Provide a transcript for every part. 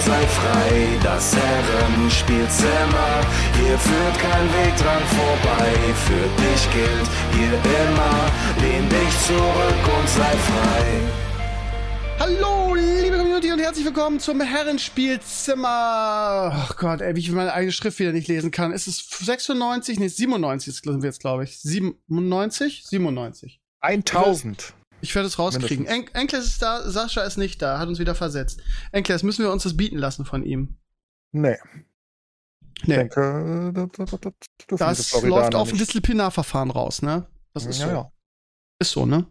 sei frei. Das Herrenspielzimmer, hier führt kein Weg dran vorbei. Für dich gilt hier immer, lehn dich zurück und sei frei. Hallo, liebe Community und herzlich willkommen zum Herrenspielzimmer. Ach Gott, ey, wie ich meine eigene Schrift wieder nicht lesen kann. Ist es 96? Nee, 97 sind wir jetzt, glaube ich. 97? 97. 1000. Ich werde es rauskriegen. En Enkles ist da, Sascha ist nicht da, hat uns wieder versetzt. Enkles, müssen wir uns das bieten lassen von ihm? Nee. Nee. Ich denke, das, das, das, das läuft auf ein. Disziplinarverfahren raus, ne? Das ist ja, so. ja. Ist so, ne?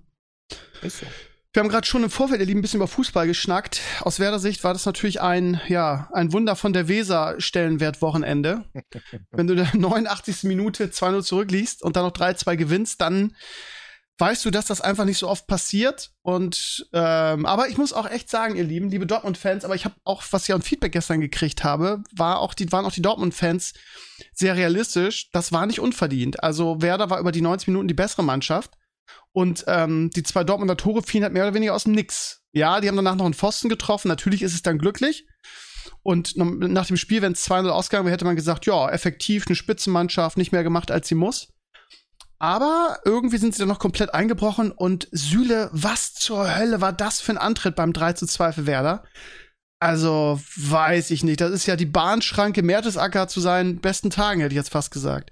Ist so. Wir haben gerade schon im Vorfeld, ihr Lieben, ein bisschen über Fußball geschnackt. Aus Werder Sicht war das natürlich ein, ja, ein Wunder von der Weser-Stellenwert-Wochenende. Wenn du in der 89. Minute 2-0 zurückliegst und dann noch 3-2 gewinnst, dann weißt du, dass das einfach nicht so oft passiert. Und ähm, aber ich muss auch echt sagen, ihr Lieben, liebe Dortmund-Fans, aber ich habe auch, was ich an Feedback gestern gekriegt habe, war auch die, waren auch die Dortmund-Fans sehr realistisch. Das war nicht unverdient. Also Werder war über die 90 Minuten die bessere Mannschaft. Und ähm, die zwei Dortmunder Tore fielen halt mehr oder weniger aus dem Nix. Ja, die haben danach noch einen Pfosten getroffen. Natürlich ist es dann glücklich. Und nach dem Spiel, wenn es 2-0 ausgegangen wäre, hätte man gesagt, ja, effektiv, eine Spitzenmannschaft, nicht mehr gemacht, als sie muss. Aber irgendwie sind sie dann noch komplett eingebrochen und Süle, was zur Hölle war das für ein Antritt beim 3 zu 2 für Werder? Also, weiß ich nicht. Das ist ja die Bahnschranke Mertesacker zu seinen besten Tagen, hätte ich jetzt fast gesagt.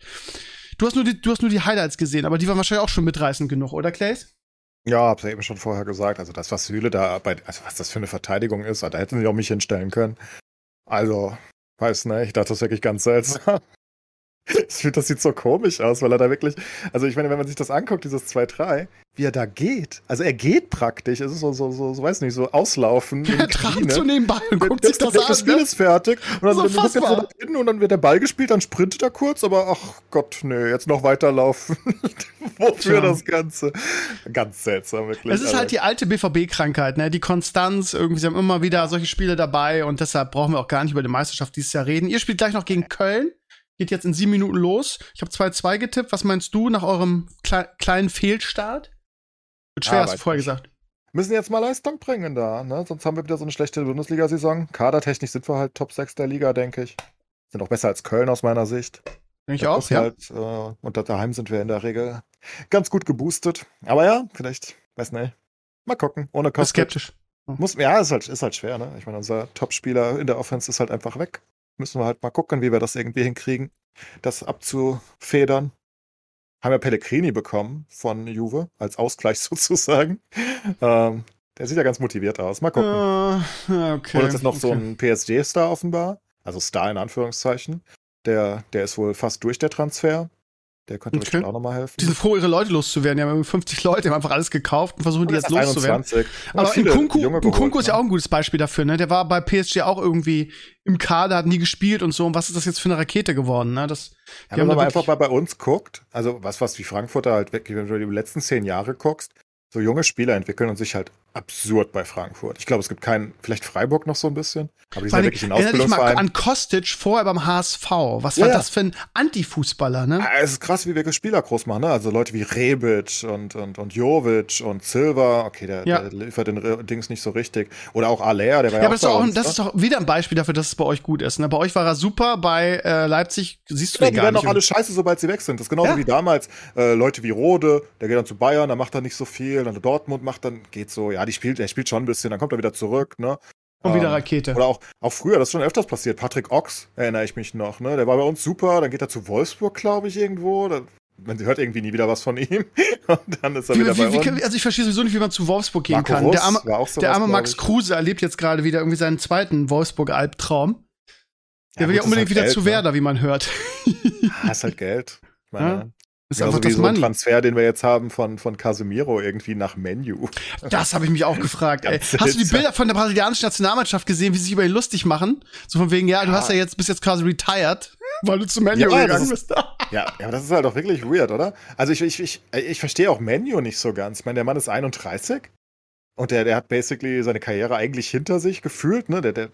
Du hast nur die, du hast nur die Highlights gesehen, aber die waren wahrscheinlich auch schon mitreißend genug, oder Clays? Ja, hab's ja eben schon vorher gesagt. Also das, was Süle da bei, also was das für eine Verteidigung ist, da hätten sie auch mich hinstellen können. Also, weiß nicht, das ist wirklich ganz seltsam. Ich finde, das sieht so komisch aus, weil er da wirklich, also ich meine, wenn man sich das anguckt, dieses 2-3, wie er da geht. Also er geht praktisch, es ist so, so, so, so weiß nicht, so auslaufen. Er trabt Knie, so ne? nebenbei und Der- guckt der- sich das der- an. Das Spiel ist fertig. Und dann, dann so hinten und dann wird der Ball gespielt, dann sprintet er kurz, aber ach Gott, nö, jetzt noch weiterlaufen. Wofür Tja. das Ganze? Ganz seltsam, wirklich. Es ist halt die alte BVB-Krankheit, ne? Die Konstanz, irgendwie, sie haben immer wieder solche Spiele dabei und deshalb brauchen wir auch gar nicht über die Meisterschaft dieses Jahr reden. Ihr spielt gleich noch gegen Köln. Geht jetzt in sieben Minuten los. Ich habe 2-2 getippt. Was meinst du nach eurem klei kleinen Fehlstart? Wird schwer, Ah, hast du vorher nicht. gesagt. Müssen jetzt mal Leistung bringen da, ne? Sonst haben wir wieder so eine schlechte Bundesliga-Saison. Kadertechnisch sind wir halt Top 6 der Liga, denke ich. Sind auch besser als Köln aus meiner Sicht. Denke ich auch, ja. Halt, äh, und da- daheim sind wir in der Regel ganz gut geboostet. Aber ja, vielleicht, weiß nicht. Mal gucken. Ohne Kostic. skeptisch. Muss, ja, ist halt, ist halt schwer, ne? Ich meine, unser Top-Spieler in der Offense ist halt einfach weg. Müssen wir halt mal gucken, wie wir das irgendwie hinkriegen, das abzufedern. Haben wir Pellegrini bekommen von Juve, als Ausgleich sozusagen. Ähm, der sieht ja ganz motiviert aus. Mal gucken. Äh, okay. Und jetzt ist noch so okay. ein PSG-Star offenbar. Also Star in Anführungszeichen. Der, der ist wohl fast durch der Transfer. Der könnte Okay. bestimmt auch nochmal helfen. Die sind froh, ihre Leute loszuwerden. Die haben irgendwie 50 Leute, die haben einfach alles gekauft und versuchen, die jetzt loszuwerden. 21. Und Aber viele Nkunku, ist ja ne? auch ein gutes Beispiel dafür, ne? Der war bei PSG auch irgendwie im Kader, hat nie gespielt und so. Und was ist das jetzt für eine Rakete geworden, ne? Das, Ja, wenn haben man einfach mal bei uns guckt, also was, was die Frankfurter halt wirklich, wenn du die letzten zehn Jahre guckst, so junge Spieler entwickeln und sich halt absurd bei Frankfurt. Ich glaube, es gibt keinen, vielleicht Freiburg noch so ein bisschen, aber die sind ja wirklich ein Erinner dich mal Ausbildungsverein. an Kostic vorher beim HSV. Was war ja. das für ein Antifußballer, ne? Ah, Es ist krass, wie wir Spieler groß machen, ne? Also Leute wie Rebic und, und, und Jovic und Silva, okay, der, Ja. der liefert den Re- Dings nicht so richtig. Oder auch Aller, der war ja, Ja, aber auch das, ist, auch, uns, das ne? ist doch wieder ein Beispiel dafür, dass es bei euch gut ist. Ne? Bei euch war er super, bei äh, Leipzig siehst du Ja, ihn die gar werden nicht. auch alle scheiße, sobald sie weg sind. Das ist genauso Ja. wie damals äh, Leute wie Rode, der geht dann zu Bayern, da macht er nicht so viel, dann Dortmund macht dann, geht so, ja, die spielt, der spielt schon ein bisschen, dann kommt er wieder zurück, ne? Und wieder Ähm, Rakete. Oder auch, auch früher, das ist schon öfters passiert. Patrick Ochs, erinnere ich mich noch, ne? Der war bei uns super, dann geht er zu Wolfsburg, glaube ich, irgendwo. Da, man hört irgendwie nie wieder was von ihm. Und dann ist er Wie, wieder bei wie, uns. wie, also ich verstehe sowieso nicht, wie man zu Wolfsburg gehen Marco kann. Russ Der arme, war auch sowas, der arme Max. Kruse erlebt jetzt gerade wieder irgendwie seinen zweiten Wolfsburg-Albtraum. Der will gut, ja unbedingt ist wieder halt zu Geld, ne? Werder, wie man hört. Ah, ist halt Geld. Meine, ist Genauso einfach wie das so ein Money. Transfer, den wir jetzt haben von, von Casemiro irgendwie nach Menu. Das habe ich mich auch gefragt. Ey. Hast du die. Bilder von der brasilianischen Nationalmannschaft gesehen, wie sie sich über ihn lustig machen? So von wegen, ja, du hast ja jetzt bist jetzt quasi retired, weil du zu Menu Ja, gegangen ist- bist. Ja, ja, aber das ist halt auch wirklich weird, oder? Also ich, ich, ich, ich verstehe auch Menu nicht so ganz. Ich meine, der Mann ist 31 und der, der hat basically seine Karriere eigentlich hinter sich gefühlt, ne? Der, der,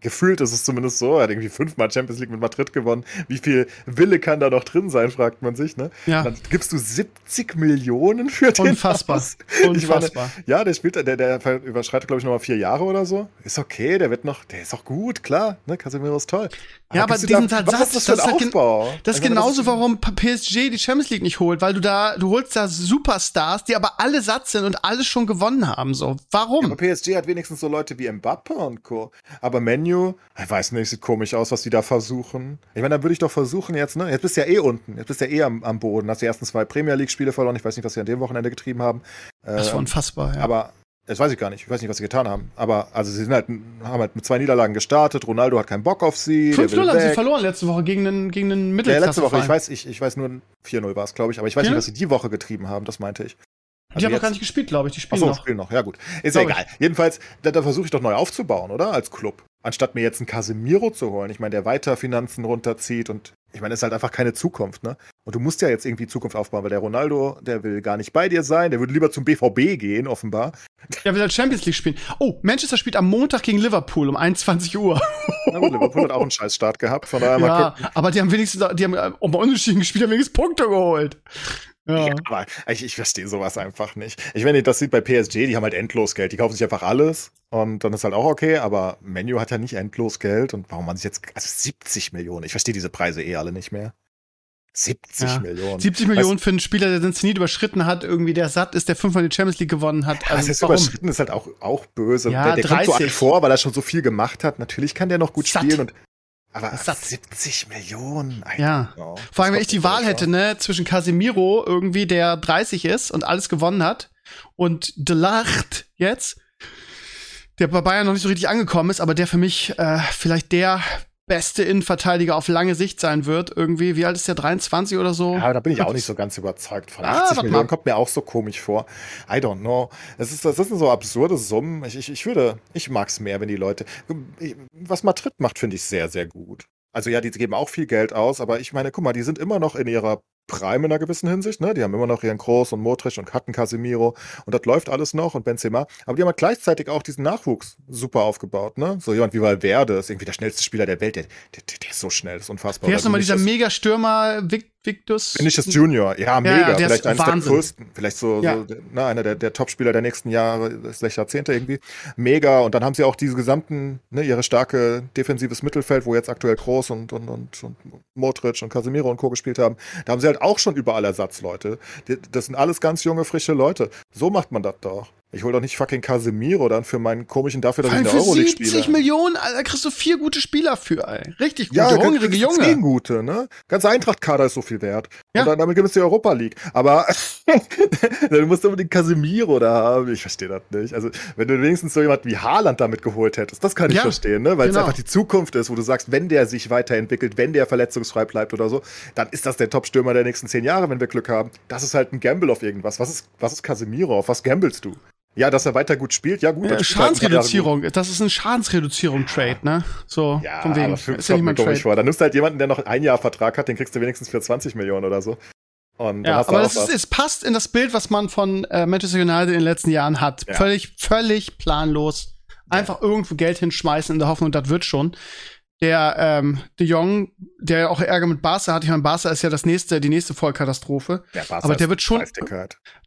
gefühlt ist es zumindest so. Er hat irgendwie fünfmal Champions League mit Madrid gewonnen. Wie viel Wille kann da noch drin sein, fragt man sich, ne? Ja. Dann gibst du 70 Millionen für den Unfassbar. aus. Ich meine, Unfassbar. ja, der spielt, der, der überschreitet, glaube ich, nochmal vier Jahre oder so. Ist okay, der wird noch, der ist auch gut, klar. Ne? Casemiro ist toll. Ja, aber gibst du die sind halt was ist das Das gen- Aufbau? Das ist meine, genauso, warum PSG die Champions League nicht holt, weil du da, du holst da Superstars, die aber alle satt sind und alles schon gewonnen haben. So, warum? Aber PSG hat wenigstens so Leute wie Mbappe und Co. Aber Menu, ich weiß nicht, sieht komisch aus, was die da versuchen. Ich meine, da würde ich doch versuchen jetzt, ne? Jetzt bist du ja eh unten. Jetzt bist du ja eh am, am Boden. Hast die ersten zwei Premier League-Spiele verloren. Ich weiß nicht, was sie an dem Wochenende getrieben haben. das war Ähm, unfassbar, ja. Aber das weiß ich gar nicht. Ich weiß nicht, was sie getan haben. Aber also sie sind halt, haben halt mit zwei Niederlagen gestartet. Ronaldo hat keinen Bock auf sie. der 5-0 will haben sie verloren letzte Woche gegen einen, gegen einen Ja, letzte Woche, Mittelklasse. ich weiß, ich, ich weiß nur 4-0 war es, glaube ich, aber ich weiß Ja. nicht, was sie die Woche getrieben haben, das meinte ich. Die haben noch jetzt- gar nicht gespielt, glaube ich. Die spielen Achso, noch. spielen noch, ja gut. Ist ja egal. Jedenfalls, da, da versuche ich doch neu aufzubauen, oder? Als Club. Anstatt mir jetzt einen Casemiro zu holen. Ich meine, der weiter Finanzen runterzieht und ich meine, es ist halt einfach keine Zukunft, ne? Und du musst ja jetzt irgendwie Zukunft aufbauen, weil der Ronaldo, der will gar nicht bei dir sein, der würde lieber zum BVB gehen, offenbar. Der will halt Champions League spielen. Oh, Manchester spielt am Montag gegen Liverpool um 21 Uhr. Na gut, Liverpool hat auch einen scheiß Start gehabt, von daher mal Ja, gucken. aber die haben wenigstens, die haben äh, um Unentschieden gespielt, haben wenigstens Punkte geholt. Ja. Ja, aber ich, ich verstehe sowas einfach nicht. Ich meine, das sieht bei PSG, die haben halt endlos Geld. Die kaufen sich einfach alles und dann ist halt auch okay, aber Menu hat ja nicht endlos Geld und warum man sich jetzt, also 70 Millionen, ich verstehe diese Preise eh alle nicht mehr. 70 Ja. Millionen. 70 Millionen für einen Spieler, der den Zenit überschritten hat, irgendwie der satt ist, der fünfmal die Champions League gewonnen hat. Also, das ist warum? überschritten ist halt auch, auch böse. Ja, der der kommt so 30. alt vor, weil er schon so viel gemacht hat. Natürlich kann der noch gut Satt. spielen und aber Satt. 70 Millionen. I Ja. know. Vor allem, wenn ich die Wahl hätte, ne, zwischen Casemiro irgendwie, der 30 ist und alles gewonnen hat, und Delacht jetzt, der bei Bayern noch nicht so richtig angekommen ist, aber der für mich äh, vielleicht der beste Innenverteidiger auf lange Sicht sein wird, irgendwie. Wie alt ist der? 23 oder so? Ja, da bin ich auch nicht so ganz überzeugt von. Ah, 80 warte Millionen kommt mir auch so komisch vor. I don't know. Das, ist, das sind so absurde Summen. Ich, ich, ich würde, ich mag es mehr, wenn die Leute. Was Madrid macht, finde ich sehr, sehr gut. Also ja, die geben auch viel Geld aus, aber ich meine, guck mal, die sind immer noch in ihrer Prime in einer gewissen Hinsicht, ne? Die haben immer noch ihren Kroos und Modric und hatten Casemiro und das läuft alles noch und Benzema. Aber die haben halt gleichzeitig auch diesen Nachwuchs super aufgebaut, ne? So jemand wie Valverde ist irgendwie der schnellste Spieler der Welt. Der, der, der ist so schnell, das ist unfassbar. Wer ist Oder nochmal dieser Mega-Stürmer Vic Victus? Vinicius Junior, ja, mega. ja, vielleicht Wahnsinn. der größten, vielleicht so, Ja. so na, einer der, der Top-Spieler der nächsten Jahre, vielleicht Jahrzehnte irgendwie. Mega. Und dann haben sie auch diese gesamten, ne, ihre starke defensives Mittelfeld, wo jetzt aktuell Groß und, und, und, und Modric und Casemiro und Co. gespielt haben. Da haben sie halt auch schon überall Ersatzleute. Das sind alles ganz junge, frische Leute. So macht man das doch. Ich hol doch nicht fucking Casemiro dann für meinen komischen dafür, dass Vor ich in der für Euroleague 70 spiele. Millionen, Alter, kriegst du vier gute Spieler für, ey. Richtig gute, Ja, hungrige ganz- zehn Junge. gute, ne? Ganz Eintracht-Kader ist so viel wert. Ja. Und dann, damit gibt es die Europa League. Aber du musst unbedingt Casemiro da haben. Ich verstehe das nicht. Also, wenn du wenigstens so jemand wie Haaland damit geholt hättest, das kann ich Ja, verstehen, ne? Weil genau. es einfach die Zukunft ist, wo du sagst, wenn der sich weiterentwickelt, wenn der verletzungsfrei bleibt oder so, dann ist das der Top-Stürmer der nächsten zehn Jahre, wenn wir Glück haben. Das ist halt ein Gamble auf irgendwas. Was ist, was ist Casemiro? Auf was gamblest du? Ja, dass er weiter gut spielt, ja gut. Ja, er halt. Schadensreduzierung. Das ist ein Schadensreduzierung-Trade, ne? So, Ja, von wegen. aber für, ist ja komisch Trade. vor. Dann nimmst du halt jemanden, der noch ein Jahr Vertrag hat, den kriegst du wenigstens für 20 Millionen oder so. Und Ja, aber das ist, es passt in das Bild, was man von äh, Manchester United in den letzten Jahren hat. Ja. Völlig, völlig planlos. Einfach irgendwo Geld hinschmeißen in der Hoffnung, das wird schon. Der ähm, De Jong, der auch Ärger mit Barca hat, ich meine, Barca ist ja das nächste, die nächste Vollkatastrophe. Ja, Barca aber der wird schon-.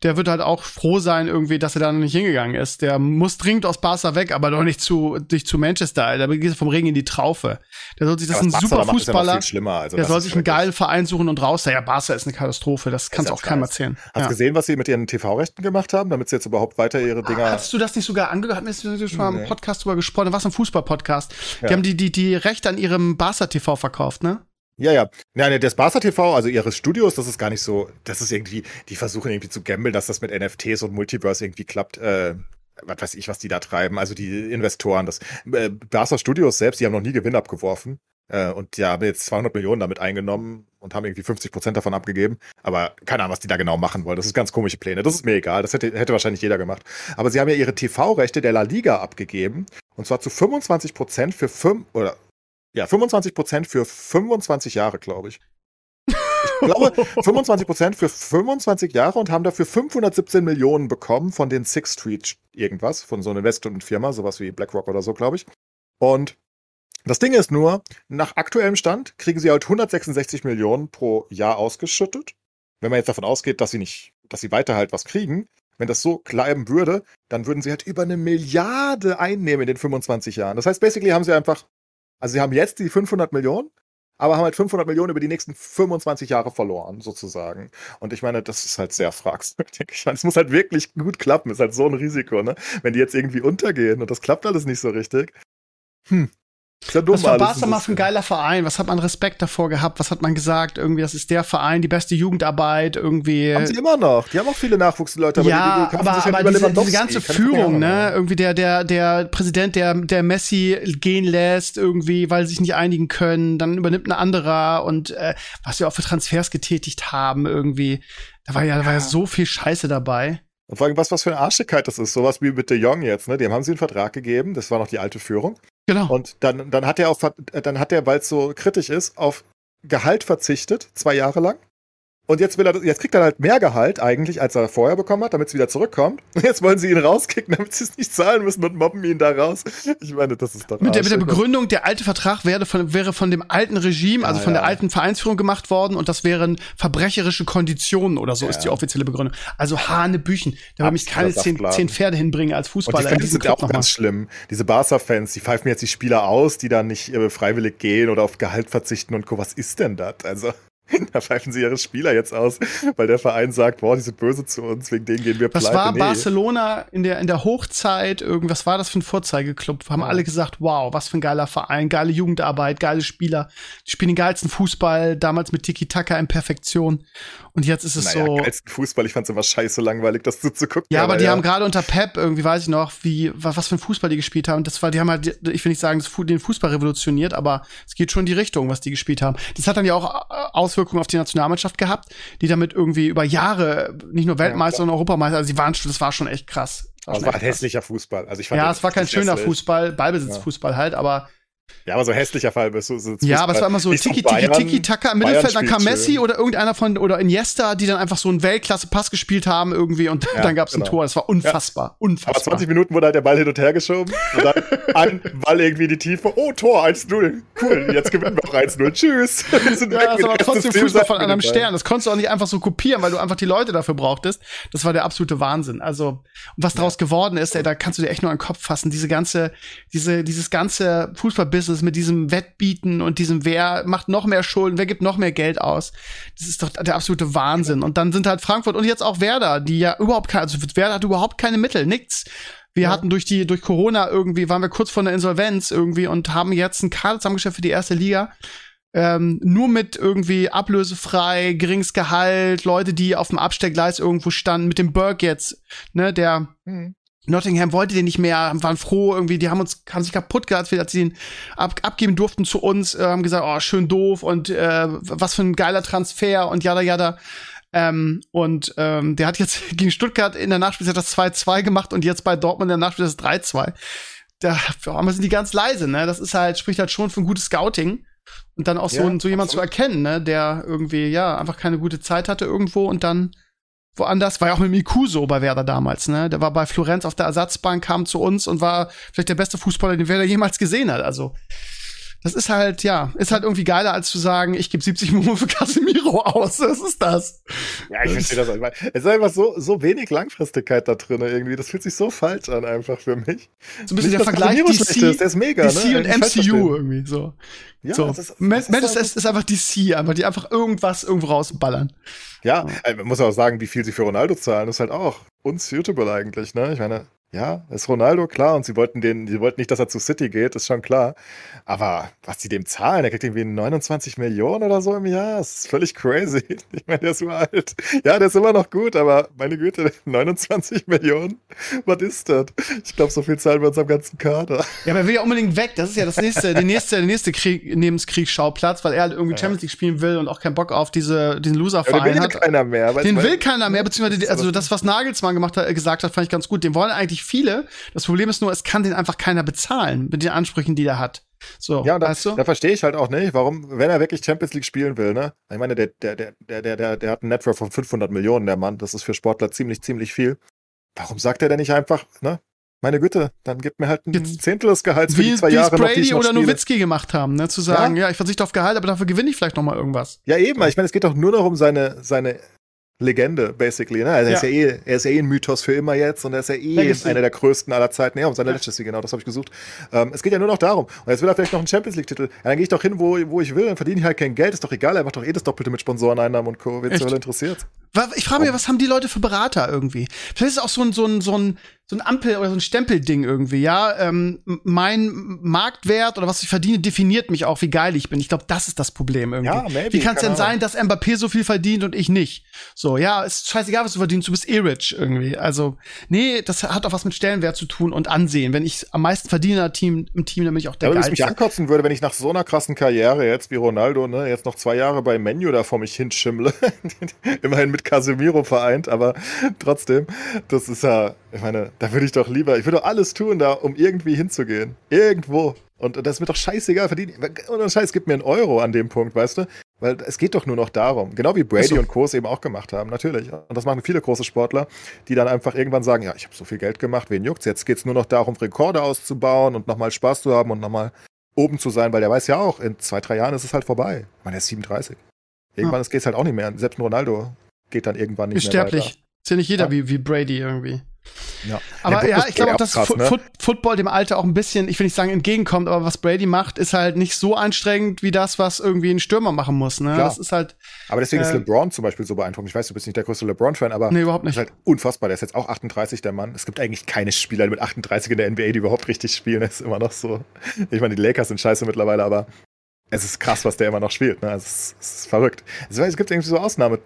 Der wird halt auch froh sein, irgendwie, dass er da noch nicht hingegangen ist. Der muss dringend aus Barca weg, aber doch nicht zu, nicht zu Manchester. Da geht er vom Regen in die Traufe. Der soll sich, das Aber ist ein super ja Fußballer. schlimmer. Also Der soll sich einen geilen Verein suchen und raus. Ja, Barca ist eine Katastrophe. Das kannst du auch keinem das erzählen. Hast du Ja. gesehen, was sie mit ihren TV-Rechten gemacht haben, damit sie jetzt überhaupt weiter ihre Dinger. Hattest du das nicht sogar angehört? Hatten wir schon mal im. Podcast drüber gesprochen? Was ein Fußball-Podcast. Ja. Die haben die, die, die Rechte an ihrem Barca TV verkauft, ne? Ja, ja. Ja, ne, das Barca TV, also ihre Studios, das ist gar nicht so, das ist irgendwie, die versuchen irgendwie zu gambeln, dass das mit NFTs und Multiverse irgendwie klappt. Äh, was weiß ich, was die da treiben. Also die Investoren, das äh, Barca Studios selbst, die haben noch nie Gewinn abgeworfen. Äh, und die haben jetzt 200 Millionen damit eingenommen und haben irgendwie 50 Prozent davon abgegeben. Aber keine Ahnung, was die da genau machen wollen. Das ist ganz komische Pläne. Das ist mir egal. Das hätte, hätte wahrscheinlich jeder gemacht. Aber sie haben ja ihre TV-Rechte der La Liga abgegeben. Und zwar zu 25 Prozent für fünf, oder, ja, 25 Prozent für 25 Jahre, glaube ich. Ich glaube, 25 Prozent für 25 Jahre und haben dafür 517 Millionen bekommen von den Sixth Street irgendwas, von so einer Investmentfirma, sowas wie BlackRock oder so, glaube ich. Und das Ding ist nur, nach aktuellem Stand kriegen sie halt 166 Millionen pro Jahr ausgeschüttet. Wenn man jetzt davon ausgeht, dass sie nicht, dass sie weiter halt was kriegen, wenn das so bleiben würde, dann würden sie halt über eine Milliarde einnehmen in den 25 Jahren. Das heißt, basically haben sie einfach, also sie haben jetzt die 500 Millionen, aber haben halt 500 Millionen über die nächsten 25 Jahre verloren, sozusagen. Und ich meine, das ist halt sehr fragwürdig. Es muss halt wirklich gut klappen. Ist halt so ein Risiko, ne? Wenn die jetzt irgendwie untergehen und das klappt alles nicht so richtig. Hm, ist ja dumm, was war für ein geiler Verein? Was hat man Respekt davor gehabt? Was hat man gesagt? Irgendwie, das ist der Verein, die beste Jugendarbeit, irgendwie. Haben sie immer noch. Die haben auch viele Nachwuchsleute. Aber ja, die, die aber, halt aber diese, diese, ganze Führung, ne? Irgendwie der, der, der Präsident, der, der Messi gehen lässt, irgendwie, weil sie sich nicht einigen können. Dann übernimmt ein anderer und äh, was wir auch für Transfers getätigt haben, irgendwie. Da war ja, da war ja so viel Scheiße dabei. Und vor allem, was, was für eine Arschigkeit das ist. Sowas wie mit De Jong jetzt, ne? Dem haben sie einen Vertrag gegeben. Das war noch die alte Führung. Genau. Und dann, dann hat er auf, dann hat er, weil es so kritisch ist, auf Gehalt verzichtet, zwei Jahre lang. Und jetzt will er, jetzt kriegt er halt mehr Gehalt eigentlich, als er vorher bekommen hat, damit es wieder zurückkommt. Und jetzt wollen sie ihn rauskicken, damit sie es nicht zahlen müssen und mobben ihn da raus. Ich meine, das ist doch. Mit der, mit der Begründung, der alte Vertrag wäre von, wäre von dem alten Regime, also ja, von der alten Vereinsführung gemacht worden und das wären verbrecherische Konditionen oder so ja. ist die offizielle Begründung. Also Hanebüchen. Da würde mich keine zehn, zehn Pferde hinbringen als Fußballer. Und die sind auch ganz schlimm. Diese Barca-Fans, die pfeifen jetzt die Spieler aus, die dann nicht äh, freiwillig gehen oder auf Gehalt verzichten und Co. Was ist denn das? Also. Da pfeifen sie ihre Spieler jetzt aus, weil der Verein sagt, boah, die sind böse zu uns, wegen denen gehen wir pleite. Was war nee. Barcelona in der, in der Hochzeit, irgendwas war das für ein Vorzeigeklub? Haben alle gesagt, wow, was für ein geiler Verein, geile Jugendarbeit, geile Spieler. Die spielen den geilsten Fußball, damals mit Tiki-Taka in Perfektion. Und jetzt ist es naja, so. Geilsten Fußball, ich fand's immer scheiße langweilig, das zuzugucken. Ja, aber, aber die ja. haben gerade unter Pep, irgendwie weiß ich noch, wie, was für ein Fußball die gespielt haben. Das war, die haben halt, ich will nicht sagen, den Fußball revolutioniert, aber es geht schon in die Richtung, was die gespielt haben. Das hat dann ja auch äh, Auswirkungen auf die Nationalmannschaft gehabt, die damit irgendwie über Jahre nicht nur Weltmeister, ja, sondern Europameister, also die waren schon, das war schon echt krass. Es war ein hässlicher Fußball. Also ich fand ja, es war kein schöner hässlich. Fußball, Ballbesitzfußball halt, aber ja, aber so hässlicher Fall bist du. So ja, aber es war immer so Tiki, Tiki, Tiki, Taka im Mittelfeld, dann kam Messi oder irgendeiner von, oder Iniesta, die dann einfach so einen Weltklasse-Pass gespielt haben irgendwie und ja, dann gab es genau. ein Tor. Das war unfassbar, ja. unfassbar. Aber 20 Minuten wurde halt der Ball hin und her geschoben und dann ein Ball irgendwie in die Tiefe. Oh, Tor, 1-0. Cool, jetzt gewinnen wir auch 1-0. Tschüss. Wir sind ja, das war trotzdem Fußball von einem Stern. Das konntest du auch nicht einfach so kopieren, weil du einfach die Leute dafür brauchtest. Das war der absolute Wahnsinn. Also, was daraus geworden ist, ey, da kannst du dir echt nur einen Kopf fassen. Diese ganze, diese, dieses ganze Fußballbusiness mit diesem Wettbieten und diesem, wer macht noch mehr Schulden, wer gibt noch mehr Geld aus. Das ist doch der absolute Wahnsinn. Und dann sind halt Frankfurt und jetzt auch Werder, die ja überhaupt keine, also Werder hat überhaupt keine Mittel, nichts. Wir ja. hatten durch die, durch Corona irgendwie, waren wir kurz vor der Insolvenz irgendwie und haben jetzt einen Kader zusammengestellt für die erste Liga. Ähm, nur mit irgendwie ablösefrei, geringes Gehalt, Leute, die auf dem Abstellgleis irgendwo standen, mit dem Burke jetzt, ne, der mhm. Nottingham wollte den nicht mehr, waren froh irgendwie, die haben uns, haben sich kaputt gehabt, als sie ihn ab, abgeben durften zu uns, äh, haben gesagt, oh, schön doof und äh, was für ein geiler Transfer und jada jada. Ähm, und ähm, der hat jetzt gegen Stuttgart in der Nachspielzeit das 2-2 gemacht und jetzt bei Dortmund in der Nachspielzeit das 3-2. Da sind die ganz leise, ne? Das ist halt, spricht halt schon für ein gutes Scouting. Und dann auch so, ja, so jemand zu erkennen, ne, der irgendwie, ja, einfach keine gute Zeit hatte irgendwo und dann woanders. War ja auch mit Miku so bei Werder damals, ne? Der war bei Florenz auf der Ersatzbank, kam zu uns und war vielleicht der beste Fußballer, den Werder jemals gesehen hat. Also, das ist halt, ja, ist halt irgendwie geiler, als zu sagen, ich gebe 70 Millionen für Casemiro aus. Was ist das? Ja, ich verstehe das einfach. Es ist einfach so, so wenig Langfristigkeit da drin irgendwie. Das fühlt sich so falsch an, einfach für mich. So ein bisschen Nicht, der Vergleich DC, ist, der ist mega, DC ne? und MCU irgendwie so. Ja, so. das ist, das ist, ist, ist einfach DC, einfach, die einfach irgendwas irgendwo rausballern. Ja, ja. man muss auch sagen, wie viel sie für Ronaldo zahlen, ist halt auch unsuitable eigentlich, ne? Ich meine, Ja, ist Ronaldo, klar. Und sie wollten den, sie wollten nicht, dass er zu City geht, ist schon klar. Aber was sie dem zahlen, der kriegt irgendwie 29 Millionen oder so im Jahr. Das ist völlig crazy. Ich meine, der ist uralt. Ja, der ist immer noch gut, aber meine Güte, 29 Millionen? Was ist das? Ich glaube, so viel zahlen wir uns am ganzen Kader. Ja, aber er will ja unbedingt weg. Das ist ja das nächste, der nächste, der nächste Krieg, Nebenskriegsschauplatz, weil er halt irgendwie Champions League spielen will und auch keinen Bock auf diese, diesen Loser-Verein Ja, den will hat. ja keiner mehr. Den will keiner mehr, beziehungsweise also das, was Nagelsmann gemacht hat, gesagt hat, fand ich ganz gut. Den wollen eigentlich viele. Das Problem ist nur, es kann den einfach keiner bezahlen mit den Ansprüchen, die er hat. So, Ja, und da, da verstehe ich halt auch nicht, warum, wenn er wirklich Champions League spielen will, ne? Ich meine, der, der, der, der, der, der, der hat einen Network von 500 Millionen, der Mann. Das ist für Sportler ziemlich, ziemlich viel. Warum sagt er denn nicht einfach, ne? Meine Güte, dann gib mir halt ein Jetzt- Zehntel des Gehalts für Wie die zwei Jahre noch, die Brady ich noch oder spiele. Nowitzki gemacht haben, ne? Zu sagen, ja, ich verzichte auf Gehalt, aber dafür gewinne ich vielleicht noch mal irgendwas. Ja, eben. Ich meine, es geht doch nur noch um seine, seine Legende, basically. Ne? Also er, ist Ja. ja eh, er ist ja eh ein Mythos für immer jetzt und er ist ja eh Legacy. einer der größten aller Zeiten. Ja, um seine Ja. Legacy, genau, das habe ich gesucht. Ähm, es geht ja nur noch darum. Und jetzt will er vielleicht noch einen Champions League-Titel. Ja, dann gehe ich doch hin, wo, wo ich will, dann verdiene ich halt kein Geld. Ist doch egal, er macht doch eh das Doppelte mit Sponsoreneinnahmen und Co. Wen es interessiert. Ich frage mich, was haben die Leute für Berater irgendwie? Vielleicht ist es auch so ein, so ein, so ein, so ein Ampel- oder so ein Stempelding irgendwie, ja. Ähm, mein Marktwert oder was ich verdiene, definiert mich auch, wie geil ich bin. Ich glaube, das ist das Problem irgendwie. Ja, maybe, wie kann es denn sein, dass Mbappé so viel verdient und ich nicht? So, ja, ist scheißegal, was du verdienst, du bist eh rich irgendwie. Also, nee, das hat auch was mit Stellenwert zu tun und Ansehen. Wenn ich am meisten verdiene im Team, im Team, dann bin ich auch der Ja, wenn es mich Geilste. ankotzen würde, wenn ich nach so einer krassen Karriere jetzt wie Ronaldo, ne, jetzt noch zwei Jahre bei Menu da vor mich hinschimmle, immerhin mit Casemiro vereint, aber trotzdem, das ist ja, ich meine, da würde ich doch lieber, ich würde doch alles tun, da, um irgendwie hinzugehen. Irgendwo. Und das ist mir doch scheißegal, verdienen. Und Scheiß, gib mir einen Euro an dem Punkt, weißt du? Weil es geht doch nur noch darum. Genau wie Brady so. und Co. es eben auch gemacht haben, natürlich. Und das machen viele große Sportler, die dann einfach irgendwann sagen, ja, ich habe so viel Geld gemacht, wen juckt's? Jetzt geht's nur noch darum, Rekorde auszubauen und nochmal Spaß zu haben und nochmal oben zu sein, weil der weiß ja auch, in zwei, drei Jahren ist es halt vorbei. Ich meine, er ist 37. Irgendwann ja. geht's halt auch nicht mehr. Selbst ein Ronaldo geht dann irgendwann nicht Ist mehr sterblich. weiter. Ist ja nicht jeder Ja. wie, wie Brady irgendwie. Ja. Aber ja, ich glaube auch, ist dass krass, ne? Foot Football dem Alter auch ein bisschen, ich will nicht sagen entgegenkommt, aber was Brady macht, ist halt nicht so anstrengend wie das, was irgendwie ein Stürmer machen muss. Ne? Klar. Das ist halt, Aber deswegen ist Äh, LeBron zum Beispiel so beeindruckend. Ich weiß, du bist nicht der größte LeBron-Fan, aber nee, überhaupt das ist nicht. halt unfassbar. Der ist jetzt auch 38, der Mann. Es gibt eigentlich keine Spieler mit 38 in der NBA, die überhaupt richtig spielen. Das ist immer noch so. Ich meine, die Lakers sind scheiße mittlerweile, aber es ist krass, was der immer noch spielt. Ne? Es, ist, es ist verrückt. Es es gibt irgendwie so Ausnahme,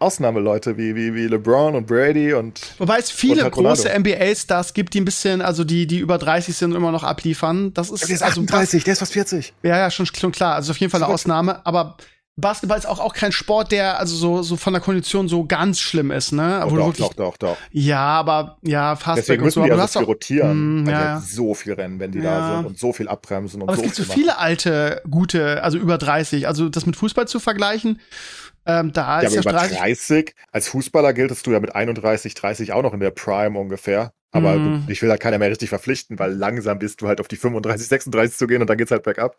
Ausnahmeleute wie, wie, wie LeBron und Brady und Wobei es viele große. NBA-Stars gibt, die ein bisschen, also die, die über 30 sind und immer noch abliefern. Das ist, der ist also 38, der ist fast 40. Ja, ja, schon, schon klar. Also auf jeden Fall eine. Ausnahme. Aber Basketball ist auch, auch kein Sport, der also so, so von der Kondition so ganz schlimm ist, ne? Du doch, wirklich, doch, doch, doch. Ja, aber ja, Fastback Deswegen und müssen so. die Aber also hast viel auch, rotieren, Mm, weil die ja. halt so viel rennen, wenn die Ja. da sind und so viel abbremsen und aber so es gibt so viel viele alte, gute, also über 30. Also das mit Fußball zu vergleichen, ähm, da Ja, ist aber ja über 30. 30, als Fußballer giltest du ja mit 31, 30 auch noch in der Prime ungefähr. Aber du, ich will da keiner mehr richtig verpflichten, weil langsam bist du halt auf die 35, 36 zu gehen und dann geht's halt bergab.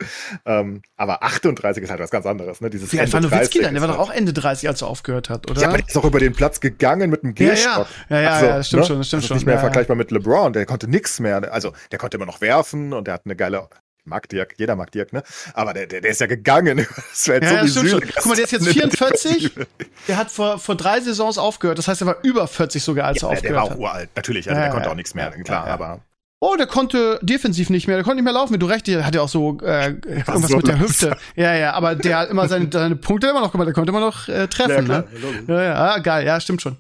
Ähm, aber 38 ist halt was ganz anderes, ne? Dieses Wie Ende war Nowitzki 30 denn? Der war doch halt- auch Ende 30, als er aufgehört hat, oder? Ja, aber der ist auch über den Platz gegangen mit einem Ja, ja. Gehstock. Ja, ja, Also, ja, das stimmt ne? schon, das stimmt ist schon. nicht mehr Ja, ja. vergleichbar mit LeBron, der konnte nix mehr. Also, der konnte immer noch werfen und der hat eine geile. Mag Dirk, jeder mag Dirk, ne? Aber der, der, der ist ja gegangen. Das wäre Ja, ja, so. Süle Guck mal, der ist jetzt in der 44. Defensive. Der hat vor, vor drei Saisons aufgehört. Das heißt, er war über 40 sogar, als Ja, er der, der aufgehört war hat. auch uralt, natürlich. Also Ja, der konnte ja, auch nichts mehr, ja, klar. ja, ja. Aber Oh, der konnte defensiv nicht mehr, der konnte nicht mehr laufen, wie du recht, der hat ja auch so äh, irgendwas so mit der. Hüfte. Ja, ja, aber der hat immer seine, seine Punkte immer noch gemacht, der konnte immer noch äh, treffen, Ja, ne? Ja, ja, ah, geil, ja, stimmt schon.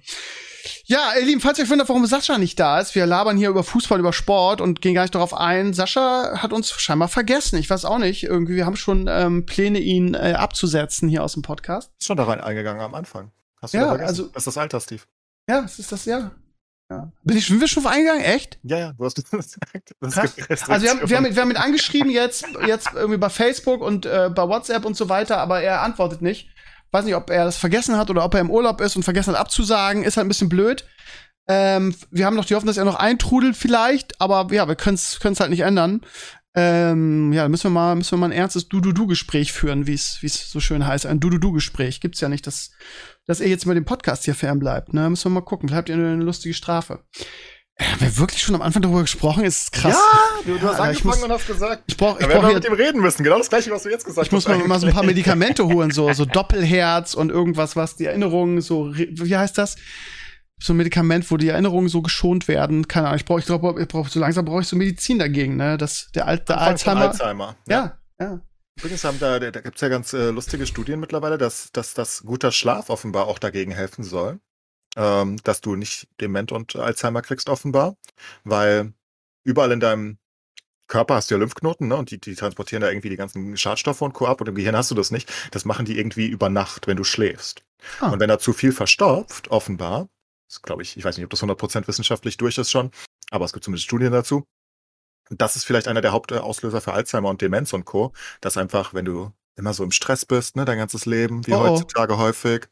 Ja, ihr Lieben, falls ihr euch wundert, warum Sascha nicht da ist, wir labern hier über Fußball, über Sport und gehen gar nicht darauf ein. Sascha hat uns scheinbar vergessen. Ich weiß auch nicht. Irgendwie, wir haben schon ähm, Pläne, ihn äh, abzusetzen hier aus dem Podcast. ist schon da rein eingegangen am Anfang. Hast du Ja, da vergessen? also- das ist das Alter, Steve. Ja, das ist das, ja. ja. Bin ich, sind wir schon eingegangen? Echt? Ja, ja, du hast das gesagt. Das Also wir haben, wir haben, wir haben ihn angeschrieben jetzt, jetzt irgendwie bei Facebook und äh, bei WhatsApp und so weiter, aber er antwortet nicht. Weiß nicht, ob er das vergessen hat oder ob er im Urlaub ist und vergessen hat abzusagen. Ist halt ein bisschen blöd. Ähm, wir haben noch die Hoffnung, dass er noch eintrudelt vielleicht, aber ja, wir können es halt nicht ändern. Ähm, ja, müssen wir mal, müssen wir mal ein ernstes Du-Du-Du-Gespräch führen, wie es so schön heißt. Ein Du-Du-Du-Gespräch. Gibt's ja nicht, dass, dass er jetzt mit dem Podcast hier fernbleibt. Ne? Müssen wir mal gucken. Habt ihr eine lustige Strafe. Haben wir wirklich schon am Anfang darüber gesprochen? Ist krass. Ja, du, du hast Ja, angefangen muss- und hast gesagt. Ich brauche ich brauch hier mit ihm reden müssen. Genau das gleiche, was du jetzt gesagt ich muss hast. mal, so ein paar. Medikamente holen, so, so Doppelherz und irgendwas, was die Erinnerungen so, wie heißt das? so ein Medikament, wo die Erinnerungen so geschont werden. Keine Ahnung, ich brauche, ich glaube, ich brauche, so langsam brauche ich so Medizin dagegen, ne? Das, der, Al der Alzheimer. Alzheimer. Ja, ja. Übrigens haben da, da gibt es ja ganz äh, lustige Studien mittlerweile, dass, dass, dass guter Schlaf offenbar auch dagegen helfen soll. Ähm, dass du nicht Dement und Alzheimer kriegst, offenbar. Weil überall in deinem Körper hast du ja Lymphknoten, ne? Und die, die transportieren da irgendwie die ganzen Schadstoffe und Co. ab und im Gehirn hast du das nicht. Das machen die irgendwie über Nacht, wenn du schläfst. Ah. Und wenn da zu viel verstopft, offenbar, das glaube ich, ich weiß nicht, ob das 100% wissenschaftlich durch ist schon, aber es gibt zumindest Studien dazu. Das ist vielleicht einer der Hauptauslöser für Alzheimer und Demenz und Co., dass einfach, wenn du immer so im Stress bist, ne, dein ganzes Leben, wie oh, oh. heutzutage häufig,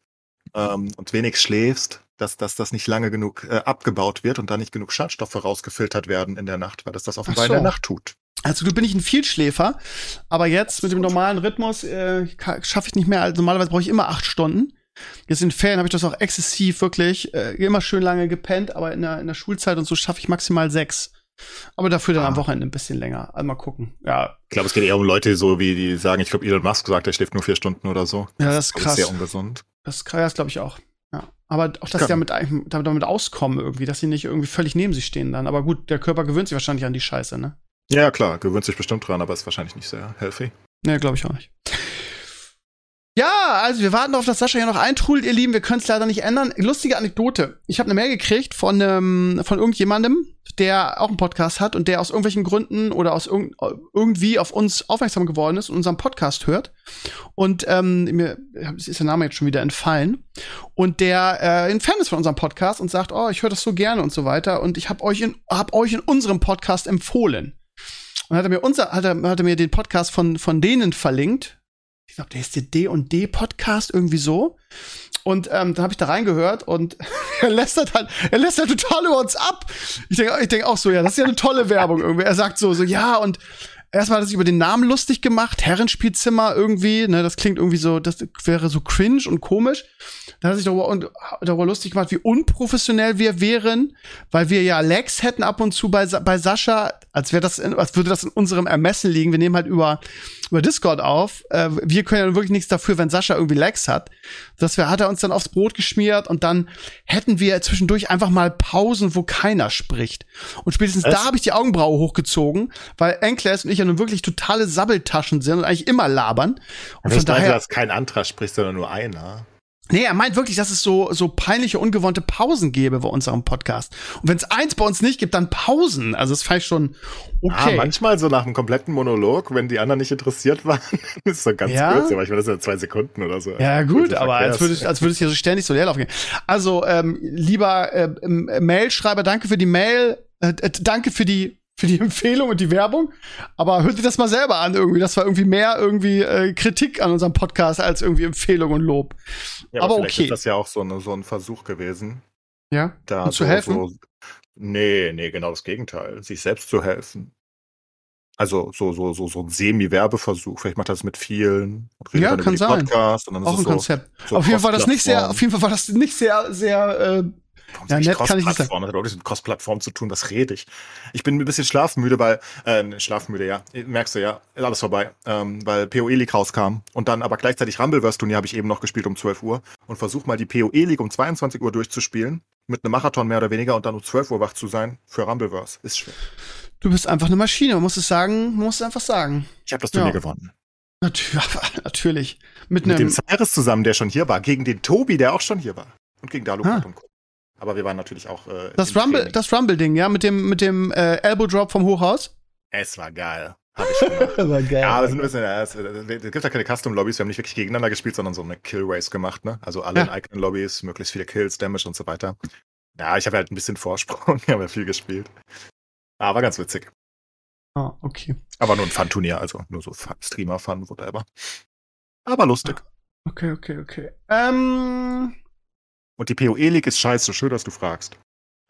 ähm, und wenig schläfst, dass, dass das nicht lange genug äh, abgebaut wird und da nicht genug Schadstoffe rausgefiltert werden in der Nacht, weil das das offenbar so. in der Nacht tut. Also du bin ich ein Vielschläfer, aber jetzt mit dem normalen Rhythmus äh, schaffe ich nicht mehr. Also normalerweise brauche ich immer acht Stunden. Jetzt in Ferien habe ich das auch exzessiv wirklich äh, immer schön lange gepennt, aber in der, in der Schulzeit und so schaffe ich maximal sechs. Aber dafür dann ah. am Wochenende ein bisschen länger. Also mal gucken. Ja. Ich glaube, es geht eher um Leute so, wie die sagen, ich glaube, Elon Musk sagt, er schläft nur vier Stunden oder so. Ja, das ist krass. Das ist sehr ungesund. Das ist krass, glaube ich auch. Aber auch, dass sie damit, damit, damit auskommen irgendwie, dass sie nicht irgendwie völlig neben sich stehen dann. Aber gut, der Körper gewöhnt sich wahrscheinlich an die Scheiße, ne? Ja, klar, gewöhnt sich bestimmt dran, aber ist wahrscheinlich nicht sehr healthy. Ne, glaube ich auch nicht. Ja, also wir warten auf, dass Sascha hier noch eintrudelt, ihr Lieben. Wir können es leider nicht ändern. Lustige Anekdote. Ich habe eine Mail gekriegt von, ähm, von irgendjemandem, der auch einen Podcast hat und der aus irgendwelchen Gründen oder aus irg irgendwie auf uns aufmerksam geworden ist und unseren Podcast hört. Und ähm, mir ist der Name jetzt schon wieder entfallen. Und der äh, ein Fan ist von unserem Podcast und sagt, oh, ich höre das so gerne und so weiter. Und ich habe euch in, hab euch in unserem Podcast empfohlen. Und hat er mir unser, hat er, hat er mir den Podcast von, von denen verlinkt, ich glaube, der ist der D&D Podcast irgendwie so. Und ähm, dann habe ich da reingehört und er lästert halt, er lästert total über uns ab. Ich denke ich denk auch so, ja, das ist ja eine tolle Werbung irgendwie. Er sagt so, so, ja, und erstmal hat er sich über den Namen lustig gemacht, Herrenspielzimmer irgendwie, ne, das klingt irgendwie so, das wäre so cringe und komisch. Dann hat er sich darüber, darüber lustig gemacht, wie unprofessionell wir wären, weil wir ja Lex hätten ab und zu bei, bei Sascha, als wäre das, in, als würde das in unserem Ermessen liegen. Wir nehmen halt über, über Discord auf. Äh, wir können ja wirklich nichts dafür, wenn Sascha irgendwie Lex hat. Das wär, hat er uns dann aufs Brot geschmiert und dann hätten wir zwischendurch einfach mal Pausen, wo keiner spricht. Und spätestens Was? da habe ich die Augenbraue hochgezogen, weil Enkles und ich ja nun wirklich totale Sabbeltaschen sind und eigentlich immer labern. Und von daher, dass kein anderer spricht, sondern nur einer. Nee, er meint wirklich, dass es so, so peinliche, ungewohnte Pausen gäbe bei unserem Podcast. Und wenn es eins bei uns nicht gibt, dann Pausen. Also das fand ich schon okay. Ah, manchmal so nach einem kompletten Monolog, wenn die anderen nicht interessiert waren, ist so ganz ja? kurz. Ja, manchmal das sind ja zwei Sekunden oder so. Ja, gut, aber als würde, als würde es hier so ständig so leer laufen gehen. Also, ähm, lieber äh, Mailschreiber, danke für die Mail. Äh, äh danke für die für die Empfehlung und die Werbung. Aber hört dir das mal selber an irgendwie. Das war irgendwie mehr irgendwie äh, Kritik an unserem Podcast als irgendwie Empfehlung und Lob. Ja, aber, aber okay. ist das ja auch so, eine, so ein Versuch gewesen. Ja. Da um zu helfen. So, nee, nee, genau das Gegenteil. Sich selbst zu helfen. Also so, so, so, so ein Semi-Werbeversuch. Vielleicht macht er das mit vielen ja, kann die Podcast und dann auch ein so, Konzept. So auf jeden Fall war das nicht sehr, auf jeden Fall war das nicht sehr, sehr äh, Warum ja, nett kann ich nicht sagen. Das hat auch nichts mit Cross-Plattform zu tun, was rede ich? Ich bin ein bisschen schlafmüde, weil, äh, schlafmüde, ja, merkst du ja, alles vorbei, ähm, weil PoE League rauskam und dann aber gleichzeitig Rumbleverse-Turnier habe ich eben noch gespielt um 12 Uhr und versuche mal die PoE League um 22 Uhr durchzuspielen, mit einem Marathon mehr oder weniger und dann um 12 Uhr wach zu sein für Rumbleverse. Ist schwer. Du bist einfach eine Maschine, man muss es sagen, man muss es einfach sagen. Ich habe das Turnier ja. gewonnen. Natürlich. Mit, mit dem Cyrus zusammen, der schon hier war, gegen den Tobi, der auch schon hier war. Und gegen Dalu ah. und Co. Aber wir waren natürlich auch. Äh, das Rumble, das Rumble-Ding, ja, mit dem, mit dem äh, Elbow Drop vom Hochhaus. Es war geil. Hab ich gemacht. war geil. Ja, aber es, sind ein bisschen, ja, es, es gibt ja keine Custom-Lobbys, wir haben nicht wirklich gegeneinander gespielt, sondern so eine Kill-Race gemacht, ne? Also alle ja. in eigenen Lobbys, möglichst viele Kills, Damage und so weiter. Ja, ich habe halt ein bisschen Vorsprung, ich habe ja viel gespielt. Aber ganz witzig. Ah, okay. Aber nur ein Fun-Turnier, also nur so Streamer-Fun, whatever. Aber lustig. Ah, okay, okay, okay. Ähm, und die PoE League ist scheiße, schön, dass du fragst.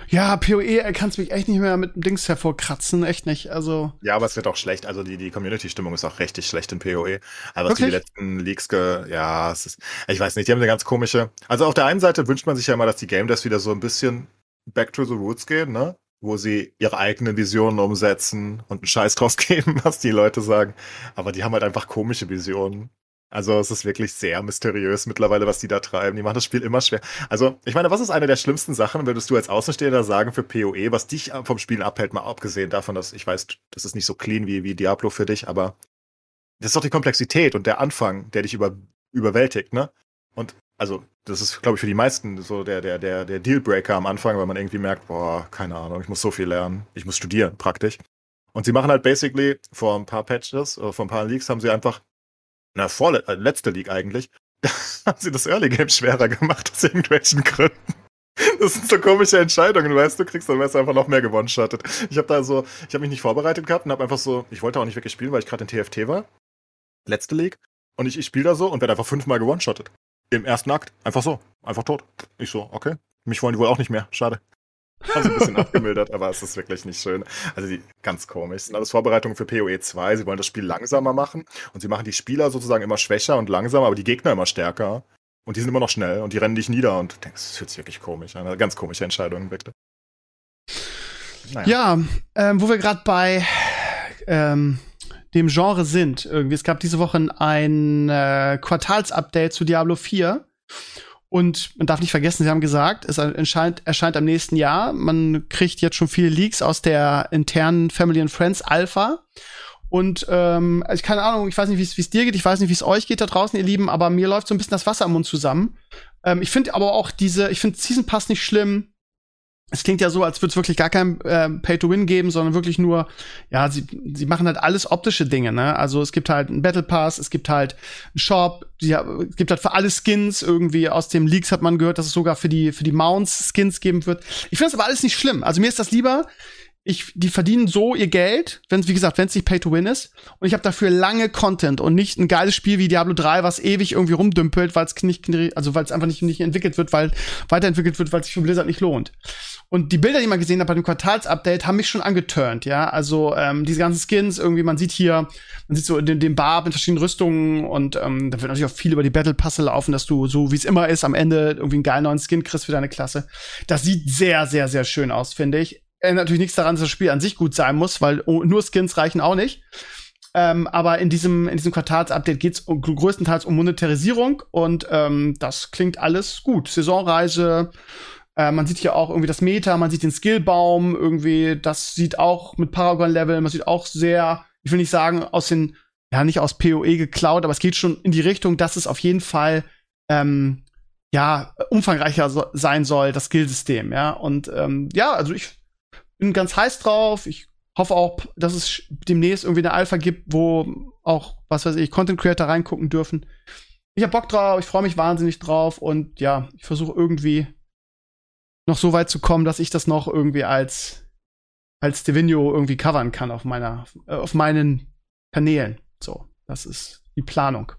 Ja, PoE kannst mich echt nicht mehr mit dem Dings hervorkratzen, echt nicht. Also. Ja, aber es wird auch schlecht. Also die, die Community-Stimmung ist auch richtig schlecht in PoE. Aber die letzten Leaks ge ja, es ist, ich weiß nicht, die haben eine ganz komische. Also auf der einen Seite wünscht man sich ja immer, dass die Game Devs wieder so ein bisschen back to the roots gehen, ne? Wo sie ihre eigenen Visionen umsetzen und einen Scheiß draus geben, was die Leute sagen. Aber die haben halt einfach komische Visionen. Also es ist wirklich sehr mysteriös mittlerweile, was die da treiben. Die machen das Spiel immer schwer. Also ich meine, was ist eine der schlimmsten Sachen, würdest du als Außenstehender sagen für PoE, was dich vom Spielen abhält, mal abgesehen davon, dass ich weiß, das ist nicht so clean wie, wie Diablo für dich, aber das ist doch die Komplexität und der Anfang, der dich über, überwältigt, ne? Und also das ist, glaube ich, für die meisten so der, der, der, der Dealbreaker am Anfang, weil man irgendwie merkt, boah, keine Ahnung, ich muss so viel lernen, ich muss studieren, praktisch. Und sie machen halt basically vor ein paar Patches, oder vor ein paar Leaks haben sie einfach na, vorle äh, letzte League eigentlich, haben sie das Early Game schwerer gemacht aus irgendwelchen Gründen. Das sind so komische Entscheidungen, weißt du, kriegst dann weißt du einfach noch mehr gewonnen shottet Ich habe da so, ich habe mich nicht vorbereitet gehabt und habe einfach so, ich wollte auch nicht wirklich spielen, weil ich gerade in TFT war. Letzte League. Und ich, ich spiele da so und werde einfach fünfmal gewonnen shottet Im ersten Akt. Einfach so. Einfach tot. Ich so, okay. Mich wollen die wohl auch nicht mehr. Schade. Sie ein bisschen abgemildert, aber es ist wirklich nicht schön. Also die ganz komisch. Sind alles Vorbereitungen für PoE 2. Sie wollen das Spiel langsamer machen und sie machen die Spieler sozusagen immer schwächer und langsamer, aber die Gegner immer stärker. Und die sind immer noch schnell und die rennen dich nieder und denkst, das fühlt sich wirklich komisch an. Eine ganz komische Entscheidung, wirklich. Naja. Ja, ähm, wo wir gerade bei ähm, dem Genre sind, irgendwie. Es gab diese Woche ein äh, Quartalsupdate zu Diablo 4. Und man darf nicht vergessen, sie haben gesagt, es erscheint, erscheint am nächsten Jahr. Man kriegt jetzt schon viele Leaks aus der internen Family and Friends Alpha. Und ähm, also keine Ahnung, ich weiß nicht, wie es dir geht, ich weiß nicht, wie es euch geht da draußen, ihr Lieben, aber mir läuft so ein bisschen das Wasser am Mund zusammen. Ähm, ich finde aber auch diese, ich finde Season Pass nicht schlimm es klingt ja so, als würde es wirklich gar kein äh, Pay-to-Win geben, sondern wirklich nur, ja, sie, sie machen halt alles optische Dinge, ne? Also es gibt halt einen Battle Pass, es gibt halt einen Shop, die, es gibt halt für alle Skins irgendwie aus dem Leaks hat man gehört, dass es sogar für die, für die Mounts Skins geben wird. Ich finde das aber alles nicht schlimm. Also mir ist das lieber, ich, die verdienen so ihr Geld, wenn wie gesagt, wenn es nicht Pay-to-Win ist. Und ich habe dafür lange Content und nicht ein geiles Spiel wie Diablo 3, was ewig irgendwie rumdümpelt, weil es nicht, also weil es einfach nicht, nicht entwickelt wird, weil weiterentwickelt wird, weil sich für Blizzard nicht lohnt. Und die Bilder, die man gesehen hat bei dem Quartalsupdate, haben mich schon angeturnt, ja. Also ähm, diese ganzen Skins, irgendwie, man sieht hier, man sieht so den, den Bar mit verschiedenen Rüstungen und ähm, da wird natürlich auch viel über die Battle Passe laufen, dass du, so wie es immer ist, am Ende irgendwie einen geilen neuen Skin kriegst für deine Klasse. Das sieht sehr, sehr, sehr schön aus, finde ich. Äh, natürlich nichts daran, dass das Spiel an sich gut sein muss, weil nur Skins reichen auch nicht. Ähm, aber in diesem, in diesem Quartalsupdate geht es um, größtenteils um Monetarisierung und ähm, das klingt alles gut. Saisonreise, äh, man sieht hier auch irgendwie das Meta, man sieht den Skillbaum, irgendwie, das sieht auch mit Paragon-Level, man sieht auch sehr, ich will nicht sagen, aus den, ja, nicht aus PoE geklaut, aber es geht schon in die Richtung, dass es auf jeden Fall ähm, ja, umfangreicher so sein soll, das Skillsystem, ja. Und ähm, ja, also ich bin ganz heiß drauf. Ich hoffe auch, dass es demnächst irgendwie eine Alpha gibt, wo auch, was weiß ich, Content Creator reingucken dürfen. Ich hab Bock drauf, ich freue mich wahnsinnig drauf und ja, ich versuche irgendwie noch so weit zu kommen, dass ich das noch irgendwie als als Devinio irgendwie covern kann auf meiner äh, auf meinen Kanälen. So, das ist die Planung.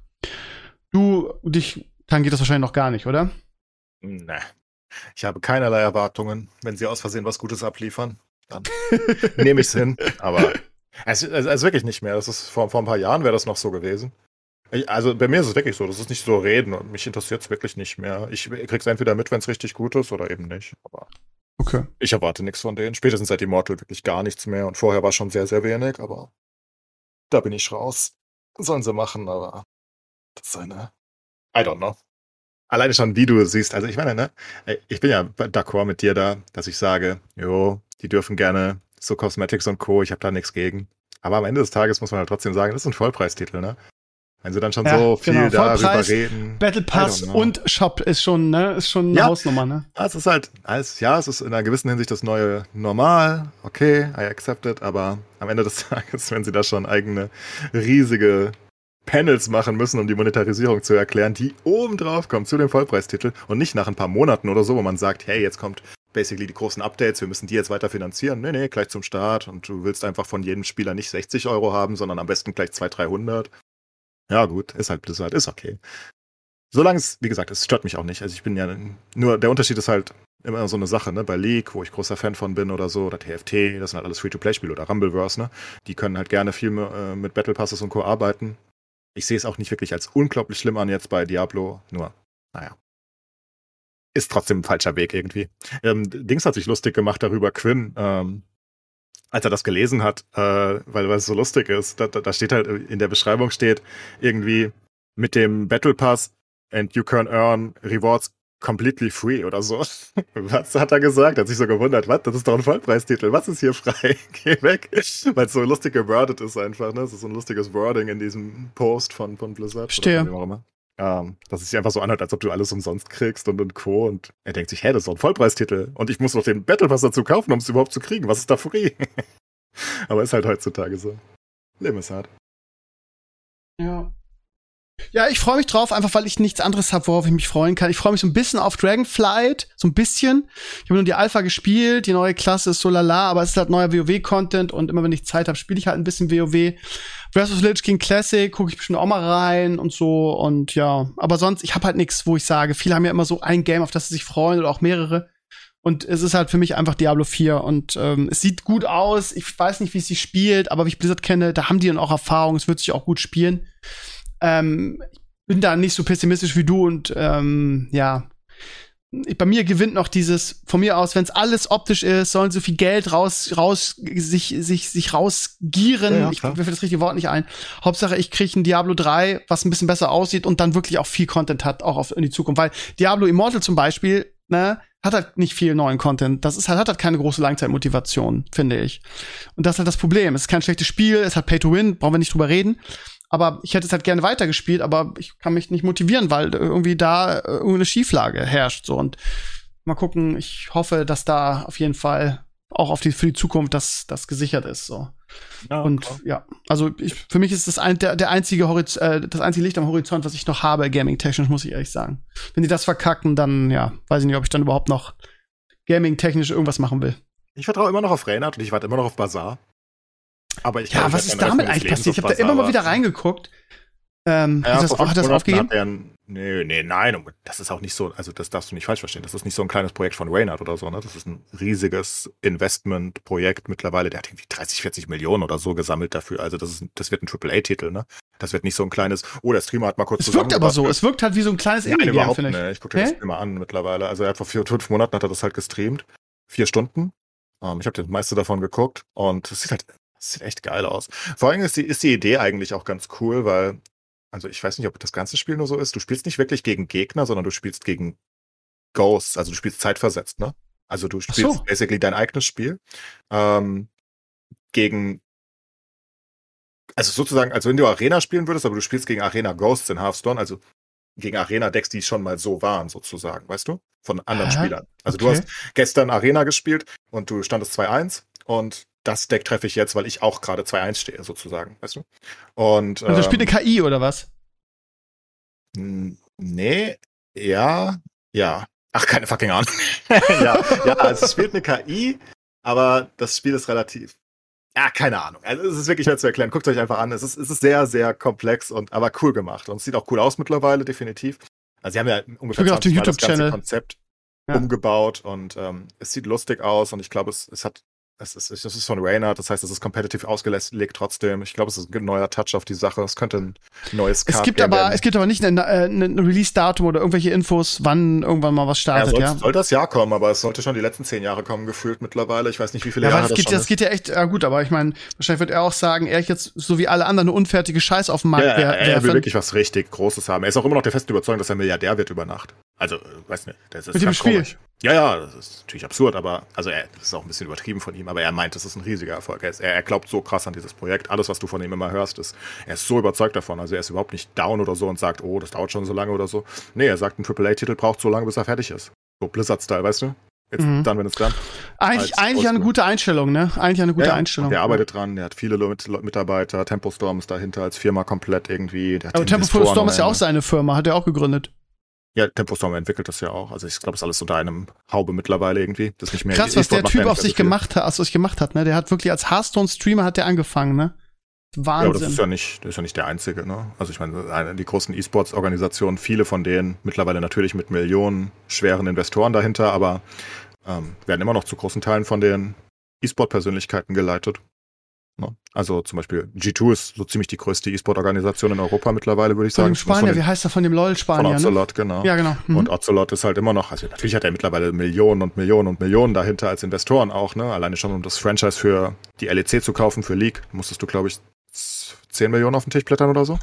Du dich dann geht das wahrscheinlich noch gar nicht, oder? Nee. Ich habe keinerlei Erwartungen, wenn sie aus Versehen was Gutes abliefern. Dann nehme ich es hin. Aber es, es, es, ist wirklich nicht mehr. Das ist vor, vor ein paar Jahren wäre das noch so gewesen. Also bei mir ist es wirklich so, das ist nicht so reden und mich interessiert es wirklich nicht mehr. Ich krieg's entweder mit, wenn es richtig gut ist oder eben nicht. Aber okay. ich erwarte nichts von denen. Spätestens seit Immortal wirklich gar nichts mehr und vorher war schon sehr, sehr wenig, aber da bin ich raus. Sollen sie machen, aber das ist eine. I don't know. Alleine schon, wie du siehst. Also ich meine, ne, ich bin ja d'accord mit dir da, dass ich sage, jo, die dürfen gerne so Cosmetics und Co. Ich habe da nichts gegen. Aber am Ende des Tages muss man halt trotzdem sagen, das ist ein Vollpreistitel, ne? Wenn sie dann schon ja, so viel genau. darüber reden. Battle Pass und Shop ist schon, ne, ist schon eine ja. Hausnummer, ne? Es ist halt, alles, ja, es ist in einer gewissen Hinsicht das neue Normal. Okay, I accept it, aber am Ende des Tages, wenn sie da schon eigene riesige Panels machen müssen, um die Monetarisierung zu erklären, die oben drauf kommen zu dem Vollpreistitel und nicht nach ein paar Monaten oder so, wo man sagt, hey, jetzt kommt basically die großen Updates, wir müssen die jetzt weiter finanzieren. Nee, nee, gleich zum Start. Und du willst einfach von jedem Spieler nicht 60 Euro haben, sondern am besten gleich 200, 300. Ja, gut, ist halt Blizzard, ist okay. Solange es, wie gesagt, es stört mich auch nicht. Also ich bin ja nur, der Unterschied ist halt immer so eine Sache, ne? Bei League, wo ich großer Fan von bin oder so, oder TFT, das sind halt alles Free-to-Play-Spiele oder Rumbleverse, ne? Die können halt gerne viel äh, mit Battle Passes und Co. arbeiten. Ich sehe es auch nicht wirklich als unglaublich schlimm an jetzt bei Diablo, nur, naja. Ist trotzdem ein falscher Weg irgendwie. Ähm, Dings hat sich lustig gemacht darüber, Quinn, ähm, als er das gelesen hat, äh, weil, weil es so lustig ist, da, da steht halt, in der Beschreibung steht irgendwie, mit dem Battle Pass and you can earn rewards completely free oder so. Was hat er gesagt? Hat sich so gewundert, was? Das ist doch ein Vollpreistitel. Was ist hier frei? Geh weg. Weil es so lustig gewordet ist einfach, ne? Es ist so ein lustiges Wording in diesem Post von, von Blizzard. Stehe. Ähm, dass es sich einfach so anhört, als ob du alles umsonst kriegst und, und Co. Und er denkt sich, hä, das ist doch ein Vollpreistitel. Und ich muss noch den Battle Pass dazu kaufen, um es überhaupt zu kriegen. Was ist da free? Aber ist halt heutzutage so. Leben ist hart. Ja. Ja, ich freue mich drauf, einfach weil ich nichts anderes habe, worauf ich mich freuen kann. Ich freue mich so ein bisschen auf Dragonflight, so ein bisschen. Ich habe nur die Alpha gespielt, die neue Klasse ist so lala, aber es ist halt neuer WoW-Content und immer wenn ich Zeit habe, spiele ich halt ein bisschen WoW. Breath of Lich King Classic gucke ich bestimmt auch mal rein und so und ja, aber sonst, ich habe halt nichts, wo ich sage, viele haben ja immer so ein Game, auf das sie sich freuen oder auch mehrere. Und es ist halt für mich einfach Diablo 4 und ähm, es sieht gut aus. Ich weiß nicht, wie es sich spielt, aber wie ich Blizzard kenne, da haben die dann auch Erfahrung. Es wird sich auch gut spielen. Ähm, ich bin da nicht so pessimistisch wie du und ähm, ja, bei mir gewinnt noch dieses von mir aus, wenn es alles optisch ist, sollen so viel Geld raus raus sich sich sich rausgieren. Ja, ja, ich mir das richtige Wort nicht ein. Hauptsache ich kriege ein Diablo 3, was ein bisschen besser aussieht und dann wirklich auch viel Content hat auch auf in die Zukunft, weil Diablo Immortal zum Beispiel, ne, hat halt nicht viel neuen Content. Das ist halt, hat halt keine große Langzeitmotivation, finde ich. Und das ist halt das Problem. Es ist kein schlechtes Spiel, es hat Pay to Win, brauchen wir nicht drüber reden. Aber ich hätte es halt gerne weitergespielt, aber ich kann mich nicht motivieren, weil irgendwie da äh, irgendeine Schieflage herrscht. So und mal gucken. Ich hoffe, dass da auf jeden Fall auch auf die, für die Zukunft das, das gesichert ist. So. Ja, und klar. ja, also ich, für mich ist das ein, der, der einzige Horiz äh, das einzige Licht am Horizont, was ich noch habe, gaming-technisch, muss ich ehrlich sagen. Wenn die das verkacken, dann ja, weiß ich nicht, ob ich dann überhaupt noch gaming-technisch irgendwas machen will. Ich vertraue immer noch auf Reynard und ich warte immer noch auf Bazaar. Aber ich ja, was ist damit eigentlich passiert? Ich habe da immer mal wieder reingeguckt. Ähm, ja, hat, das, hat das aufgegeben? Hat er, nee, nee, nein, das ist auch nicht so, also das darfst du nicht falsch verstehen. Das ist nicht so ein kleines Projekt von Reynard oder so, ne? Das ist ein riesiges Investmentprojekt mittlerweile. Der hat irgendwie 30, 40 Millionen oder so gesammelt dafür. Also das ist, das wird ein AAA-Titel, ne? Das wird nicht so ein kleines, oh, der Streamer hat mal kurz Es wirkt aber so, es wirkt halt wie so ein kleines Indie-Game, ja, überhaupt finde ich. Ne? Ich gucke dir das immer an mittlerweile. Also er hat vor vier, fünf Monaten hat er das halt gestreamt. Vier Stunden. Um, ähm, ich habe das meiste davon geguckt und es sieht halt das sieht echt geil aus. Vor allem ist die, ist die Idee eigentlich auch ganz cool, weil, also ich weiß nicht, ob das ganze Spiel nur so ist. Du spielst nicht wirklich gegen Gegner, sondern du spielst gegen Ghosts, also du spielst zeitversetzt, ne? Also du spielst so. basically dein eigenes Spiel ähm, gegen, also sozusagen, als wenn du Arena spielen würdest, aber du spielst gegen Arena Ghosts in Hearthstone, also gegen Arena-Decks, die schon mal so waren, sozusagen, weißt du? Von anderen Hä? Spielern. Also okay. du hast gestern Arena gespielt und du standest 2-1 und das Deck treffe ich jetzt, weil ich auch gerade 2-1 stehe, sozusagen, weißt du? Und, also ähm, spielt eine KI oder was? Nee, ja, ja. Ach, keine fucking Ahnung. ja, ja, also es spielt eine KI, aber das Spiel ist relativ. Ja, keine Ahnung. Also es ist wirklich schwer zu erklären. Guckt euch einfach an. Es ist, es ist sehr, sehr komplex und aber cool gemacht. Und es sieht auch cool aus mittlerweile, definitiv. Also sie haben ja ungefähr 20 Mal das ganze Konzept ja. umgebaut und ähm, es sieht lustig aus und ich glaube, es, es hat es ist, es ist von Raynard, das heißt, es ist competitive ausgelegt trotzdem. Ich glaube, es ist ein neuer Touch auf die Sache. Es könnte ein neues Card es gibt aber werden. Es gibt aber nicht ein, ein äh, Release-Datum oder irgendwelche Infos, wann irgendwann mal was startet. Ja, soll, ja? soll das Jahr kommen, aber es sollte schon die letzten zehn Jahre kommen, gefühlt mittlerweile. Ich weiß nicht, wie viele ja, Jahre das, das geht, schon das geht ja echt ja, gut, aber ich meine, wahrscheinlich wird er auch sagen, er jetzt so wie alle anderen eine unfertige Scheiß auf dem Markt ja, er, er will wirklich was richtig Großes haben. Er ist auch immer noch der festen Überzeugung, dass er Milliardär wird über Nacht. Also, weiß nicht, das ist Mit dem Spiel. Komisch. Ja, ja, das ist natürlich absurd, aber also er, das ist auch ein bisschen übertrieben von ihm, aber er meint, das ist ein riesiger Erfolg. Er, ist, er, er, glaubt so krass an dieses Projekt. Alles, was du von ihm immer hörst, ist, er ist so überzeugt davon. Also er ist überhaupt nicht down oder so und sagt, oh, das dauert schon so lange oder so. Nee, er sagt, ein AAA-Titel braucht so lange, bis er fertig ist. So Blizzard-Style, weißt du? Jetzt mhm. dann, wenn es dann. Eigentlich, eigentlich eine gute Einstellung, ne? Eigentlich eine gute ja, Einstellung. Der arbeitet dran, der hat viele Mitarbeiter, Tempo Storm ist dahinter als Firma komplett irgendwie. Aber Tempo Storm ist ja auch seine Firma, hat er auch gegründet. Ja, Tempostorm entwickelt das ja auch. Also ich glaube, es ist alles unter einem Haube mittlerweile irgendwie. Das ist nicht mehr Krass, was der Typ auf sich gemacht hat, also sich gemacht hat, ne? Der hat wirklich als Hearthstone-Streamer hat der angefangen, ne? Wahnsinn. Ja, aber das ist ja nicht, das ist ja nicht der einzige, ne? Also ich meine, die großen E-Sports-Organisationen, viele von denen mittlerweile natürlich mit Millionen schweren Investoren dahinter, aber ähm, werden immer noch zu großen Teilen von den E-Sport-Persönlichkeiten geleitet. Ne? Also zum Beispiel G2 ist so ziemlich die größte E-Sport-Organisation in Europa mittlerweile, würde ich sagen. Von Spanier, wie heißt er von dem LOL-Spanier? Von Ocelot, ne? genau. Ja, genau. Mhm. Und Ocelot ist halt immer noch, also natürlich hat er mittlerweile Millionen und Millionen und Millionen dahinter als Investoren auch, ne? Alleine schon, um das Franchise für die LEC zu kaufen, für League, musstest du, glaube ich, 10 Millionen auf den Tisch blättern oder so.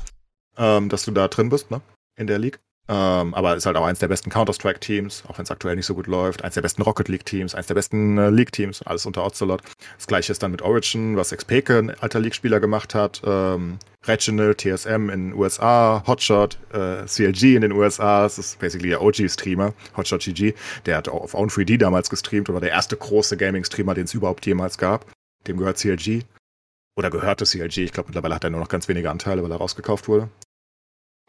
ähm, dass du da drin bist, ne? In der League. Ähm, aber ist halt auch eins der besten Counter-Strike-Teams, auch wenn es aktuell nicht so gut läuft. Eins der besten Rocket League-Teams, eins der besten äh, League-Teams, alles unter Ocelot. Das gleiche ist dann mit Origin, was XPK, ein alter League-Spieler, gemacht hat. Ähm, Regional, TSM in den USA, Hotshot, äh, CLG in den USA. Das ist basically der OG-Streamer, Hotshot GG. Der hat auch auf Own3D damals gestreamt war der erste große Gaming-Streamer, den es überhaupt jemals gab. Dem gehört CLG. Oder gehörte CLG. Ich glaube, mittlerweile hat er nur noch ganz wenige Anteile, weil er rausgekauft wurde.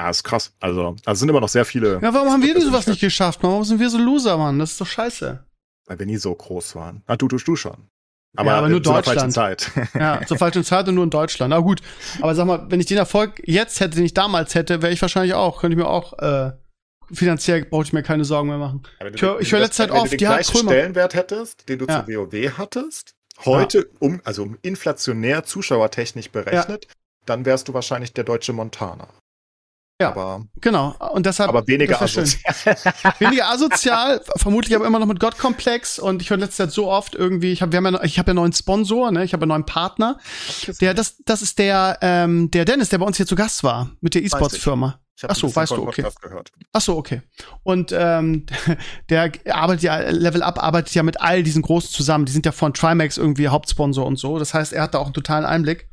Ja, ist krass. Also, also sind immer noch sehr viele. Ja, warum haben wir denn sowas nicht geschafft? Warum sind wir so Loser, Mann? Das ist doch scheiße. Weil wir nie so groß waren. Ah, du, du, du schon. Aber, ja, aber nur Deutschland. falschen Zeit. Ja, zur falschen Zeit und nur in Deutschland. Na gut. Aber sag mal, wenn ich den Erfolg jetzt hätte, den ich damals hätte, wäre ich wahrscheinlich auch, könnte ich mir auch, äh, finanziell brauche ich mir keine Sorgen mehr machen. Ja, Ich höre hör letzte Zeit das- wenn du oft, ja, gleichen Krömer. Stellenwert hättest, den du Ja. zu WoW hattest, heute um, also um inflationär zuschauertechnisch berechnet, dann wärst du wahrscheinlich der deutsche Montana. Ja. Aber, Genau. Und deshalb. aber weniger asozial. Weniger asozial, vermutlich aber immer noch mit Gottkomplex und ich höre letzte Zeit so oft irgendwie, ich habe wir haben ja, ich habe ja einen neuen Sponsor, ne? Ich habe einen neuen Partner. Der das das ist der ähm, der Dennis, der bei uns hier zu Gast war mit der E-Sports Firma. Ich hab Ach so, weißt du, okay. Ach so, okay. Und ähm, der arbeitet ja, Level Up arbeitet ja mit all diesen Großen zusammen. Die sind ja von Trimax irgendwie Hauptsponsor und so. Das heißt, er hat da auch einen totalen Einblick.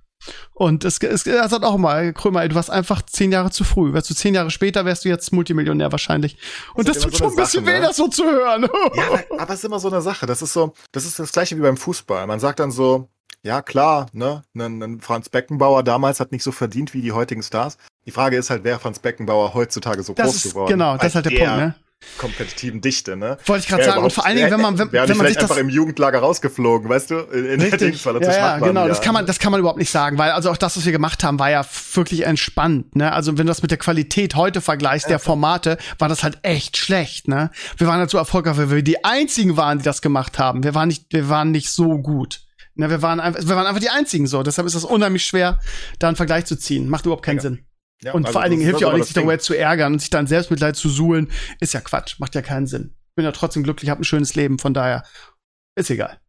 Und es, es er sagt auch immer, Krömer, du warst einfach zehn Jahre zu früh. Wärst du zehn Jahre später, wärst du jetzt Multimillionär wahrscheinlich. Und das, Das tut immer schon so ein bisschen weh, ne? das so zu hören. Ja, aber, es ist immer so eine Sache. Das ist so, das ist das gleiche wie beim Fußball. Man sagt dann so, ja klar, ne, ein, ein Franz Beckenbauer damals hat nicht so verdient wie die heutigen Stars. Die Frage ist halt, wer Franz Beckenbauer heutzutage so Das groß ist, geworden? genau, das ist halt der der Punkt, ne? Kompetitiven Dichte, ne? Wollte ich gerade sagen. Und vor allen Dingen, wenn man, wenn, wenn man sich das einfach im Jugendlager rausgeflogen, weißt du? In, in er zu Ja, ja, genau. ja. Das kann man, das kann man überhaupt nicht sagen, weil also auch das, was wir gemacht haben, war ja wirklich entspannt. Ne? Also wenn du das mit der Qualität heute vergleichst, der Formate, war das halt echt schlecht. Ne? Wir waren halt so erfolgreich, weil wir die einzigen waren, die das gemacht haben. Wir waren nicht, wir waren nicht so gut. Ne? Wir waren einfach, wir waren einfach die einzigen so. Deshalb ist das unheimlich schwer, da einen Vergleich zu ziehen. Macht überhaupt keinen Ja. Sinn. Ja, Und also vor allen Dingen hilft ja auch aber nicht, das sich darüber zu ärgern und sich dann Selbstmitleid zu suhlen. Ist ja Quatsch. Macht ja keinen Sinn. Bin ja trotzdem glücklich, habe ein schönes Leben, von daher ist egal.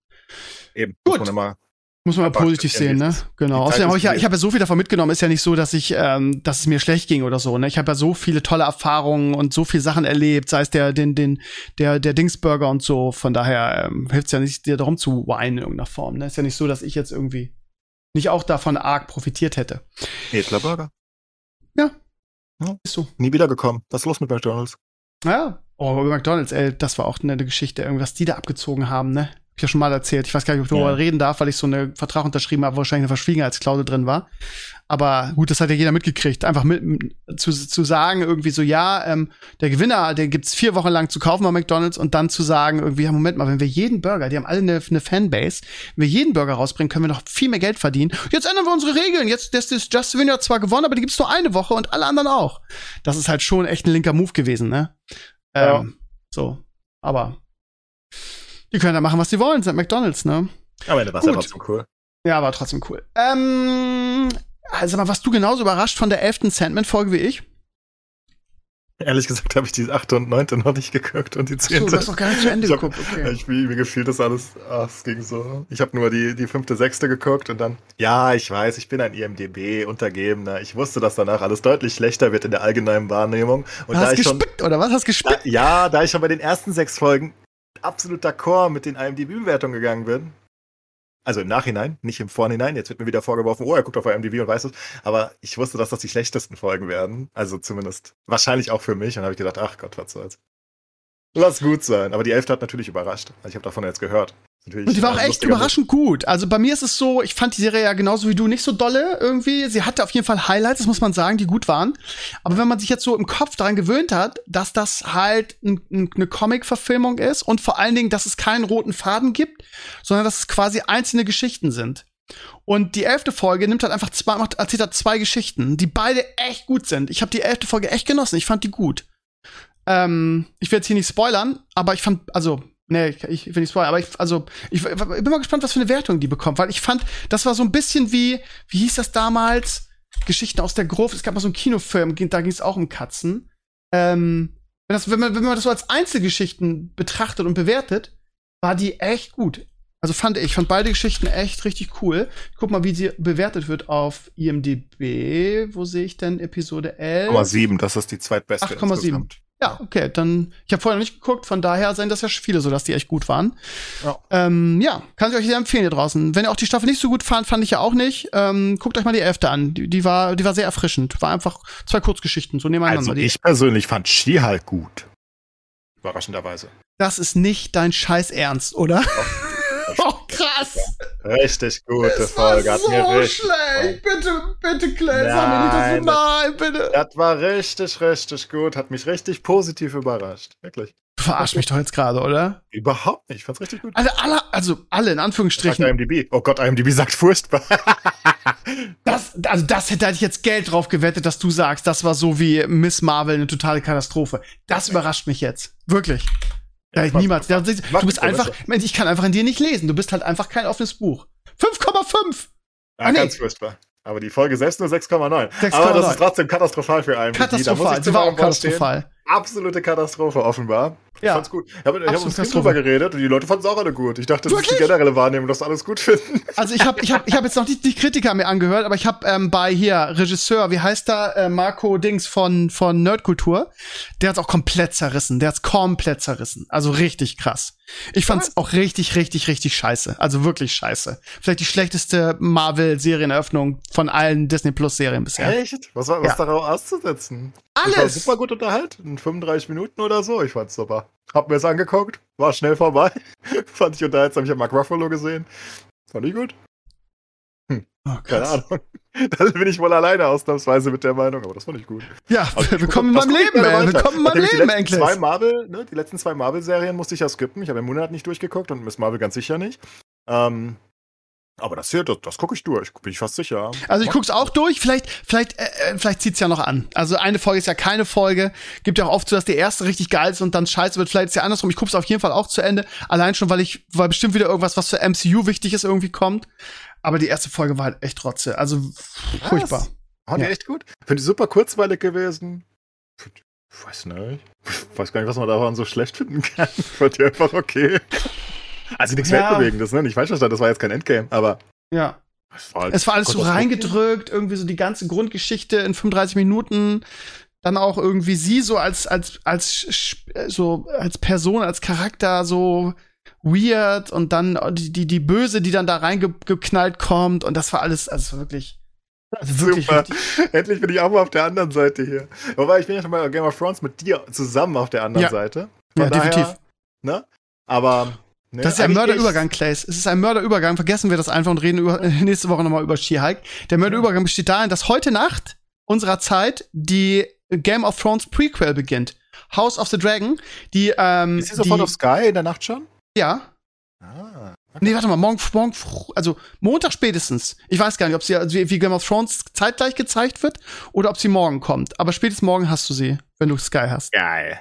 Eben, Gut. muss man immer Muss man Aber positiv sehen, ne? Genau. Außerdem habe ich ja, ich habe ja so viel davon mitgenommen. Ist ja nicht so, dass ich, ähm, dass es mir schlecht ging oder so. Ne? Ich habe ja so viele tolle Erfahrungen und so viele Sachen erlebt, sei es der, den, den, der, der Dingsburger und so. Von daher ähm, hilft es ja nicht, dir darum zu weinen in irgendeiner Form. Ne? Ist ja nicht so, dass ich jetzt irgendwie nicht auch davon arg profitiert hätte. Edler Burger. Ist so. Nie wiedergekommen. Was ist los mit McDonalds? Ja. Oh, über McDonalds, ey, das war auch eine Geschichte, irgendwas die da abgezogen haben, ne? Ich ja schon mal erzählt. Ich weiß gar nicht, ob ich darüber Ja. reden darf, weil ich so einen Vertrag unterschrieben habe, wo wahrscheinlich eine Verschwiegenheitsklausel drin war. Aber gut, das hat ja jeder mitgekriegt. Einfach mit, zu, zu sagen, irgendwie so, ja, ähm, der Gewinner, den gibt's vier Wochen lang zu kaufen bei McDonalds und dann zu sagen, irgendwie, ja, Moment mal, wenn wir jeden Burger, die haben alle eine, eine Fanbase, wenn wir jeden Burger rausbringen, können wir noch viel mehr Geld verdienen. Jetzt ändern wir unsere Regeln. Jetzt, das ist Just Win ja zwar gewonnen, aber die gibt's nur eine Woche und alle anderen auch. Das ist halt schon echt ein linker Move gewesen, ne? Ja. Ähm, so. Aber die können da machen, was sie wollen, sind McDonalds, ne? Am Ende war trotzdem cool. Ja, war trotzdem cool. Ähm, also mal, warst du genauso überrascht von der 11. Sandman-Folge wie ich? Ehrlich gesagt habe ich die 8. und 9. noch nicht geguckt und die 10. So, du hast noch gar nicht zu Ende Ich hab- geguckt, okay. Ich, mir mir gefiel das alles, ach, es ging so. Ich habe nur die, die fünfte, sechste geguckt und dann, ja, ich weiß, ich bin ein IMDB-Untergebener. Ich wusste, dass danach alles deutlich schlechter wird in der allgemeinen Wahrnehmung. Und da hast schon, gespickt, oder was? Hast da, gespickt? ja, da ich schon bei den ersten sechs Folgen absolut d'accord mit den IMDb-Bewertungen gegangen bin, also im Nachhinein, nicht im Vorhinein. Jetzt wird mir wieder vorgeworfen, oh, er guckt auf IMDb und weiß es. Aber ich wusste, dass das die schlechtesten Folgen werden. Also zumindest wahrscheinlich auch für mich. Und habe ich gedacht, ach Gott, was soll's. Lass gut sein. Aber die Elfte hat natürlich überrascht. Also ich habe davon jetzt gehört. Natürlich, Und die war auch echt überraschend gut. Also bei mir ist es so, ich fand die Serie ja genauso wie du nicht so dolle irgendwie. Sie hatte auf jeden Fall Highlights, das muss man sagen, die gut waren. Aber wenn man sich jetzt so im Kopf daran gewöhnt hat, dass das halt ein, ein, eine Comic-Verfilmung ist und vor allen Dingen, dass es keinen roten Faden gibt, sondern dass es quasi einzelne Geschichten sind. Und die elfte Folge nimmt halt einfach zwei, macht, erzählt halt zwei Geschichten, die beide echt gut sind. Ich habe die elfte Folge echt genossen. Ich fand die gut. Ähm, ich will jetzt hier nicht spoilern, aber ich fand, also, nee, ich, ich will nicht spoilern, aber ich, also, ich, ich bin mal gespannt, was für eine Wertung die bekommt, weil ich fand, das war so ein bisschen wie, wie hieß das damals? Geschichten aus der Gruft. Es gab mal so einen Kinofilm, da ging es auch um Katzen. Ähm, wenn, das, wenn, man, wenn man das so als Einzelgeschichten betrachtet und bewertet, war die echt gut. Also fand ich, fand beide Geschichten echt richtig cool. Ich guck mal, wie sie bewertet wird auf IMDb. Wo sehe ich denn Episode 11? 8,7, das ist die zweitbeste. 8,7. Ja, okay, dann, ich habe vorher noch nicht geguckt, von daher seien das ja viele so, dass die echt gut waren. Ja, ähm, ja kann ich euch sehr empfehlen hier draußen. Wenn ihr auch die Staffel nicht so gut fand, fand ich ja auch nicht, ähm, guckt euch mal die elfte an. Die, die, war, die war sehr erfrischend. War einfach zwei Kurzgeschichten, so nebeneinander. Also ich persönlich fand Ski halt gut. Überraschenderweise. Das ist nicht dein Scheiß Ernst, oder? Oh, krass. Richtig gute das Folge. War so mir richtig schlecht. Bitte, bitte, Clay, sag mir nicht, dass du nein, bitte. Das war richtig, richtig gut. Hat mich richtig positiv überrascht. Wirklich. Du verarsch mich doch jetzt gerade, oder? Überhaupt nicht. Ich fand's richtig gut. Alle, alle, also alle in Anführungsstrichen. Sagt IMDb. Oh Gott, IMDb sagt furchtbar. das, also das hätte ich jetzt Geld drauf gewettet, dass du sagst, das war so wie Miss Marvel eine totale Katastrophe. Das überrascht mich jetzt. Wirklich. Ja, ich niemals. Ja, du bist einfach, Mensch, ich kann einfach in dir nicht lesen. Du bist halt einfach kein offenes Buch. 5,5! Ja, ah, nee. ganz furchtbar. Aber die Folge selbst nur 6,9. Aber das ist trotzdem katastrophal für einen. Katastrophal, sie war auch katastrophal. Stehen. Absolute Katastrophe, offenbar. Ja. Ich fand's gut. Ich habe hab uns drüber geredet und die Leute fanden es auch alle gut. Ich dachte, das Wirklich? ist die generelle Wahrnehmung, dass alles gut finden. Also ich habe ich hab, ich hab jetzt noch nicht die Kritiker mir angehört, aber ich habe ähm, bei hier Regisseur, wie heißt da, äh, Marco Dings von, von Nerdkultur, der hat's auch komplett zerrissen. Der hat's komplett zerrissen. Also richtig krass. Ich fand's Was? auch richtig, richtig, richtig scheiße. Also wirklich scheiße. Vielleicht die schlechteste Marvel-Serieneröffnung von allen Disney Plus-Serien bisher. Echt? Was war was ja. darauf auszusetzen? Alles! Ich war super gut unterhalten. 35 Minuten oder so. Ich fand's super. Hab mir es angeguckt, war schnell vorbei. Fand ich unterhaltsam. Ich habe Mark Ruffalo gesehen. Fand ich gut. Hm. Oh, Keine Ahnung. Da bin ich wohl alleine ausnahmsweise mit der Meinung, aber das fand ich gut. Ja, also, willkommen in meinem Leben, ey. Willkommen in meinem Leben, die zwei Marvel, ne, Die letzten zwei Marvel-Serien musste ich ja skippen. Ich habe im Monat nicht durchgeguckt und Miss Marvel ganz sicher nicht. Ähm, aber das hier, das, das gucke ich durch, bin ich fast sicher. Also ich guck's auch durch, vielleicht, vielleicht, äh, äh, vielleicht zieht's ja noch an. Also eine Folge ist ja keine Folge. Gibt ja auch oft so, dass die erste richtig geil ist und dann scheiße wird. Vielleicht ist ja andersrum. Ich guck's auf jeden Fall auch zu Ende. Allein schon, weil ich, weil bestimmt wieder irgendwas, was für MCU wichtig ist, irgendwie kommt. Aber die erste Folge war halt echt trotze. Also was? furchtbar. War die ja. echt gut? Finde ich super kurzweilig gewesen. Ich weiß nicht. Ich weiß gar nicht, was man daran so schlecht finden kann. Fand die einfach okay. Also nichts ja. Weltbewegendes, ne? Nicht falsch verstanden, das war jetzt kein Endgame, aber. Ja. War halt es war alles so reingedrückt, irgendwie so die ganze Grundgeschichte in 35 Minuten. Dann auch irgendwie sie so als, als, als, so als Person, als Charakter so weird und dann die, die, die Böse, die dann da reingeknallt kommt und das war alles, also wirklich. Also wirklich Super. Endlich bin ich auch mal auf der anderen Seite hier. Wobei ich bin ja schon mal Game of Thrones mit dir zusammen auf der anderen ja. Seite. Von ja, daher, definitiv. Ne? Aber Ne? Das ist ja ein Mörderübergang, Clays. Es ist ein Mörderübergang. Vergessen wir das einfach und reden über, nächste Woche nochmal über She-Hulk. Der Mörderübergang besteht darin, dass heute Nacht unserer Zeit die Game of Thrones Prequel beginnt. House of the Dragon. Die, ähm, ist sie sofort auf Sky in der Nacht schon? Ja. Ah. Okay. Nee, warte mal, morgen, morgen, also Montag spätestens. Ich weiß gar nicht, ob sie also wie Game of Thrones zeitgleich gezeigt wird oder ob sie morgen kommt. Aber spätestens morgen hast du sie, wenn du Sky hast. Geil.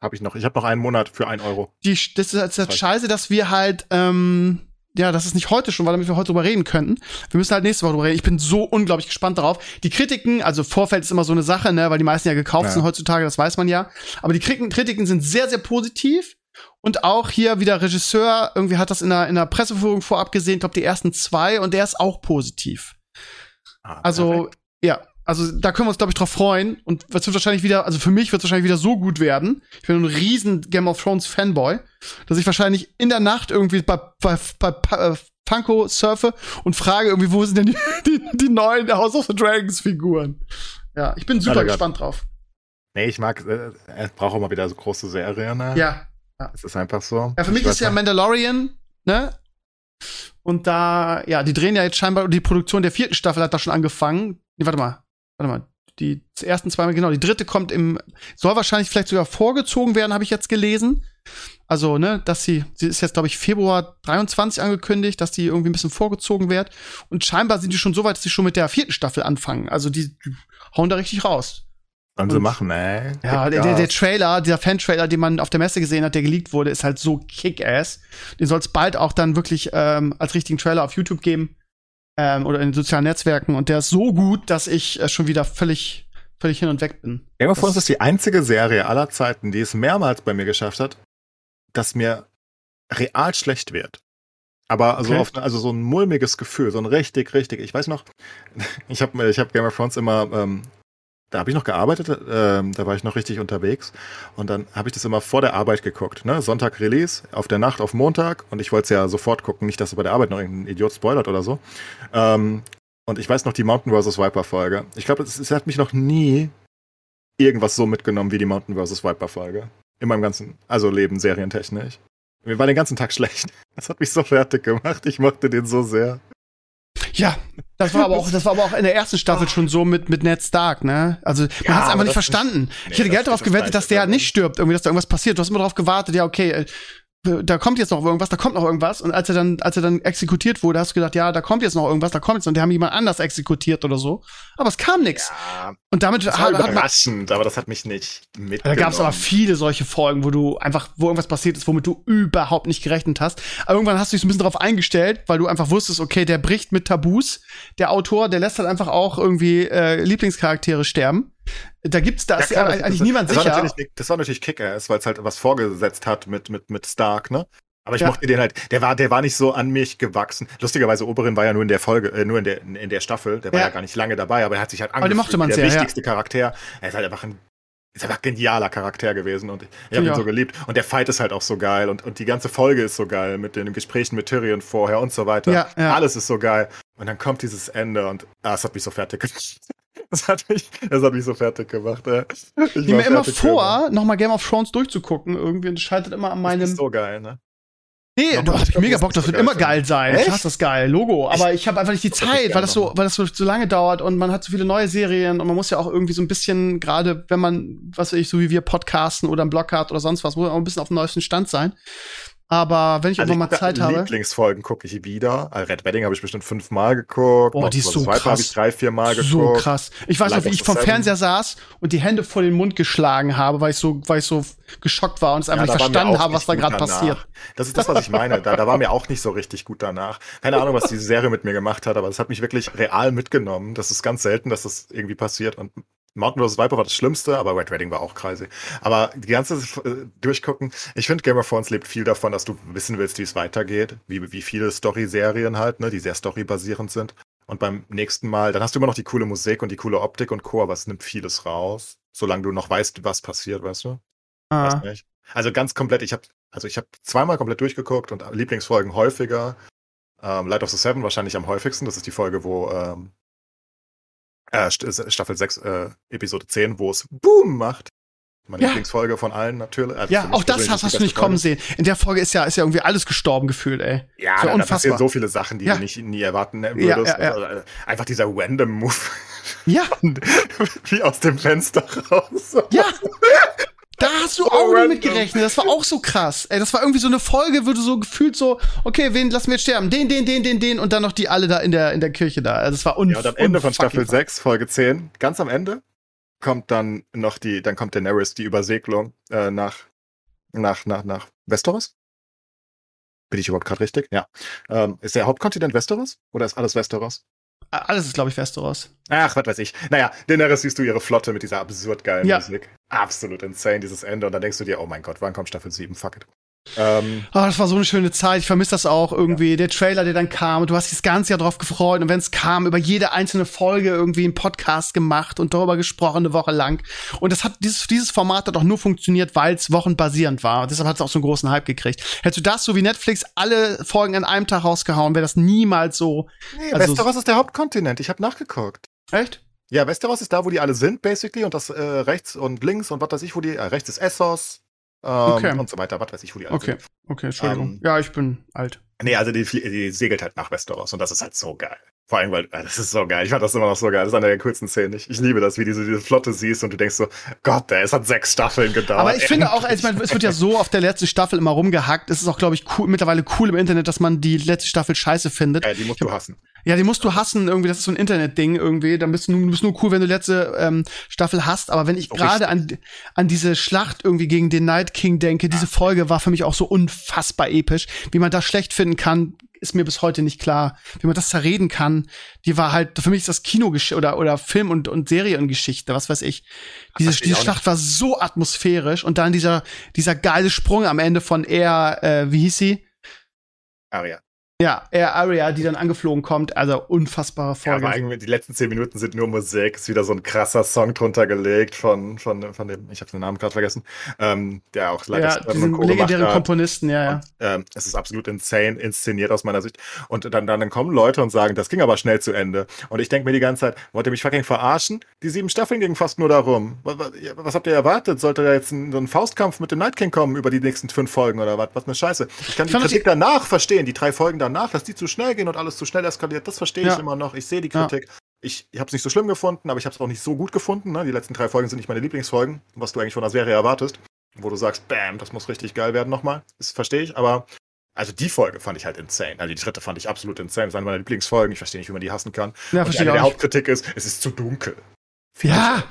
Habe ich noch. Ich habe noch einen Monat für einen Euro. Die, das ist halt scheiße, dass wir halt, ähm, ja, das ist nicht heute schon, weil damit wir heute drüber reden könnten. Wir müssen halt nächste Woche drüber reden. Ich bin so unglaublich gespannt darauf. Die Kritiken, also Vorfeld ist immer so eine Sache, ne, weil die meisten ja gekauft ja. sind heutzutage, das weiß man ja. Aber die Kritiken sind sehr, sehr positiv. Und auch hier wieder Regisseur, irgendwie hat das in der, in der Presseführung vorab gesehen, ich glaube die ersten zwei, und der ist auch positiv. Ah, also, ja, also da können wir uns, glaube ich, drauf freuen. Und es wird wahrscheinlich wieder, also für mich wird es wahrscheinlich wieder so gut werden. Ich bin ein riesen Game of Thrones Fanboy, dass ich wahrscheinlich in der Nacht irgendwie bei, bei, bei, bei äh, Funko surfe und frage irgendwie, wo sind denn die, die, die neuen House of the Dragons Figuren? Ja, ich bin super gespannt drauf. Nee, ich mag, äh, er braucht auch mal wieder so große Serien. Ne? Ja. ja. Es ist einfach so. Ja, für mich ist ja Mandalorian, ne? Und da, ja, die drehen ja jetzt scheinbar, die Produktion der vierten Staffel hat da schon angefangen. Nee, warte mal warte mal, die ersten zweimal, genau, die dritte kommt im, soll wahrscheinlich vielleicht sogar vorgezogen werden, habe ich jetzt gelesen. Also, ne, dass sie, sie ist jetzt, glaube ich, Februar 23 angekündigt, dass die irgendwie ein bisschen vorgezogen wird. Und scheinbar sind die schon so weit, dass sie schon mit der vierten Staffel anfangen. Also, die, die hauen da richtig raus. Sollen sie machen, ey. Ja, der, der, der Trailer, dieser Fan-Trailer, den man auf der Messe gesehen hat, der geleakt wurde, ist halt so kick-ass. Den soll es bald auch dann wirklich ähm, als richtigen Trailer auf YouTube geben ähm, oder in den sozialen Netzwerken und der ist so gut, dass ich äh, schon wieder völlig völlig hin und weg bin. Game of Thrones ist die einzige Serie aller Zeiten, die es mehrmals bei mir geschafft hat, dass mir real schlecht wird. Aber also, Okay. auf, also so ein mulmiges Gefühl, so ein richtig, richtig. Ich weiß noch, ich habe ich hab Game of Thrones immer, ähm, da habe ich noch gearbeitet, ähm, da war ich noch richtig unterwegs und dann habe ich das immer vor der Arbeit geguckt. Ne? Sonntag Release, auf der Nacht auf Montag und ich wollte es ja sofort gucken, nicht, dass bei der Arbeit noch irgendein Idiot spoilert oder so. Ähm, und ich weiß noch die Mountain vs. Viper Folge. Ich glaube, es, es hat mich noch nie irgendwas so mitgenommen wie die Mountain vs. Viper Folge. In meinem ganzen, also Leben, serientechnisch. Mir war den ganzen Tag schlecht. Das hat mich so fertig gemacht. Ich mochte den so sehr. Ja, das war aber auch, das war aber auch in der ersten Staffel schon so mit, mit Ned Stark, ne? Also, man Ja, hat es einfach nicht verstanden. Nee, ich hätte Geld darauf ist gewettet, dass der nicht stirbt, irgendwie, dass da irgendwas passiert. Du hast immer darauf gewartet, ja, okay, äh, da kommt jetzt noch irgendwas, da kommt noch irgendwas. Und als er dann, als er dann exekutiert wurde, hast du gedacht, ja, da kommt jetzt noch irgendwas, da kommt jetzt, und die haben jemand anders exekutiert oder so. Aber es kam nix. Ja, Und damit das war hat, hat man, überraschend, aber das hat mich nicht mitgenommen. da gab es aber viele solche Folgen, wo du einfach, wo irgendwas passiert ist, womit du überhaupt nicht gerechnet hast. Aber irgendwann hast du dich so ein bisschen darauf eingestellt, weil du einfach wusstest, okay, der bricht mit Tabus. Der Autor, der lässt halt einfach auch irgendwie äh, Lieblingscharaktere sterben. Da gibt's, da ist klar, ja das- eigentlich das, niemand das War sicher. natürlich, das war natürlich Kick-Ass, weil es halt was vorgesetzt hat mit, mit, mit Stark, ne? Aber ich Ja. mochte den halt, der war, der war nicht so an mich gewachsen. Lustigerweise, Oberin war ja nur in der Folge, äh, nur in der, in der Staffel, der war Ja. ja, gar nicht lange dabei, aber er hat sich halt angefühlt mochte man wie der sehr, ja. wichtigste Charakter. Er ist halt einfach ein, ist einfach ein genialer Charakter gewesen und ich habe ihn so geliebt. Und der Fight ist halt auch so geil und, und die ganze Folge ist so geil mit den Gesprächen mit Tyrion vorher und so weiter. Ja, ja. Alles ist so geil. Und dann kommt dieses Ende und ah, es hat mich so fertig gemacht. Das hat mich, das hat mich so fertig gemacht. Ich Ich war mir immer vor, nochmal Game of Thrones durchzugucken irgendwie und es scheitert immer an Das meinem. ist so geil, ne? nee, Noch du mal, hast ich glaub, mega das Bock, das wird immer geil sein. Echt? Klar ist das geil, Logo. Aber ich habe einfach nicht die Das ich Zeit, weil das so, weil das so, so lange dauert und man hat so viele neue Serien und man muss ja auch irgendwie so ein bisschen, gerade wenn man, was weiß ich, so wie wir podcasten oder einen Blog hat oder sonst was, muss man auch ein bisschen auf dem neuesten Stand sein. Aber wenn ich Also irgendwann mal Zeit habe. Lieblingsfolgen gucke ich wieder. Äh, Red Wedding habe ich bestimmt fünfmal geguckt. Boah, die ist so habe krass. ich drei, vier Mal So geguckt. krass. Ich weiß noch, wie ich vom. Fernseher saß und die Hände vor den Mund geschlagen habe, weil ich so, weil ich so geschockt war und es einfach Ja, nicht verstanden habe, was da gerade passiert. Das ist das, was ich meine. Da, da war mir auch nicht so richtig gut danach. Keine Ahnung, was diese Serie mit mir gemacht hat, aber es hat mich wirklich real mitgenommen. Das ist ganz selten, dass das irgendwie passiert. Und Mountain vs. Viper war das Schlimmste, aber Red Wedding war auch crazy. Aber die ganze äh, durchgucken, ich finde Game of Thrones lebt viel davon, dass du wissen willst, wie es weitergeht, wie, wie viele Story-Serien halt, ne, die sehr storybasierend sind. Und beim nächsten Mal, dann hast du immer noch die coole Musik und die coole Optik und Co., aber es nimmt vieles raus, solange du noch weißt, was passiert, weißt du? Ah. Weiß nicht. Also ganz komplett, ich habe also ich habe zweimal komplett durchgeguckt und Lieblingsfolgen häufiger. Ähm, Light of the Seven wahrscheinlich am häufigsten. Das ist die Folge, wo ähm, äh, St- Staffel 6, äh, Episode 10, wo es Boom macht. Meine Ja. Lieblingsfolge von allen natürlich. Also Ja, auch das hast, hast du nicht kommen Folge. sehen. In der Folge ist ja, ist ja irgendwie alles gestorben gefühlt, ey. Ja, da, da passieren unfassbar. so viele Sachen, die Ja. du nicht nie erwarten würdest. ja, ja. Also, äh, einfach dieser random Move Ja, wie aus dem Fenster raus. ja. Da hast du So auch nicht mit gerechnet. Das war auch so krass. Ey, das war irgendwie so eine Folge, wo du so gefühlt so, okay, wen lassen wir jetzt sterben? Den, den, den, den, den und dann noch die alle da in der, in der Kirche da. Also das war unf Ja, und am Ende von Staffel 6, Folge 10, ganz am Ende, kommt dann noch die, dann kommt Daenerys die Übersegelung äh, nach, nach, nach, nach Westeros. Bin ich überhaupt gerade richtig? Ja. Ähm, ist der Hauptkontinent Westeros? Oder ist alles Westeros? Alles ist, glaube ich, Westeros. Ach, was weiß ich. Naja, Daenerys siehst du ihre Flotte mit dieser absurd geilen Ja. Musik. Absolut insane, dieses Ende. Und dann denkst du dir, oh mein Gott, wann kommt Staffel 7? Fuck it. Ähm, Oh, das war so eine schöne Zeit. Ich vermisse das auch irgendwie. Der Trailer, der dann kam, du hast dich das ganze Jahr drauf gefreut. Und wenn es kam, über jede einzelne Folge irgendwie einen Podcast gemacht und darüber gesprochen, eine Woche lang. Und das hat, dieses, dieses Format hat auch nur funktioniert, weil es wochenbasierend war. Und deshalb hat es auch so einen großen Hype gekriegt. Hättest du das so wie Netflix alle Folgen an einem Tag rausgehauen, wäre das niemals so. nee, Also- Westeros ist der Hauptkontinent. Ich habe nachgeguckt. Echt? Ja, Westeros ist da, wo die alle sind, basically. Und das äh, rechts und links und was weiß ich, wo die, äh, rechts ist Essos ähm, Okay. und so weiter, was weiß ich, wo die alle Okay. sind. Okay, Entschuldigung. Ähm, ja, ich bin alt. Nee, also die, die segelt halt nach Westeros und das ist halt so geil. Vor allem, weil, äh, das ist so geil. Ich fand das immer noch so geil. Das ist eine der coolsten Szenen. Ich, ich liebe das, wie diese, diese Flotte siehst und du denkst so, Gott, es hat sechs Staffeln gedauert. Aber ich finde auch, also ich meine, es wird ja so auf der letzten Staffel immer rumgehackt. Es ist auch, glaube ich, cool, mittlerweile cool im Internet, dass man die letzte Staffel scheiße findet. Ja, die musst du hassen. Ja, die musst du hassen irgendwie. Das ist so ein Internet-Ding irgendwie. Dann bist du, nur- du bist nur cool, wenn du letzte ähm, Staffel hast. Aber wenn ich Oh, gerade an, an diese Schlacht irgendwie gegen den Night King denke, diese Folge war für mich auch so unfassbar episch. Wie man das schlecht finden kann, ist mir bis heute nicht klar, wie man das zerreden kann. Die war halt, für mich ist das Kino oder, oder Film und, und Seriengeschichte, was weiß ich. Diese, diese Schlacht nicht. war so atmosphärisch und dann dieser, dieser geile Sprung am Ende von er, äh, wie hieß sie? Aria. Ja, Air Aria, die dann angeflogen kommt. Also unfassbare Folge. Ja, aber eigentlich die letzten zehn Minuten sind nur Musik. Ist wieder so ein krasser Song drunter gelegt von, von, von dem, ich habe den Namen gerade vergessen, ähm, der auch leider ja, diesen legendären Komponisten, ja, ja. Und, ähm, es ist absolut insane inszeniert aus meiner Sicht. Und dann, dann, dann kommen Leute und sagen, das ging aber schnell zu Ende. Und ich denke mir die ganze Zeit, wollt ihr mich fucking verarschen? Die sieben Staffeln gingen fast nur darum. Was, was, was habt ihr erwartet? Sollte da jetzt ein, so ein Faustkampf mit dem Night King kommen über die nächsten fünf Folgen oder was? Was eine Scheiße. Ich kann die ich Kritik danach verstehen, die drei Folgen danach, dass die zu schnell gehen und alles zu schnell eskaliert, das verstehe ich ja. immer noch. Ich sehe die Kritik. Ja. Ich, ich habe es nicht so schlimm gefunden, aber ich habe es auch nicht so gut gefunden. Ne? Die letzten drei Folgen sind nicht meine Lieblingsfolgen, was du eigentlich von der Serie erwartest. Wo du sagst, bam, das muss richtig geil werden nochmal. Das verstehe ich, aber also die Folge fand ich halt insane. Also die dritte fand ich absolut insane. Das ist eine meiner Lieblingsfolgen. Ich verstehe nicht, wie man die hassen kann. Ja, und eine der Hauptkritik ist, es ist zu dunkel. Ja,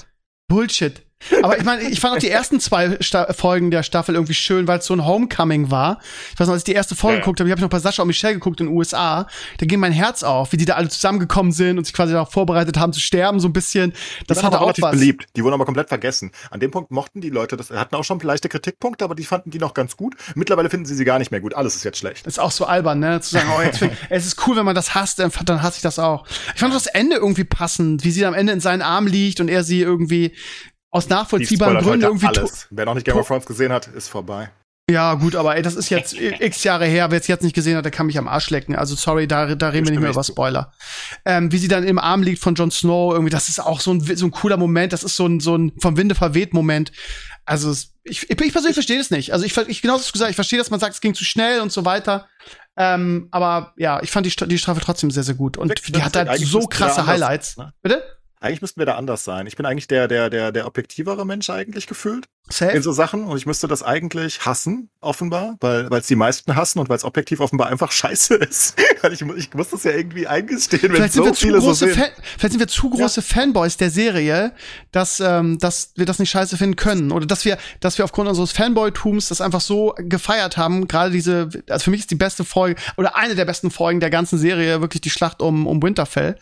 Bullshit. Aber ich meine, ich fand auch die ersten zwei Sta Folgen der Staffel irgendwie schön, weil es so ein Homecoming war. Ich weiß noch, als ich die erste Folge ja. geguckt habe, ich habe noch bei Sascha und Michelle geguckt in den USA, da ging mein Herz auf, wie die da alle zusammengekommen sind und sich quasi darauf vorbereitet haben zu sterben, so ein bisschen. Das hatte auch was. beliebt. Die wurden aber komplett vergessen. An dem Punkt mochten die Leute, das hatten auch schon leichte Kritikpunkte, aber die fanden die noch ganz gut. Mittlerweile finden sie sie gar nicht mehr gut. Alles ist jetzt schlecht. ist auch so albern, ne? Zu sagen, oh, jetzt find, es ist cool, wenn man das hasst, dann, dann hasse ich das auch. Ich fand das Ende irgendwie passend, wie sie am Ende in seinen Arm liegt und er sie irgendwie aus nachvollziehbaren Gründen irgendwie. Alles. Wer noch nicht Game of Thrones gesehen hat, ist vorbei. Ja, gut, aber ey, das ist jetzt x Jahre her. Wer es jetzt nicht gesehen hat, der kann mich am Arsch lecken. Also sorry, da, da reden wir nicht mehr über Spoiler. Ähm, wie sie dann im Arm liegt von Jon Snow, irgendwie, das ist auch so ein, so ein cooler Moment. Das ist so ein, so ein vom Winde verweht Moment. Also ich, ich, ich persönlich verstehe das nicht. Also ich, ich genau das gesagt, ich verstehe, dass man sagt, es ging zu schnell und so weiter. Ähm, aber ja, ich fand die, die Strafe trotzdem sehr, sehr gut. Und die hat halt so krasse Highlights. Ne? Bitte? Eigentlich müssten wir da anders sein. Ich bin eigentlich der, der, der, der objektivere Mensch eigentlich gefühlt. Safe. In so Sachen. Und ich müsste das eigentlich hassen, offenbar, weil es die meisten hassen und weil es objektiv offenbar einfach scheiße ist. ich, ich muss das ja irgendwie eingestehen, wenn so viele so sehen. Fan, vielleicht sind wir zu große ja. Fanboys der Serie, dass, ähm, dass wir das nicht scheiße finden können. Oder dass wir, dass wir aufgrund unseres Fanboy-Tums das einfach so gefeiert haben. Gerade diese, also für mich ist die beste Folge, oder eine der besten Folgen der ganzen Serie wirklich die Schlacht um, um Winterfell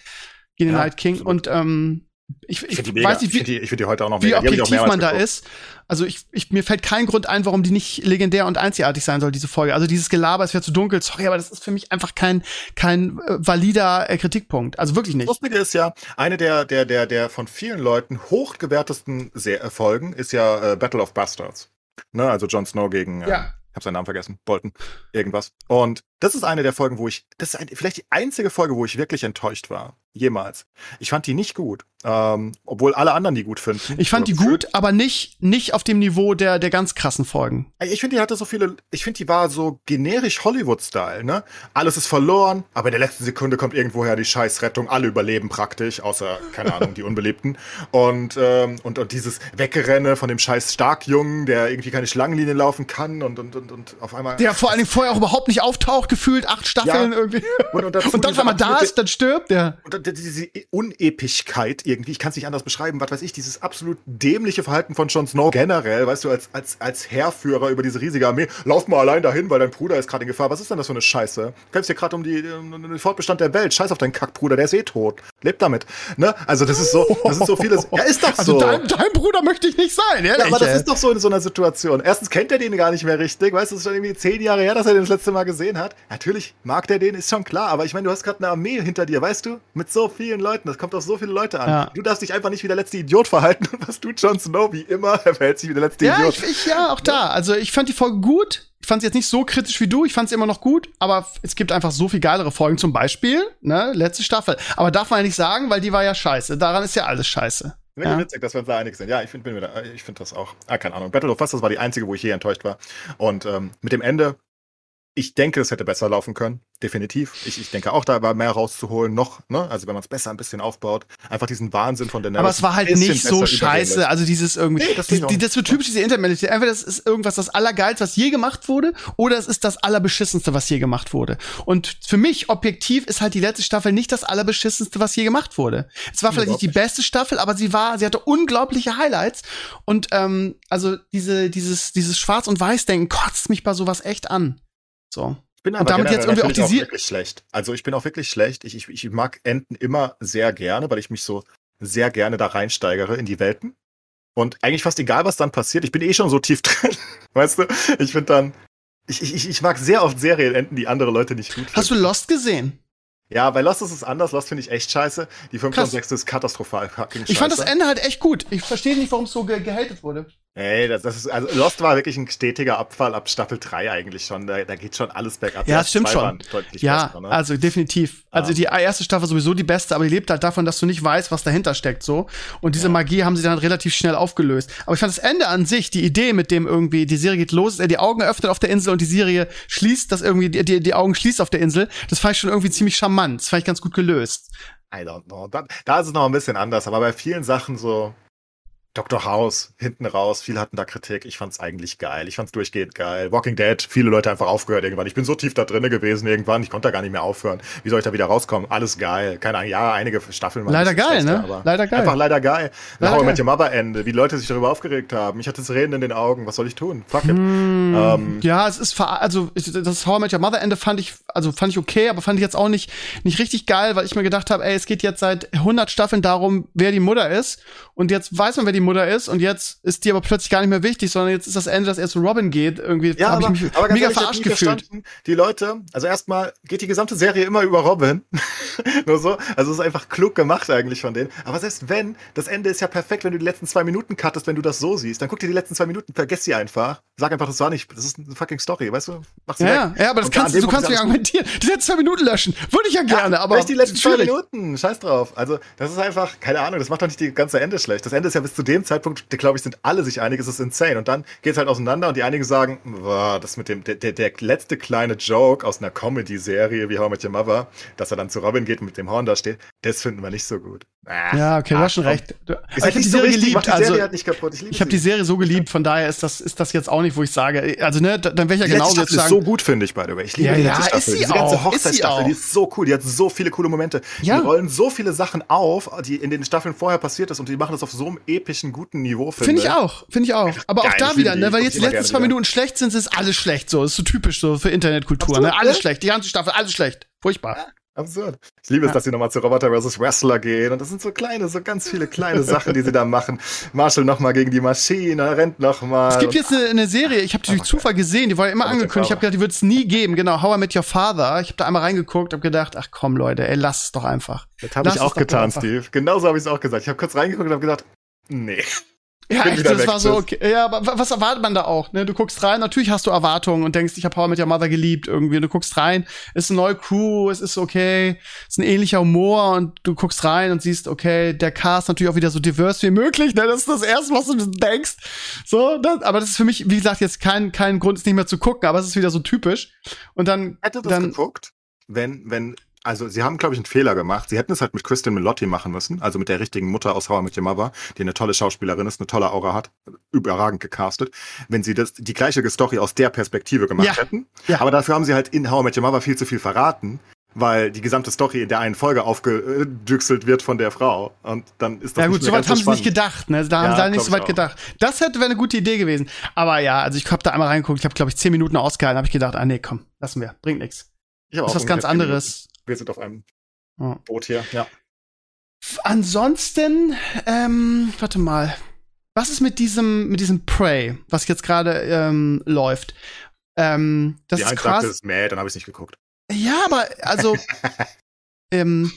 gegen den ja, Night King. Absolut. Und ähm, ich, ich, ich weiß nicht, wie, ich die, die, heute auch noch wie objektiv man da ist. Also ich, ich, mir fällt kein Grund ein, warum die nicht legendär und einzigartig sein soll, diese Folge. Also dieses Gelaber, es wäre zu dunkel, sorry, aber das ist für mich einfach kein, kein äh, valider äh, Kritikpunkt. Also wirklich nicht. Das Lustige ist ja, eine der, der, der, der von vielen Leuten hochgewertesten Folgen ist ja äh, Battle of Bastards. Ne, also Jon Snow gegen äh, ja habe seinen Namen vergessen, Bolton, irgendwas. Und das ist eine der Folgen, wo ich, das ist ein, vielleicht die einzige Folge, wo ich wirklich enttäuscht war. Jemals. Ich fand die nicht gut. Ähm, obwohl alle anderen die gut finden. Ich fand die gut, aber nicht, nicht auf dem Niveau der, der ganz krassen Folgen. Ich finde, die hatte so viele, ich finde, die war so generisch Hollywood-Style, ne? Alles ist verloren, aber in der letzten Sekunde kommt irgendwoher die Scheißrettung. Alle überleben praktisch, außer, keine Ahnung, die Unbelebten. Und, ähm, und, und dieses Weggerenne von dem scheiß Starkjungen, der irgendwie keine Schlangenlinie laufen kann und, und, und, und auf einmal. Der vor allen Dingen vorher auch überhaupt nicht auftaucht, gefühlt acht Staffeln ja. irgendwie. Und, und, und dann, wenn man da ist, dann stirbt der. Und diese Unepischkeit irgendwie, ich kann es nicht anders beschreiben, was weiß ich, dieses absolut dämliche Verhalten von Jon Snow generell, weißt du, als, als, als Heerführer über diese riesige Armee, lauf mal allein dahin, weil dein Bruder ist gerade in Gefahr. Was ist denn das für eine Scheiße? Du kämpfst hier gerade um, die, um den Fortbestand der Welt. Scheiß auf deinen Kackbruder, der ist eh tot. Lebt damit. Ne? Also das ist so, das ist so vieles. Ja, ist doch also so. Also dein, dein Bruder möchte ich nicht sein, ehrlich, Ja, aber das ey. ist doch so in so einer Situation. Erstens kennt er den gar nicht mehr richtig, weißt du, es ist schon irgendwie zehn Jahre her, dass er den das letzte Mal gesehen hat. Natürlich mag der den, ist schon klar, aber ich meine, du hast gerade eine Armee hinter dir, weißt du? Mit so vielen Leuten, das kommt auf so viele Leute an. Ja. Du darfst dich einfach nicht wie der letzte Idiot verhalten. Und was tut Jon Snow wie immer? Er verhält sich wie der letzte ja, Idiot. Ich, ich, ja, auch da. Also ich fand die Folge gut. Ich fand sie jetzt nicht so kritisch wie du. Ich fand sie immer noch gut. Aber es gibt einfach so viel geilere Folgen. Zum Beispiel, ne, letzte Staffel. Aber darf man ja nicht sagen, weil die war ja scheiße. Daran ist ja alles scheiße. Finde ja. witzig, dass wir uns da einig sind. Ja, ich finde find das auch. Ah, keine Ahnung. Battle of Bastards war die einzige, wo ich je enttäuscht war. Und ähm, mit dem Ende, ich denke, es hätte besser laufen können definitiv. Ich, ich denke auch, da war mehr rauszuholen noch, ne? Also wenn man es besser ein bisschen aufbaut, einfach diesen Wahnsinn von der Aber es war halt nicht so scheiße. Also dieses irgendwie, nee, das, die, die, das wird typisch diese Intermelodie. Entweder das ist irgendwas das Allergeilste, was je gemacht wurde, oder es ist das Allerbeschissenste, was je gemacht wurde. Und für mich objektiv ist halt die letzte Staffel nicht das Allerbeschissenste, was je gemacht wurde. Es war vielleicht nicht die beste Staffel, aber sie war, sie hatte unglaubliche Highlights. Und ähm, also diese, dieses, dieses Schwarz- und Weiß-Denken kotzt mich bei sowas echt an. So. bin aber Und damit jetzt irgendwie auch die auch wirklich schlecht. Also ich bin auch wirklich schlecht. Ich, ich, ich mag Enten immer sehr gerne, weil ich mich so sehr gerne da reinsteigere in die Welten. Und eigentlich fast egal, was dann passiert, ich bin eh schon so tief drin. Weißt du? Ich finde dann. Ich, ich, ich mag sehr oft Serienenden, die andere Leute nicht gut finden. Hast du Lost gesehen? Ja, bei Lost ist es anders. Lost finde ich echt scheiße. Die 5. Krass. und 6. ist katastrophal. Ich fand das. Ende halt echt gut. Ich verstehe nicht, warum es so ge gehatet wurde. Ey, das, das ist, also Lost war wirklich ein stetiger Abfall ab Staffel 3 eigentlich schon. Da, da geht schon alles bergab. Ja, das stimmt schon. Ja, besser, ne? also definitiv. Also Ja. die erste Staffel sowieso die beste, aber die lebt halt davon, dass du nicht weißt, was dahinter steckt, so. Und diese Ja. Magie haben sie dann relativ schnell aufgelöst. Aber ich fand das Ende an sich, die Idee mit dem irgendwie, die Serie geht los, er die Augen öffnet auf der Insel und die Serie schließt, das irgendwie, die, die, die Augen schließt auf der Insel, das fand ich schon irgendwie ziemlich charmant. Das fand ich ganz gut gelöst. I don't know. Da, da ist es noch ein bisschen anders, aber bei vielen Sachen so Dr. House hinten raus, viele hatten da Kritik. Ich fand's eigentlich geil. Ich fand's durchgehend geil. Walking Dead, viele Leute einfach aufgehört irgendwann. Ich bin so tief da drinne gewesen irgendwann, ich konnte da gar nicht mehr aufhören. Wie soll ich da wieder rauskommen? Alles geil. Keine Ahnung, ja, einige Staffeln waren Leider geil, schlechter, ne? Leider geil. Einfach leider geil. Leider How. Met Your Mother Ende, wie Leute sich darüber aufgeregt haben. Ich hatte Tränen in den Augen. Was soll ich tun? Fuck it. Hm, Ähm, ja, es ist also das How I Met Your Mother Ende fand ich also fand ich okay, aber fand ich jetzt auch nicht nicht richtig geil, weil ich mir gedacht habe, ey, es geht jetzt seit 100 Staffeln darum, wer die Mutter ist und jetzt weiß man, wer die Mutter ist und jetzt ist die aber plötzlich gar nicht mehr wichtig, sondern jetzt ist das Ende, dass er zu Robin geht. Irgendwie Ja, habe aber, ich mich aber mega ehrlich, verarscht gefühlt. Die Leute, also erstmal geht die gesamte Serie immer über Robin. Nur so. Also es ist einfach klug gemacht eigentlich von denen. Aber selbst wenn, das Ende ist ja perfekt, wenn du die letzten zwei Minuten cuttest, wenn du das so siehst. Dann guck dir die letzten zwei Minuten, vergess sie einfach. Sag einfach, das war nicht, das ist eine fucking Story, weißt du? Mach sie Ja, weg. ja, aber das kannst du, kannst ja argumentieren. Die letzten zwei Minuten löschen. Würde ich ja gerne, aber Vielleicht die letzten zwei. Minuten, scheiß drauf. Also, das ist einfach, keine Ahnung, das macht doch nicht die ganze Ende schlecht. Das Ende ist ja bis zu dem Zeitpunkt, glaube ich, sind alle sich einig, es ist insane. Und dann geht's halt auseinander und die einigen sagen, boah, das mit dem, der, der, letzte kleine Joke aus einer Comedy-Serie wie How I Met Your Mother, dass er dann zu Robin geht und mit dem Horn da steht, das finden wir nicht so gut. Ah, Ja, okay, du hast schon komm. recht. Du, ich habe die so Serie macht geliebt, die Serie also nicht kaputt. Ich, ich habe die. Serie so geliebt, von daher ist das ist das jetzt auch nicht, wo ich sage, also ne, da- dann wäre ich ja genauso jetzt Staffel ist sagen, so gut, finde ich, by the way. Ich liebe Ja, die ja, letzte ist Staffel. sie Diese ganze auch, sie Hochzeitsstaffel, die ist so cool. Die hat so viele coole Momente. Ja. Die rollen so viele Sachen auf, die in den Staffeln vorher passiert ist und die machen das auf so einem epischen, guten Niveau, finde Finde ich auch, finde ich auch. Aber Geil, auch da wieder, ne, weil jetzt die letzten zwei wieder. Minuten schlecht sind, ist alles schlecht so. Ist so typisch so für Internetkultur, ne? Alles ne? schlecht, die ganze Staffel, alles schlecht. Furchtbar. Absurd. Ich liebe es, Ja. dass sie nochmal zu Roboter vs. Wrestler gehen. Und das sind so kleine, so ganz viele kleine Sachen, die sie da machen. Marshall nochmal gegen die Maschine, rennt nochmal. Es gibt jetzt eine, eine Serie, ich habe die durch Zufall gesehen, die war ja immer angekündigt. Ich habe gedacht, die wird es nie geben. Genau, How I Met Your Father. Ich habe da einmal reingeguckt, habe gedacht, ach komm Leute, ey, lass es doch einfach. Das habe ich auch getan. Steve. Genauso habe ich es auch gesagt. Ich habe kurz reingeguckt und habe gedacht, nee. Ja, echt, das weg, war so okay. Ja, aber wa- was erwartet man da auch? Ne? Du guckst rein, natürlich hast du Erwartungen und denkst, ich habe How I Met Your Mother geliebt irgendwie. Und du guckst rein, ist eine neue Crew, es ist okay, ist ein ähnlicher Humor und du guckst rein und siehst, okay, der Cast natürlich auch wieder so divers wie möglich. Ne? Das ist das Erste, was du denkst. So, das, aber das ist für mich, wie gesagt, jetzt kein, kein Grund, es nicht mehr zu gucken, aber es ist wieder so typisch. Und dann, Hätte das dann geguckt, wenn, wenn, also sie haben, glaube ich, einen Fehler gemacht. Sie hätten es halt mit Kristen Milotti machen müssen, also mit der richtigen Mutter aus How I Met Your Mother, die eine tolle Schauspielerin ist, eine tolle Aura hat, überragend gecastet. Wenn sie das, die gleiche Story aus der Perspektive gemacht Ja. hätten. Ja. Aber dafür haben sie halt in How I Met Your Mother viel zu viel verraten, weil die gesamte Story in der einen Folge aufgedüchselt wird von der Frau. Und dann ist das ja nicht gut, mehr soweit ganz haben so sie nicht gedacht, ne? Da haben Ja, sie da nicht so weit gedacht. Das hätte wäre eine gute Idee gewesen. Aber ja, also ich habe da einmal reingeguckt, ich habe glaube ich zehn Minuten ausgehalten, habe ich gedacht, ah nee, komm, lassen wir, bringt nichts. Das ist auch was ganz anderes. Wir sind auf einem Ja. Boot hier. Ja. Ansonsten, ähm, warte mal. Was ist mit diesem, mit diesem Prey, was jetzt gerade ähm, läuft? Ähm, das die ist Heinz sagte, es ist mad, dann habe ich nicht geguckt. Ja, aber also, ähm,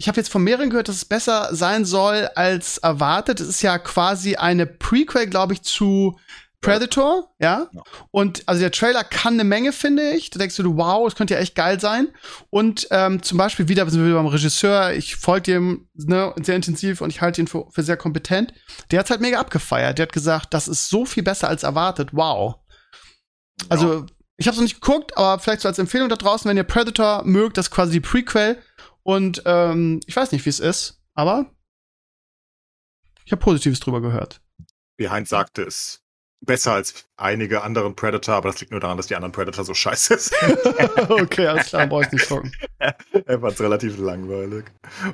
ich habe jetzt von mehreren gehört, dass es besser sein soll als erwartet. Es ist ja quasi eine Prequel, glaube ich, zu Predator, ja? Ja. Und also der Trailer kann eine Menge, finde ich. Da denkst du, wow, es könnte ja echt geil sein. Und ähm, zum Beispiel wieder sind wir beim Regisseur. Ich folge dem ne, sehr intensiv und ich halte ihn für, für sehr kompetent. Der hat halt mega abgefeiert. Der hat gesagt, das ist so viel besser als erwartet. Wow. Also, ich habe es noch nicht geguckt, aber vielleicht so als Empfehlung da draußen, wenn ihr Predator mögt, das ist quasi die Prequel. Und ähm, ich weiß nicht, wie es ist, aber ich habe Positives drüber gehört. wie Heinz sagte, ist besser als einige anderen Predator, aber das liegt nur daran, dass die anderen Predator so scheiße sind. okay, alles klar, brauche ich nicht gucken. er fand es relativ langweilig.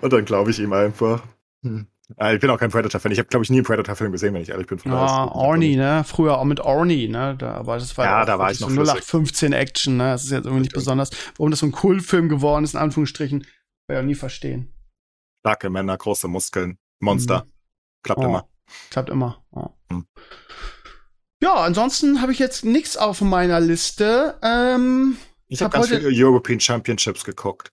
Und dann glaube ich ihm einfach. Hm. Ich bin auch kein Predator-Fan. Ich habe, glaube ich, nie einen Predator-Film gesehen, wenn ich ehrlich bin. Ja, Orny, ne? Früher auch mit Orny, ne? Da, aber das war ja, da war ich noch so 0815 Action, ne? Das ist jetzt irgendwie nicht besonders. Warum das so ein Kultfilm geworden ist, in Anführungsstrichen, werde ich auch nie verstehen. Starke Männer, große Muskeln, Monster. Mhm. Klappt oh, immer. Klappt immer. Oh. Mhm. Ja, ansonsten habe ich jetzt nichts auf meiner Liste. Ähm, ich habe hab ganz viele European Championships geguckt,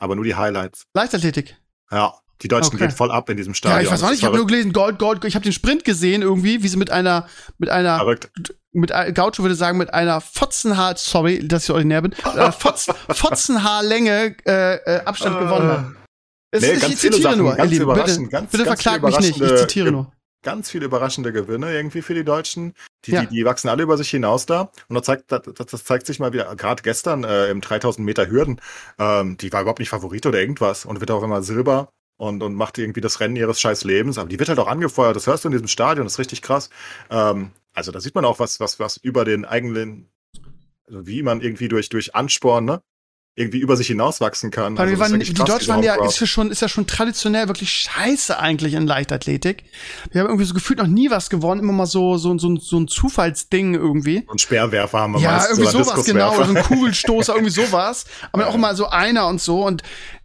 aber nur die Highlights. Leichtathletik. Ja, die Deutschen okay. gehen voll ab in diesem Stadion. Ja, ich weiß auch nicht, ich habe nur gelesen, Gold, Gold, ich habe den Sprint gesehen irgendwie, wie sie mit einer, mit einer, Verrückt. mit Gaucho würde sagen, mit einer Fotzenhaar, sorry, dass ich ordinär bin, einer Fotzen, Fotzenhaarlänge äh, äh, Abstand gewonnen haben. Es, nee, ich, zitiere nur, ihr Lieben, bitte, ganz, bitte ganz verklagt mich nicht, ich zitiere nur ganz viele überraschende Gewinne irgendwie für die Deutschen. Die, ja. die, die wachsen alle über sich hinaus da. Und das zeigt, das, das zeigt sich mal wieder, gerade gestern äh, im 3000 Meter Hürden, ähm, die war überhaupt nicht Favorit oder irgendwas und wird auch immer Silber und, und macht irgendwie das Rennen ihres scheiß Lebens. Aber die wird halt auch angefeuert. Das hörst du in diesem Stadion, das ist richtig krass. Ähm, also da sieht man auch was, was, was über den eigenen, also wie man irgendwie durch, durch Ansporn, ne? Irgendwie über sich hinauswachsen kann. Also waren, die Deutschen waren ja, ist ja schon, ist ja schon traditionell wirklich scheiße eigentlich in Leichtathletik. Wir haben irgendwie so gefühlt noch nie was gewonnen, immer mal so, so, so, so ein Zufallsding irgendwie. Und Speerwerfer haben wir Ja, meist, irgendwie so sowas, genau, so ein Kugelstoßer, irgendwie sowas. Aber ja. auch immer so einer und so und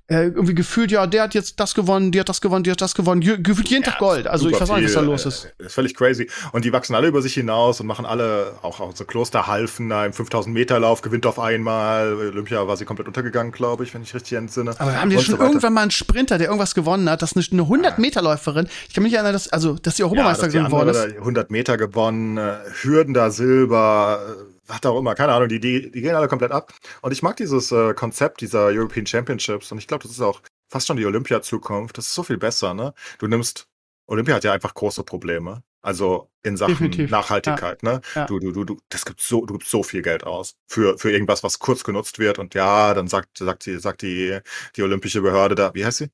äh, irgendwie gefühlt, ja, der hat jetzt das gewonnen, die hat das gewonnen, die hat das gewonnen, gefühlt jeden ja, Tag Gold. Also ich weiß auch nicht, was da los ist. Äh, ist völlig crazy. Und die wachsen alle über sich hinaus und machen alle, auch, auch so Klosterhalfen da im 5000 Meter Lauf, gewinnt auf einmal. Olympia war sie komplett untergegangen, glaube ich, wenn ich richtig entsinne. Aber wir haben ja schon so irgendwann mal einen Sprinter, der irgendwas gewonnen hat, das ist eine 100 Meter Läuferin. Ich kann mich erinnern, dass, also, dass die Europameisterin ja, geworden ist. 100 Meter gewonnen, äh, Hürden da Silber, was auch immer, keine Ahnung, die, die, die gehen alle komplett ab. Und ich mag dieses äh, Konzept dieser European Championships und ich glaube, das ist auch fast schon die Olympia-Zukunft. Das ist so viel besser, ne? Du nimmst, Olympia hat ja einfach große Probleme. Also in Sachen Definitiv. Nachhaltigkeit, ja. ne? Ja. Du, du, du, du, das gibt so, du gibst so viel Geld aus für, für irgendwas, was kurz genutzt wird und ja, dann sagt, sagt die, sagt die, die olympische Behörde da, wie heißt sie?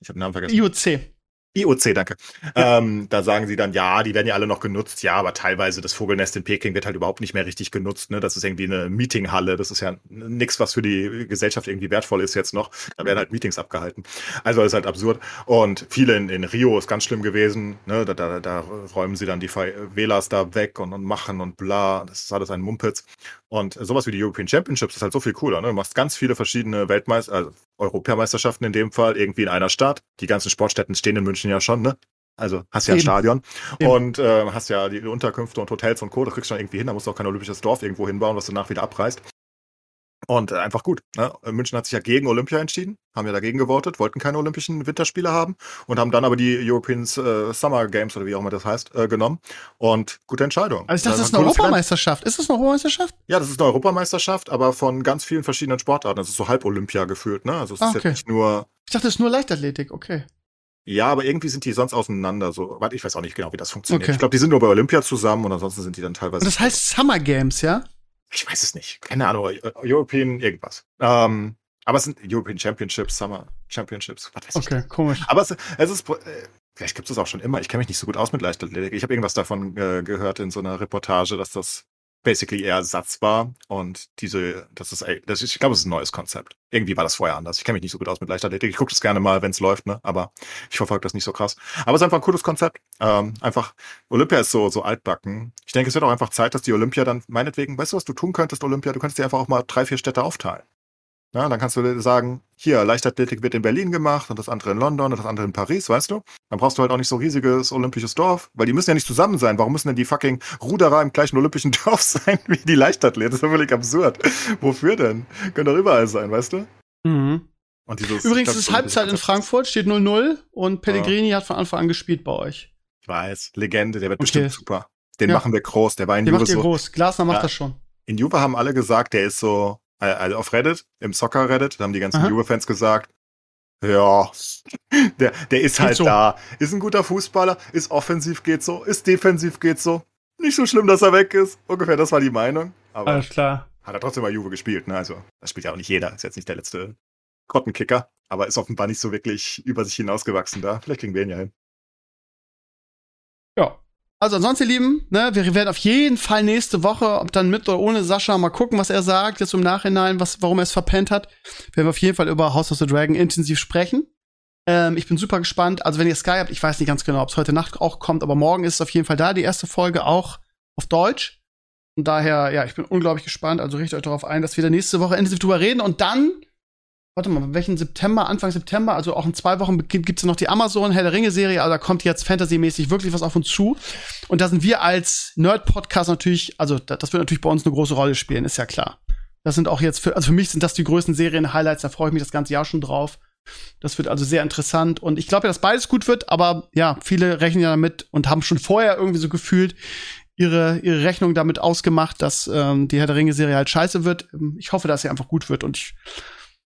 Ich habe den Namen vergessen. IOC. IOC, danke. Ähm, da sagen sie dann, ja, die werden ja alle noch genutzt, ja, aber teilweise das Vogelnest in Peking wird halt überhaupt nicht mehr richtig genutzt. Ne? Das ist irgendwie eine Meetinghalle, das ist ja nichts, was für die Gesellschaft irgendwie wertvoll ist jetzt noch. Da werden halt Meetings abgehalten. Also das ist halt absurd. Und viele in, in Rio ist ganz schlimm gewesen. Ne? Da, da, da räumen sie dann die Velas da weg und, und machen und bla. Das ist alles ein Mumpitz. Und sowas wie die European Championships ist halt so viel cooler. Ne? Du machst ganz viele verschiedene Weltmeister, also Europameisterschaften in dem Fall, irgendwie in einer Stadt. Die ganzen Sportstätten stehen in München ja schon, ne? Also hast ja ein Eben. Stadion Eben. und äh, hast ja die Unterkünfte und Hotels und Co. Da kriegst du schon irgendwie hin. Da musst du auch kein olympisches Dorf irgendwo hinbauen, was du nach wieder abreißt. Und äh, einfach gut. Ne? München hat sich ja gegen Olympia entschieden, haben ja dagegen gewotet, wollten keine Olympischen Winterspiele haben und haben dann aber die European äh, Summer Games oder wie auch immer das heißt, äh, genommen. Und gute Entscheidung. Also ich dachte, das ist eine Europameisterschaft. Ist das eine Europameisterschaft? Ja, das ist eine Europameisterschaft, aber von ganz vielen verschiedenen Sportarten. Das ist so halb Olympia gefühlt, ne? Also es ah, ist okay. jetzt nicht nur. Ich dachte, es ist nur Leichtathletik, okay. Ja, aber irgendwie sind die sonst auseinander. So, warte, ich weiß auch nicht genau, wie das funktioniert. Okay. Ich glaube, die sind nur bei Olympia zusammen und ansonsten sind die dann teilweise. Und das heißt Summer Games, ja? Ich weiß es nicht, keine Ahnung, European irgendwas. Ähm, aber es sind European Championships, Summer Championships, was weiß okay, ich. Okay, komisch. Aber es, es ist, äh, vielleicht gibt es auch schon immer, ich kenne mich nicht so gut aus mit Leichtathletik. Ich habe irgendwas davon äh, gehört in so einer Reportage, dass das basically eher Satz und diese, das ist, das ist ich glaube, es ist ein neues Konzept. Irgendwie war das vorher anders. Ich kenne mich nicht so gut aus mit Leichtathletik. Ich gucke das gerne mal, wenn es läuft, ne? Aber ich verfolge das nicht so krass. Aber es ist einfach ein cooles Konzept. Ähm, einfach, Olympia ist so, so altbacken. Ich denke, es wird auch einfach Zeit, dass die Olympia dann, meinetwegen, weißt du, was du tun könntest, Olympia? Du könntest dir einfach auch mal drei, vier Städte aufteilen. Ja, dann kannst du sagen, hier, Leichtathletik wird in Berlin gemacht und das andere in London und das andere in Paris, weißt du? Dann brauchst du halt auch nicht so riesiges olympisches Dorf, weil die müssen ja nicht zusammen sein. Warum müssen denn die fucking Ruderer im gleichen olympischen Dorf sein wie die Leichtathleten? Das ist doch völlig absurd. Wofür denn? Können doch überall sein, weißt du? Mhm. Und dieses, Übrigens ist es Halbzeit in Frankfurt, steht 0-0 und Pellegrini ja. hat von Anfang an gespielt bei euch. Ich weiß, Legende, der wird okay. bestimmt super. Den ja. machen wir groß, der war in Den Juve macht ihr so. groß. Glasner macht das schon. In Juve haben alle gesagt, der ist so also auf Reddit, im Soccer Reddit, da haben die ganzen Juve-Fans gesagt, ja, der, der ist halt so. da. Ist ein guter Fußballer, ist offensiv geht so, ist defensiv geht so. Nicht so schlimm, dass er weg ist. Ungefähr das war die Meinung. Aber Alles klar. Hat er trotzdem mal Juve gespielt, ne? Also, das spielt ja auch nicht jeder. Ist jetzt nicht der letzte Grottenkicker, aber ist offenbar nicht so wirklich über sich hinausgewachsen da. Vielleicht kriegen wir ihn ja hin. Ja, also ansonsten, ihr Lieben, ne, wir werden auf jeden Fall nächste Woche, ob dann mit oder ohne Sascha, mal gucken, was er sagt, jetzt im Nachhinein, was, warum er es verpennt hat. Werden wir auf jeden Fall über House of the Dragon intensiv sprechen. Ähm, ich bin super gespannt. Also wenn ihr Sky habt, ich weiß nicht ganz genau, ob es heute Nacht auch kommt, aber morgen ist es auf jeden Fall da, die erste Folge auch auf Deutsch. Und daher, ja, ich bin unglaublich gespannt. Also richtet euch darauf ein, dass wir da nächste Woche endlich drüber reden. Und dann, warte mal, welchen September, Anfang September, also auch in zwei Wochen gibt es noch die Amazon Herr der Ringe-Serie. Also da kommt jetzt fantasymäßig wirklich was auf uns zu. Und da sind wir als Nerd-Podcast natürlich, also das wird natürlich bei uns eine große Rolle spielen, ist ja klar. Das sind auch jetzt, für, also für mich sind das die größten Serien-Highlights, da freue ich mich das ganze Jahr schon drauf. Das wird also sehr interessant und ich glaube ja, dass beides gut wird, aber ja, viele rechnen ja damit und haben schon vorher irgendwie so gefühlt ihre, ihre Rechnung damit ausgemacht, dass ähm, die Herr der Ringe-Serie halt scheiße wird. Ich hoffe, dass sie einfach gut wird und ich,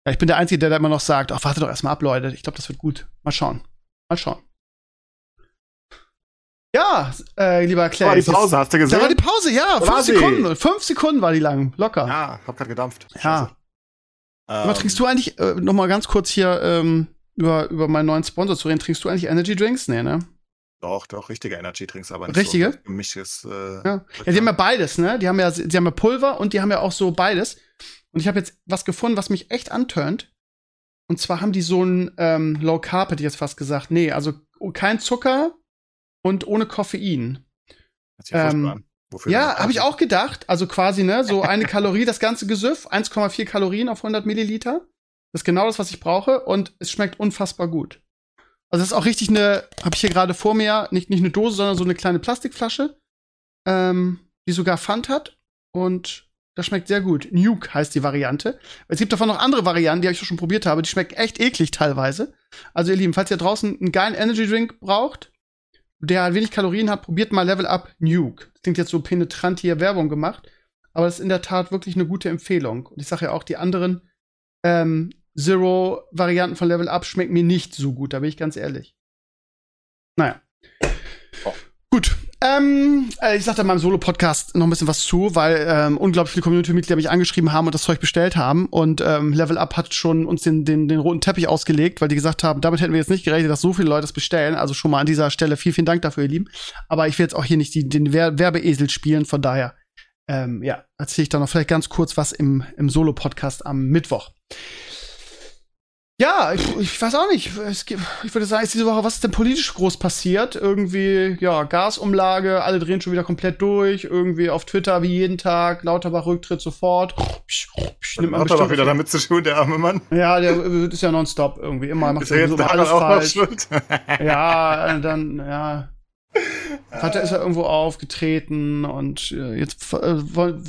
ja, ich bin der Einzige, der da immer noch sagt, ach, warte doch erstmal ab, Leute. Ich glaube, das wird gut. Mal schauen. Mal schauen. Ja, äh, lieber Clay. War die Pause, hast du gesehen? Da war die Pause, ja. Fünf Sekunden. Fünf Sekunden war die lang. Locker. Ja, hab grad gedampft. Ja. Ähm, Aber trinkst du eigentlich, äh, noch mal ganz kurz hier ähm, über, über meinen neuen Sponsor zu reden, trinkst du eigentlich Energy Drinks? Nee, ne? Doch, doch, richtige Energy Drinks, aber nicht richtige? so gemischtes. Äh, ja. ja, die haben ja beides, ne? Die haben ja, die haben ja Pulver und die haben ja auch so beides. Und ich habe jetzt was gefunden, was mich echt anturnt. Und zwar haben die so ein ähm, Low Carb, hätte ich jetzt fast gesagt. Nee, also kein Zucker und ohne Koffein. Ähm, ja, habe ich auch gedacht. Also quasi, ne, so eine Kalorie, das ganze Gesüff, 1,4 Kalorien auf 100 Milliliter. Das ist genau das, was ich brauche und es schmeckt unfassbar gut. Also das ist auch richtig eine, habe ich hier gerade vor mir, nicht, nicht eine Dose, sondern so eine kleine Plastikflasche, ähm, die sogar Pfand hat und das schmeckt sehr gut. Nuke heißt die Variante. Es gibt davon noch andere Varianten, die ich schon probiert habe, die schmecken echt eklig teilweise. Also ihr Lieben, falls ihr draußen einen geilen Energy Drink braucht, der wenig Kalorien hat, probiert mal Level Up Nuke. Das klingt jetzt so penetrant hier Werbung gemacht, aber das ist in der Tat wirklich eine gute Empfehlung. Und ich sage ja auch, die anderen ähm, Zero-Varianten von Level Up schmecken mir nicht so gut, da bin ich ganz ehrlich. Naja. Oh. Gut. Ähm, äh, ich sagte in meinem Solo-Podcast noch ein bisschen was zu, weil ähm, unglaublich viele Community-Mitglieder mich angeschrieben haben und das Zeug bestellt haben. Und ähm, Level Up hat schon uns den, den, den roten Teppich ausgelegt, weil die gesagt haben, damit hätten wir jetzt nicht gerechnet, dass so viele Leute das bestellen. Also schon mal an dieser Stelle vielen, vielen Dank dafür, ihr Lieben. Aber ich will jetzt auch hier nicht die, den Werbeesel spielen, von daher, ähm, ja, erzähle ich da noch vielleicht ganz kurz was im, im Solo-Podcast am Mittwoch. Ja, ich, ich weiß auch nicht. Es gibt, ich würde sagen, ist diese Woche, was ist denn politisch groß passiert? Irgendwie, ja, Gasumlage, alle drehen schon wieder komplett durch. Irgendwie auf Twitter wie jeden Tag, Lauterbach Rücktritt sofort. Nimmt man Lauterbach wieder damit zu tun, der arme Mann. Ja, der ist ja nonstop irgendwie. Immer macht ist er jetzt so alles auch falsch. Schuld? ja, dann, ja. Hat er ist er irgendwo aufgetreten und äh, jetzt äh,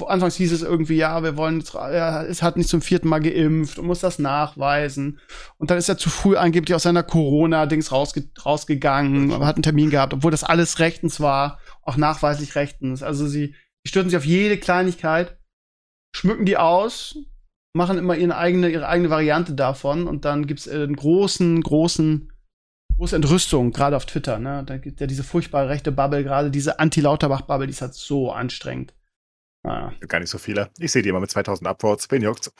anfangs hieß es irgendwie, ja, wir wollen jetzt, er es hat nicht zum vierten Mal geimpft und muss das nachweisen. Und dann ist er zu früh angeblich aus seiner Corona-Dings rausge rausgegangen, aber hat einen Termin gehabt, obwohl das alles rechtens war, auch nachweislich rechtens. Also sie, sie stürzen sich auf jede Kleinigkeit, schmücken die aus, machen immer ihre eigene, ihre eigene Variante davon und dann gibt's äh, einen großen, großen große Entrüstung, gerade auf Twitter. Ne? Da gibt ja diese furchtbare rechte Bubble, gerade diese Anti-Lauterbach-Bubble, die ist halt so anstrengend. Naja. Gar nicht so viele. Ich sehe die immer mit 2000 Upvotes. Wen juckt's?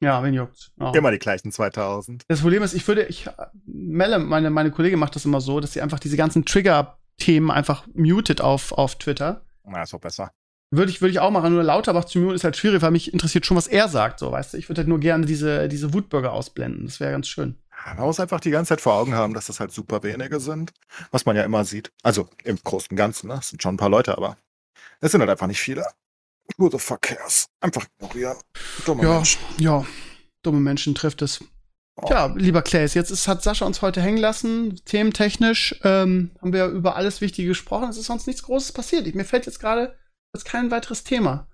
Ja, wen juckt's? Oh. Immer die gleichen 2000. Das Problem ist, ich würde, ich, Melle, meine, meine Kollegin macht das immer so, dass sie einfach diese ganzen Trigger-Themen einfach mutet auf, auf Twitter. Na, ist doch besser. Würde ich, würde ich auch machen, nur Lauterbach zu muten ist halt schwierig, weil mich interessiert schon, was er sagt, so, weißt du. Ich würde halt nur gerne diese, diese Wutbürger ausblenden. Das wäre ganz schön. Man muss einfach die ganze Zeit vor Augen haben, dass das halt super wenige sind. Was man ja immer sieht. Also im Großen und Ganzen, ne? Es sind schon ein paar Leute, aber es sind halt einfach nicht viele. Who the fuck cares? Einfach ignorieren. Dumme ja, Menschen. Ja, dumme Menschen trifft es. Oh. Ja, lieber Claes, jetzt ist, hat Sascha uns heute hängen lassen. Thementechnisch ähm, haben wir über alles Wichtige gesprochen. Es ist sonst nichts Großes passiert. Mir fällt jetzt gerade kein weiteres Thema.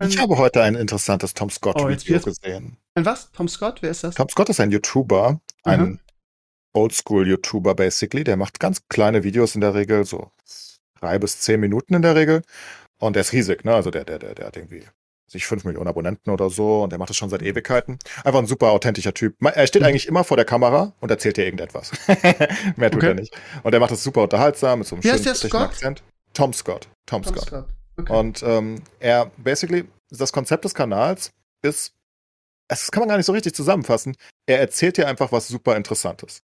Ich habe heute ein interessantes Tom Scott-Video oh, gesehen. Ein was? Tom Scott? Wer ist das? Tom Scott ist ein YouTuber, ein mhm. Oldschool-YouTuber basically. Der macht ganz kleine Videos in der Regel, so drei bis zehn Minuten in der Regel. Und der ist riesig, ne? Also der, der, der, der hat irgendwie sich fünf Millionen Abonnenten oder so und der macht das schon seit Ewigkeiten. Einfach ein super authentischer Typ. Er steht mhm. eigentlich immer vor der Kamera und erzählt dir irgendetwas. Mehr tut okay. er nicht. Und er macht das super unterhaltsam mit so einem Wie schönen Scott? Akzent. Tom Scott. Tom, Tom Scott. Scott. Okay. Und ähm, er, basically, das Konzept des Kanals ist, das kann man gar nicht so richtig zusammenfassen. Er erzählt dir einfach was super Interessantes.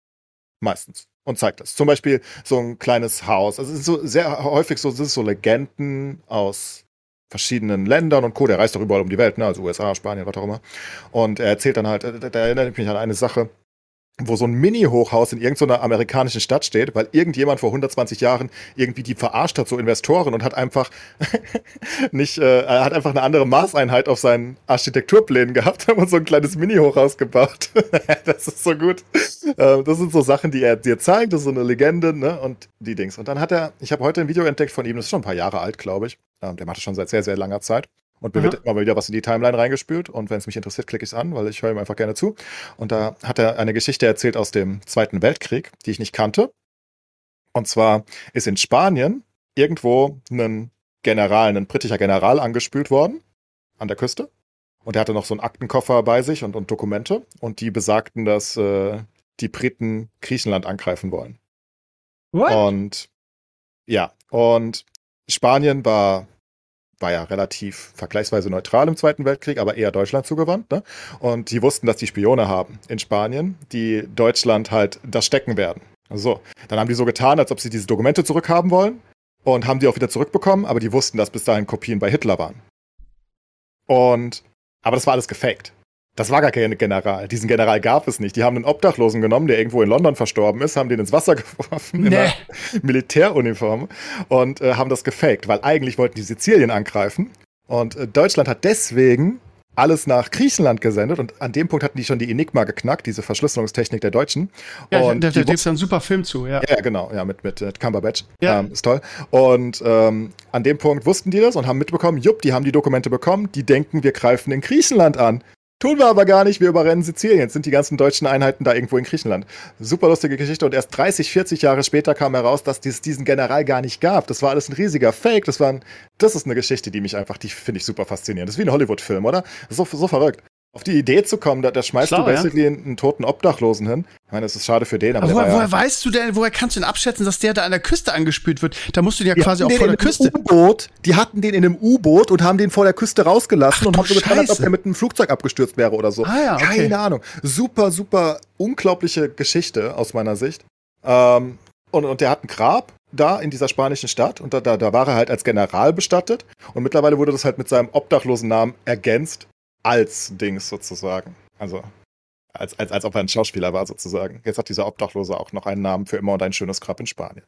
Meistens. Und zeigt das. Zum Beispiel so ein kleines Haus. Also es ist so sehr häufig so, es ist so Legenden aus verschiedenen Ländern und Co. Der reist doch überall um die Welt, ne? Also USA, Spanien, was auch immer. Und er erzählt dann halt, da erinnere ich mich an eine Sache. Wo so ein Mini-Hochhaus in irgendeiner amerikanischen Stadt steht, weil irgendjemand vor 120 Jahren irgendwie die verarscht hat, so Investoren, und hat einfach nicht, äh, hat einfach eine andere Maßeinheit auf seinen Architekturplänen gehabt, uns so ein kleines Mini-Hochhaus gebaut. das ist so gut. Äh, das sind so Sachen, die er dir zeigt, das ist so eine Legende, ne, und die Dings. Und dann hat er, ich habe heute ein Video entdeckt von ihm, das ist schon ein paar Jahre alt, glaube ich. Ähm, der macht das schon seit sehr, sehr langer Zeit. Und mir wird immer wieder was in die Timeline reingespült. Und wenn es mich interessiert, klicke ich es an, weil ich höre ihm einfach gerne zu. Und da hat er eine Geschichte erzählt aus dem Zweiten Weltkrieg, die ich nicht kannte. Und zwar ist in Spanien irgendwo ein General, ein britischer General angespült worden an der Küste. Und er hatte noch so einen Aktenkoffer bei sich und, und Dokumente. Und die besagten, dass äh, die Briten Griechenland angreifen wollen. What? Und ja, und Spanien war war ja relativ vergleichsweise neutral im Zweiten Weltkrieg, aber eher Deutschland zugewandt. Ne? Und die wussten, dass die Spione haben in Spanien, die Deutschland halt das stecken werden. So, dann haben die so getan, als ob sie diese Dokumente zurückhaben wollen und haben die auch wieder zurückbekommen, aber die wussten, dass bis dahin Kopien bei Hitler waren. Und, aber das war alles gefaked. Das war gar kein General. Diesen General gab es nicht. Die haben einen Obdachlosen genommen, der irgendwo in London verstorben ist, haben den ins Wasser geworfen nee. in einer Militäruniform und äh, haben das gefaked, weil eigentlich wollten die Sizilien angreifen. Und äh, Deutschland hat deswegen alles nach Griechenland gesendet und an dem Punkt hatten die schon die Enigma geknackt, diese Verschlüsselungstechnik der Deutschen. Ja, und da gibt es einen super Film zu, ja. Ja, genau, ja, mit, mit, mit Cumberbatch. Ja. Ähm, ist toll. Und ähm, an dem Punkt wussten die das und haben mitbekommen, jupp, die haben die Dokumente bekommen, die denken, wir greifen in Griechenland an. Tun wir aber gar nicht, wir überrennen Sizilien. Jetzt sind die ganzen deutschen Einheiten da irgendwo in Griechenland. Super lustige Geschichte. Und erst 30, 40 Jahre später kam heraus, dass es diesen General gar nicht gab. Das war alles ein riesiger Fake. Das, war ein, das ist eine Geschichte, die mich einfach, die finde ich super faszinierend. Das ist wie ein Hollywood-Film, oder? So, so verrückt auf die Idee zu kommen, da, da schmeißt Schlau, du basically ja? einen, einen, toten Obdachlosen hin. Ich meine, das ist schade für den, aber, aber woher, woher weißt du denn, woher kannst du denn abschätzen, dass der da an der Küste angespült wird? Da musst du den ja quasi auch vor der Küste. U-Boot, die hatten den in einem U-Boot und haben den vor der Küste rausgelassen Ach, und haben so getan, als ob der mit einem Flugzeug abgestürzt wäre oder so. Ah, ja, okay. Keine Ahnung. Super, super unglaubliche Geschichte aus meiner Sicht. Ähm, und, und der hat ein Grab da in dieser spanischen Stadt und da, da, da war er halt als General bestattet und mittlerweile wurde das halt mit seinem obdachlosen Namen ergänzt als Dings sozusagen. Also als, als, als ob er ein Schauspieler war, sozusagen. Jetzt hat dieser Obdachlose auch noch einen Namen für immer und ein schönes Grab in Spanien.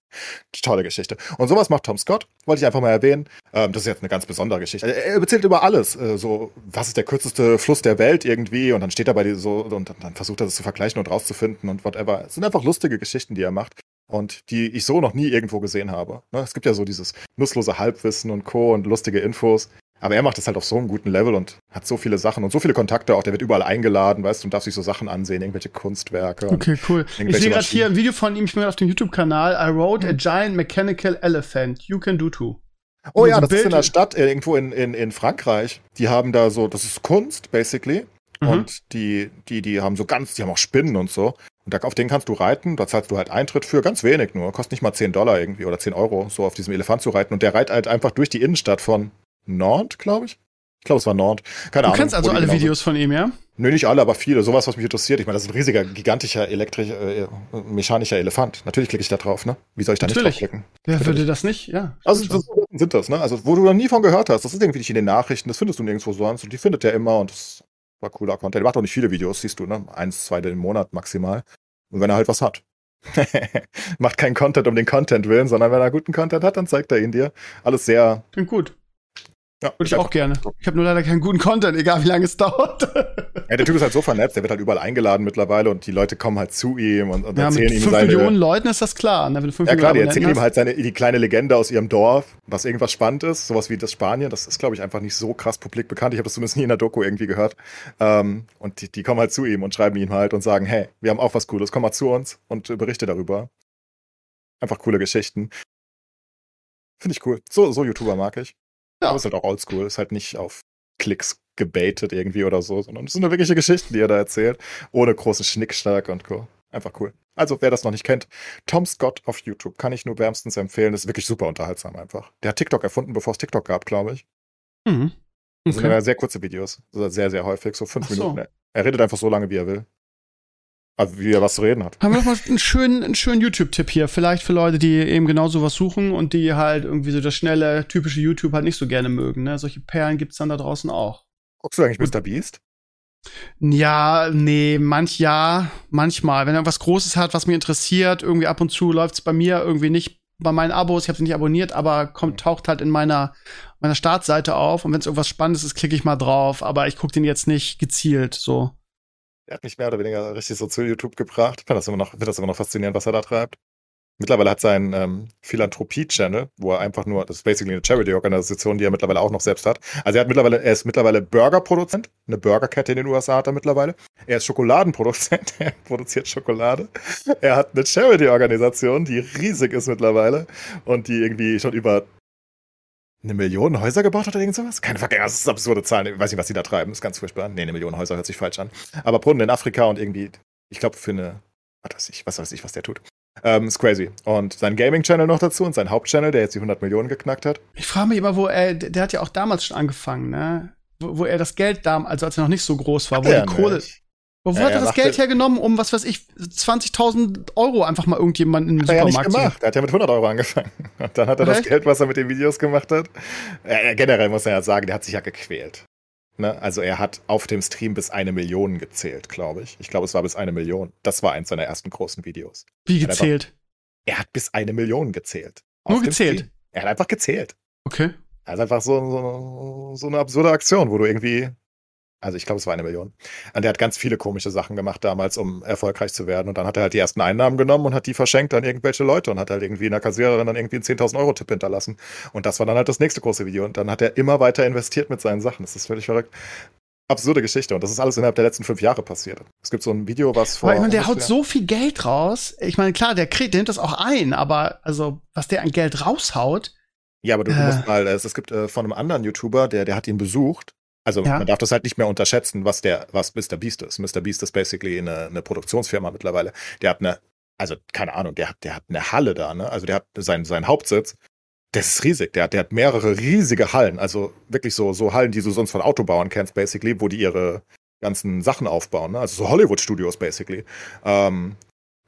Tolle Geschichte. Und sowas macht Tom Scott, wollte ich einfach mal erwähnen. Ähm, das ist jetzt eine ganz besondere Geschichte. Er erzählt über alles. Äh, so, was ist der kürzeste Fluss der Welt irgendwie? Und dann steht er bei dir so und dann, versucht er das zu vergleichen und rauszufinden und whatever. Es sind einfach lustige Geschichten, die er macht. Und die ich so noch nie irgendwo gesehen habe. Ne? Es gibt ja so dieses nutzlose Halbwissen und Co. und lustige Infos. Aber er macht das halt auf so einem guten Level und hat so viele Sachen und so viele Kontakte auch. Der wird überall eingeladen, weißt du, und darf sich so Sachen ansehen, irgendwelche Kunstwerke. Okay, cool. Ich sehe gerade hier ein Video von ihm, ich bin auf dem YouTube-Kanal. I wrote a giant mechanical elephant. You can do too. Oh ja, das Bild ist in der Stadt, äh, irgendwo in, in, in Frankreich. Die haben da so, das ist Kunst, basically. Mhm. Und die, die, die haben so ganz, die haben auch Spinnen und so. Und da, auf den kannst du reiten, da zahlst du halt Eintritt für, ganz wenig nur. Kostet nicht mal 10 Dollar irgendwie oder 10 Euro, so auf diesem Elefant zu reiten. Und der reitet halt einfach durch die Innenstadt von Nord, glaube ich. Ich glaube, es war Nord. Keine du Ahnung. Du kennst also alle genau Videos von ihm, ja? Nö, nicht alle, aber viele. Sowas, was mich interessiert. Ich meine, das ist ein riesiger, gigantischer, elektrischer, äh, mechanischer Elefant. Natürlich klicke ich da drauf, ne? Wie soll ich da Natürlich. nicht draufklicken? Wer würde das nicht? Ja. Also, das sind das, ne? Also, wo du noch nie von gehört hast. Das ist irgendwie nicht in den Nachrichten. Das findest du nirgendwo sonst. Und die findet er immer. Und das war cooler Content. Er macht auch nicht viele Videos, siehst du, ne? Eins, zwei im Monat maximal. Und wenn er halt was hat. macht keinen Content um den Content willen, sondern wenn er guten Content hat, dann zeigt er ihn dir. Alles sehr. Klingt gut. Ja, Würde ich auch gerne. Ich habe nur leider keinen guten Content, egal wie lange es dauert. Ja, der Typ ist halt so vernetzt, der wird halt überall eingeladen mittlerweile und die Leute kommen halt zu ihm und, und ja, erzählen mit ihm 5 seine. Millionen Leuten ist das klar. Ne? ja klar, die erzählen ihm halt seine, die kleine Legende aus ihrem Dorf, was irgendwas spannend ist, sowas wie das Spanien. Das ist, glaube ich, einfach nicht so krass publik bekannt. Ich habe das zumindest nie in der Doku irgendwie gehört. Ähm, und die, die kommen halt zu ihm und schreiben ihm halt und sagen, hey, wir haben auch was Cooles, komm mal zu uns und berichte darüber. Einfach coole Geschichten. Finde ich cool. So, so YouTuber mag ich. Ja. Aber ist halt auch oldschool, ist halt nicht auf Klicks gebaitet irgendwie oder so, sondern es sind eine wirkliche Geschichten, die er da erzählt, ohne großen Schnickschnack und Co. Einfach cool. Also, wer das noch nicht kennt, Tom Scott auf YouTube kann ich nur wärmstens empfehlen. Das ist wirklich super unterhaltsam einfach. Der hat TikTok erfunden, bevor es TikTok gab, glaube ich. Mhm. Okay. Das sind sehr kurze Videos. Sehr, sehr häufig, so fünf so. Minuten. Er redet einfach so lange, wie er will. Also wie er was zu reden hat. Haben wir noch mal einen schönen, einen schönen YouTube-Tipp hier. Vielleicht für Leute, die eben genau sowas suchen und die halt irgendwie so das schnelle, typische YouTube halt nicht so gerne mögen. Ne? Solche Perlen gibt's dann da draußen auch. Guckst du eigentlich Mr. Beast? Ja, nee, manch ja, manchmal. Wenn er was Großes hat, was mich interessiert, irgendwie ab und zu läuft es bei mir irgendwie nicht bei meinen Abos, ich habe sie nicht abonniert, aber kommt, taucht halt in meiner, meiner Startseite auf und wenn es irgendwas Spannendes ist, klicke ich mal drauf, aber ich gucke den jetzt nicht gezielt so. Er hat mich mehr oder weniger richtig so zu YouTube gebracht. Ich finde das immer noch, finde das immer noch faszinierend, was er da treibt. Mittlerweile hat sein ähm, Philanthropie-Channel, wo er einfach nur, das ist basically eine Charity-Organisation, die er mittlerweile auch noch selbst hat. Also er hat mittlerweile, er ist mittlerweile Burgerproduzent, eine Burgerkette in den USA hat er mittlerweile. Er ist Schokoladenproduzent, er produziert Schokolade. Er hat eine Charity-Organisation, die riesig ist mittlerweile und die irgendwie schon über eine Million Häuser gebaut hat oder irgend sowas? Keine Verkehr, das ist absurde Zahlen. Ich weiß nicht, was die da treiben. Das ist ganz furchtbar. Nee, eine Million Häuser hört sich falsch an. Aber Brunnen in Afrika und irgendwie, ich glaube, für eine, was weiß ich, was weiß ich, was der tut. Ähm, ist crazy. Und sein Gaming-Channel noch dazu und sein Hauptchannel, der jetzt die 100 Millionen geknackt hat. Ich frage mich immer, wo er, der hat ja auch damals schon angefangen, ne? Wo, wo er das Geld da, also als er noch nicht so groß war, wo Ja, die Kohle. nicht. Wo Ja, hat er das Geld hergenommen, um was weiß ich, 20.000 Euro einfach mal irgendjemanden in den Hat er ja nicht Supermarkt zu gemacht. Er hat ja mit 100 Euro angefangen. Und dann hat er das Echt? Geld, was er mit den Videos gemacht hat. Äh, generell muss er ja sagen, der hat sich ja gequält. Ne? Also er hat auf dem Stream bis eine Million gezählt, glaube ich. Ich glaube, es war bis eine Million. Das war eins seiner ersten großen Videos. Wie Hat er gezählt. Er hat bis eine Million gezählt. Nur gezählt? Er hat einfach gezählt. Okay. Das ist einfach so, so, so eine absurde Aktion, wo du irgendwie. Also ich glaube, es war eine Million. Und der hat ganz viele komische Sachen gemacht damals, um erfolgreich zu werden. Und dann hat er halt die ersten Einnahmen genommen und hat die verschenkt an irgendwelche Leute und hat halt irgendwie einer Kassiererin dann irgendwie einen 10.000 Euro Tipp hinterlassen. Und das war dann halt das nächste große Video. Und dann hat er immer weiter investiert mit seinen Sachen. Das ist völlig verrückt. Absurde Geschichte. Und das ist alles innerhalb der letzten fünf Jahre passiert. Es gibt so ein Video, was vor. Aber ich meine, der haut so viel Geld raus. Ich meine, klar, der kriegt, der nimmt das auch ein, aber also, was der an Geld raushaut, Ja, aber du, du Äh. musst mal, es, es gibt äh, von einem anderen YouTuber, der, der hat ihn besucht. Also Ja. man darf das halt nicht mehr unterschätzen, was der, was Mr. Beast ist. Mr. Beast ist basically eine, eine Produktionsfirma mittlerweile. Der hat eine, also keine Ahnung, der hat, der hat eine Halle da, ne? Also der hat seinen, seinen Hauptsitz. Das ist riesig. Der hat, der hat mehrere riesige Hallen. Also wirklich so, so Hallen, die du sonst von Autobauern kennst, basically, wo die ihre ganzen Sachen aufbauen. Ne? Also so Hollywood-Studios, basically. Ähm,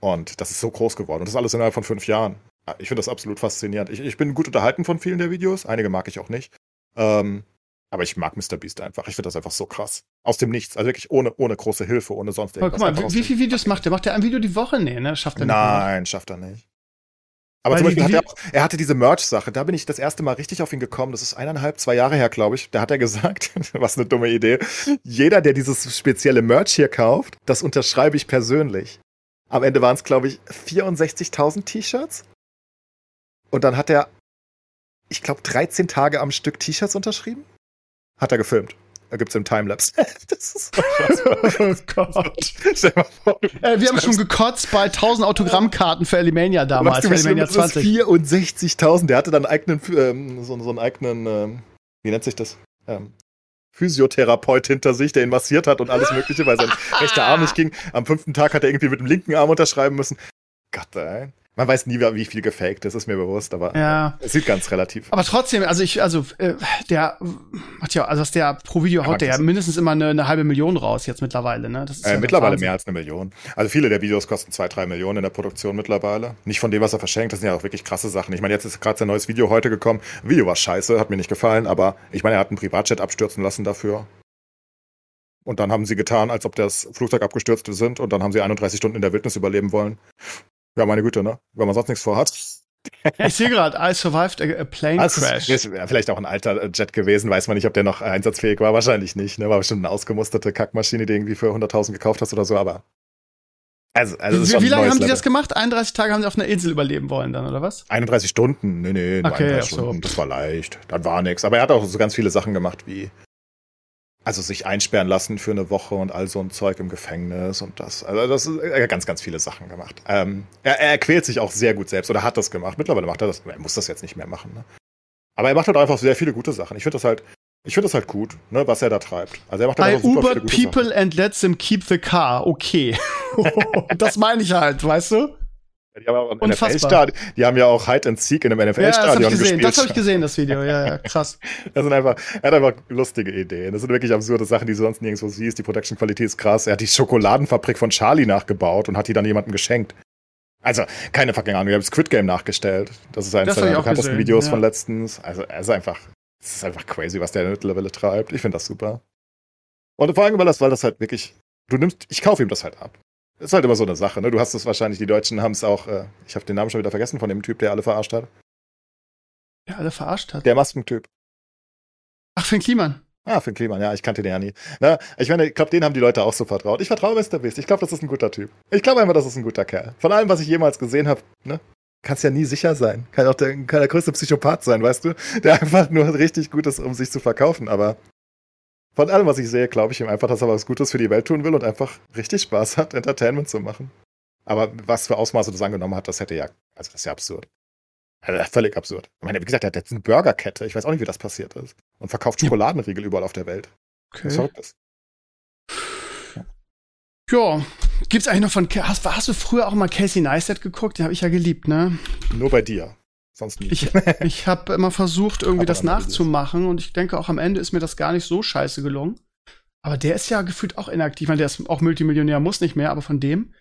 und das ist so groß geworden. Und das alles innerhalb von fünf Jahren. Ich finde das absolut faszinierend. Ich, ich bin gut unterhalten von vielen der Videos. Einige mag ich auch nicht. Ähm, aber ich mag Mr. Beast einfach. Ich finde das einfach so krass. Aus dem Nichts. Also wirklich ohne, ohne große Hilfe, ohne sonst aber irgendwas. guck mal, wie, wie viele Videos macht der? Macht der ein Video die Woche? Nee, ne? Schafft er nicht. Nein, schafft er nicht. Aber Weil zum Beispiel hat er, auch, er hatte diese Merch-Sache, da bin ich das erste Mal richtig auf ihn gekommen. Das ist eineinhalb, zwei Jahre her, glaube ich. Da hat er gesagt, was eine dumme Idee. Jeder, der dieses spezielle Merch hier kauft, das unterschreibe ich persönlich. Am Ende waren es, glaube ich, 64.000 T-Shirts. Und dann hat er, ich glaube, 13 Tage am Stück T-Shirts unterschrieben. Hat er gefilmt. Da gibt es im Timelapse. das ist so oh Gott. Stell dir mal vor, Äh, wir haben schon gekotzt bei 1000 Autogrammkartma für Elimania damals, für das ist 20. 64.000. Der hatte dann einen eigenen, ähm, so, so einen eigenen, ähm, wie nennt sich das? Ähm, Physiotherapeut hinter sich, der ihn massiert hat und alles Mögliche, weil sein rechter Arm nicht ging. Am fünften Tag hat er irgendwie mit dem linken Arm unterschreiben müssen. Gott, ey. Man weiß nie, wie viel gefaked ist, ist mir bewusst, aber Ja. es sieht ganz relativ. Aber trotzdem, also ich, also äh, der hat ja, also was der pro Video haut, der ja mindestens immer eine, eine halbe Million raus jetzt mittlerweile, ne? Äh, ja mittlerweile Wahnsinn. mehr als eine Million. Also viele der Videos kosten zwei, drei Millionen in der Produktion mittlerweile. Nicht von dem, was er verschenkt, das sind ja auch wirklich krasse Sachen. Ich meine, jetzt ist gerade sein neues Video heute gekommen. Video war scheiße, hat mir nicht gefallen, aber ich meine, er hat einen Privatjet abstürzen lassen dafür. Und dann haben sie getan, als ob das Flugzeug abgestürzt sind und dann haben sie 31 Stunden in der Wildnis überleben wollen. Ja, meine Güte, ne? Wenn man sonst nichts vorhat. Ich sehe gerade, I survived a, a plane Also, crash. es ist vielleicht auch ein alter äh, Jet gewesen, weiß man nicht, ob der noch einsatzfähig war. Wahrscheinlich nicht, ne? War bestimmt eine ausgemusterte Kackmaschine, die irgendwie für 100.000 gekauft hast oder so, aber. Also, also ist wie wie lange haben die Level. das gemacht? 31 Tage haben sie auf einer Insel überleben wollen dann, oder was? 31 Stunden? Nee, nee, Okay, 31 ach so. Stunden. Das war leicht. Das war nix. Aber er hat auch so ganz viele Sachen gemacht, wie also sich einsperren lassen für eine Woche und all so ein Zeug im Gefängnis und das. Also das ist er hat ganz, ganz viele Sachen gemacht. Ähm, er, er quält sich auch sehr gut selbst oder hat das gemacht. Mittlerweile macht er das. Er muss das jetzt nicht mehr machen. Ne? Aber er macht halt einfach sehr viele gute Sachen. Ich finde das halt, ich finde das halt gut, ne, was er da treibt. Also er macht halt I einfach super viele Uber gute Sachen. people and let them keep the car. Okay. das meine ich halt, weißt du? Die haben, ja auch Unfassbar. NFL-Stadion- die haben ja auch Hide and Seek in einem Ja, das habe NFL-Stadion ich gesehen. gespielt. Das habe ich gesehen, das Video. Ja, ja, krass. Das sind einfach, er hat einfach lustige Ideen. Das sind wirklich absurde Sachen, die du sonst nirgendwo siehst. Die Production-Qualität ist krass. Er hat die Schokoladenfabrik von Charlie nachgebaut und hat die dann jemandem geschenkt. Also, keine fucking Ahnung. Ich habe Squid Game nachgestellt. Das ist eines Das der bekanntesten Videos ja. von letztens. Also, er ist einfach, es ist einfach crazy, was der mittlerweile treibt. Ich finde das super. Und vor allem, weil das, weil das halt wirklich, du nimmst, ich kaufe ihm das halt ab. Das ist halt immer so eine Sache, ne? Du hast es wahrscheinlich, die Deutschen haben es auch, äh, ich habe den Namen schon wieder vergessen von dem Typ, der alle verarscht hat. Der alle verarscht hat. Der Maskentyp. Ach, Finn Kliman. Ah, Finn Kliman, ja, ich kannte den ja nie. Na, ich meine, ich glaube, den haben die Leute auch so vertraut. Ich vertraue Mr. Beast. Ich glaube, das ist ein guter Typ. Ich glaube einfach, das ist ein guter Kerl. Von allem, was ich jemals gesehen habe, ne? Kannst ja nie sicher sein. Kann auch der, kann der größte Psychopath sein, weißt du? Der einfach nur richtig gut ist, um sich zu verkaufen. Aber von allem, was ich sehe, glaube ich ihm einfach, dass er was Gutes für die Welt tun will und einfach richtig Spaß hat, Entertainment zu machen. Aber was für Ausmaße das angenommen hat, das hätte ja, also das ist ja absurd. Also völlig absurd. Ich meine, wie gesagt, er hat jetzt eine Burgerkette. Ich weiß auch nicht, wie das passiert ist. Und verkauft Schokoladenriegel überall auf der Welt. Okay. Verrückt Ja, gibt's eigentlich noch von, hast, hast du früher auch mal Casey Neistat geguckt? Den habe ich ja geliebt, ne? Nur bei dir. Sonst nicht. Ich, ich habe immer versucht, irgendwie das nachzumachen und ich denke, auch am Ende ist mir das gar nicht so scheiße gelungen. Aber der ist ja gefühlt auch inaktiv. Ich meine, der ist auch Multimillionär, muss nicht mehr, aber von dem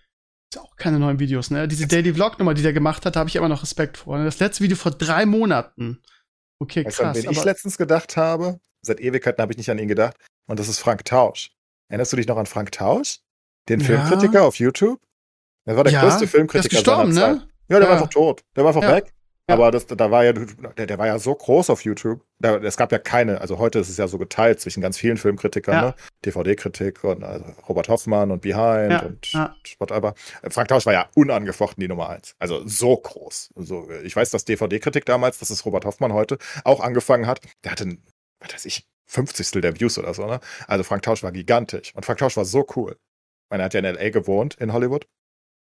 ist auch keine neuen Videos, ne? Diese Daily Vlog-Nummer, die der gemacht hat, da habe ich immer noch Respekt vor. ne? Das letzte Video vor drei Monaten. Okay, Weißt du, an krass. wen ich letztens gedacht habe? Seit Ewigkeiten habe ich nicht an ihn gedacht. Und das ist Frank Tausch. Erinnerst du dich noch an Frank Tausch? Den Ja. Filmkritiker auf YouTube? Er war der Ja, größte der ist Filmkritiker gestorben, ne? Ja, der Ja. war einfach tot. Der war einfach Ja. weg. Ja. Aber das, da war ja, der, der war ja so groß auf YouTube. Da, es gab ja keine, also heute ist es ja so geteilt zwischen ganz vielen Filmkritikern, Ja. ne? DVD-Kritik und also Robert Hoffmann und Behind Ja, und ja. whatever. Frank Tausch war ja unangefochten die Nummer eins. Also so groß. Also, ich weiß, dass DVD-Kritik damals, das ist Robert Hoffmann heute, auch angefangen hat. Der hatte, was weiß ich, 50. der Views oder so, ne? Also Frank Tausch war gigantisch. Und Frank Tausch war so cool. Ich meine, er hat ja in L.A. gewohnt, in Hollywood.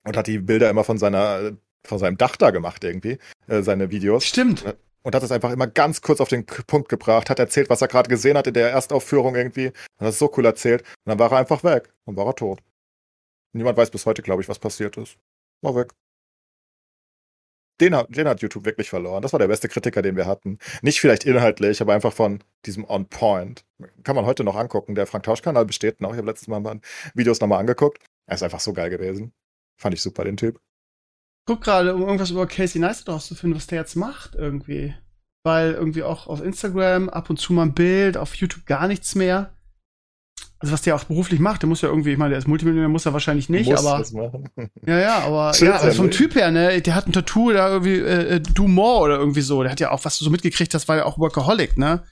Und hat die Bilder immer von seiner, von seinem Dach da gemacht irgendwie, äh, seine Videos. Stimmt. Und hat es einfach immer ganz kurz auf den Punkt gebracht, hat erzählt, was er gerade gesehen hat in der Erstaufführung irgendwie. Und hat es so cool erzählt. Und dann war er einfach weg. Und war er tot. Niemand weiß bis heute, glaube ich, was passiert ist. War weg. Den hat, den hat YouTube wirklich verloren. Das war der beste Kritiker, den wir hatten. Nicht vielleicht inhaltlich, aber einfach von diesem On Point. Kann man heute noch angucken. Der Frank Tausch-Kanal besteht noch. Ich habe letztes Mal mal Videos nochmal angeguckt. Er ist einfach so geil gewesen. Fand ich super, den Typ. Guck gerade, um irgendwas über Casey Neistat rauszufinden, was der jetzt macht irgendwie. Weil irgendwie auch auf Instagram ab und zu mal ein Bild, auf YouTube gar nichts mehr. Also was der auch beruflich macht, der muss ja irgendwie, ich meine, der ist Multimillionär, muss er wahrscheinlich nicht, Muss aber das machen. ja, ja, aber ja, also vom Typ her, ne, der hat ein Tattoo da irgendwie äh, äh, Do More oder irgendwie so. Der hat ja auch, was du so mitgekriegt hast, war ja auch Workaholic, ne?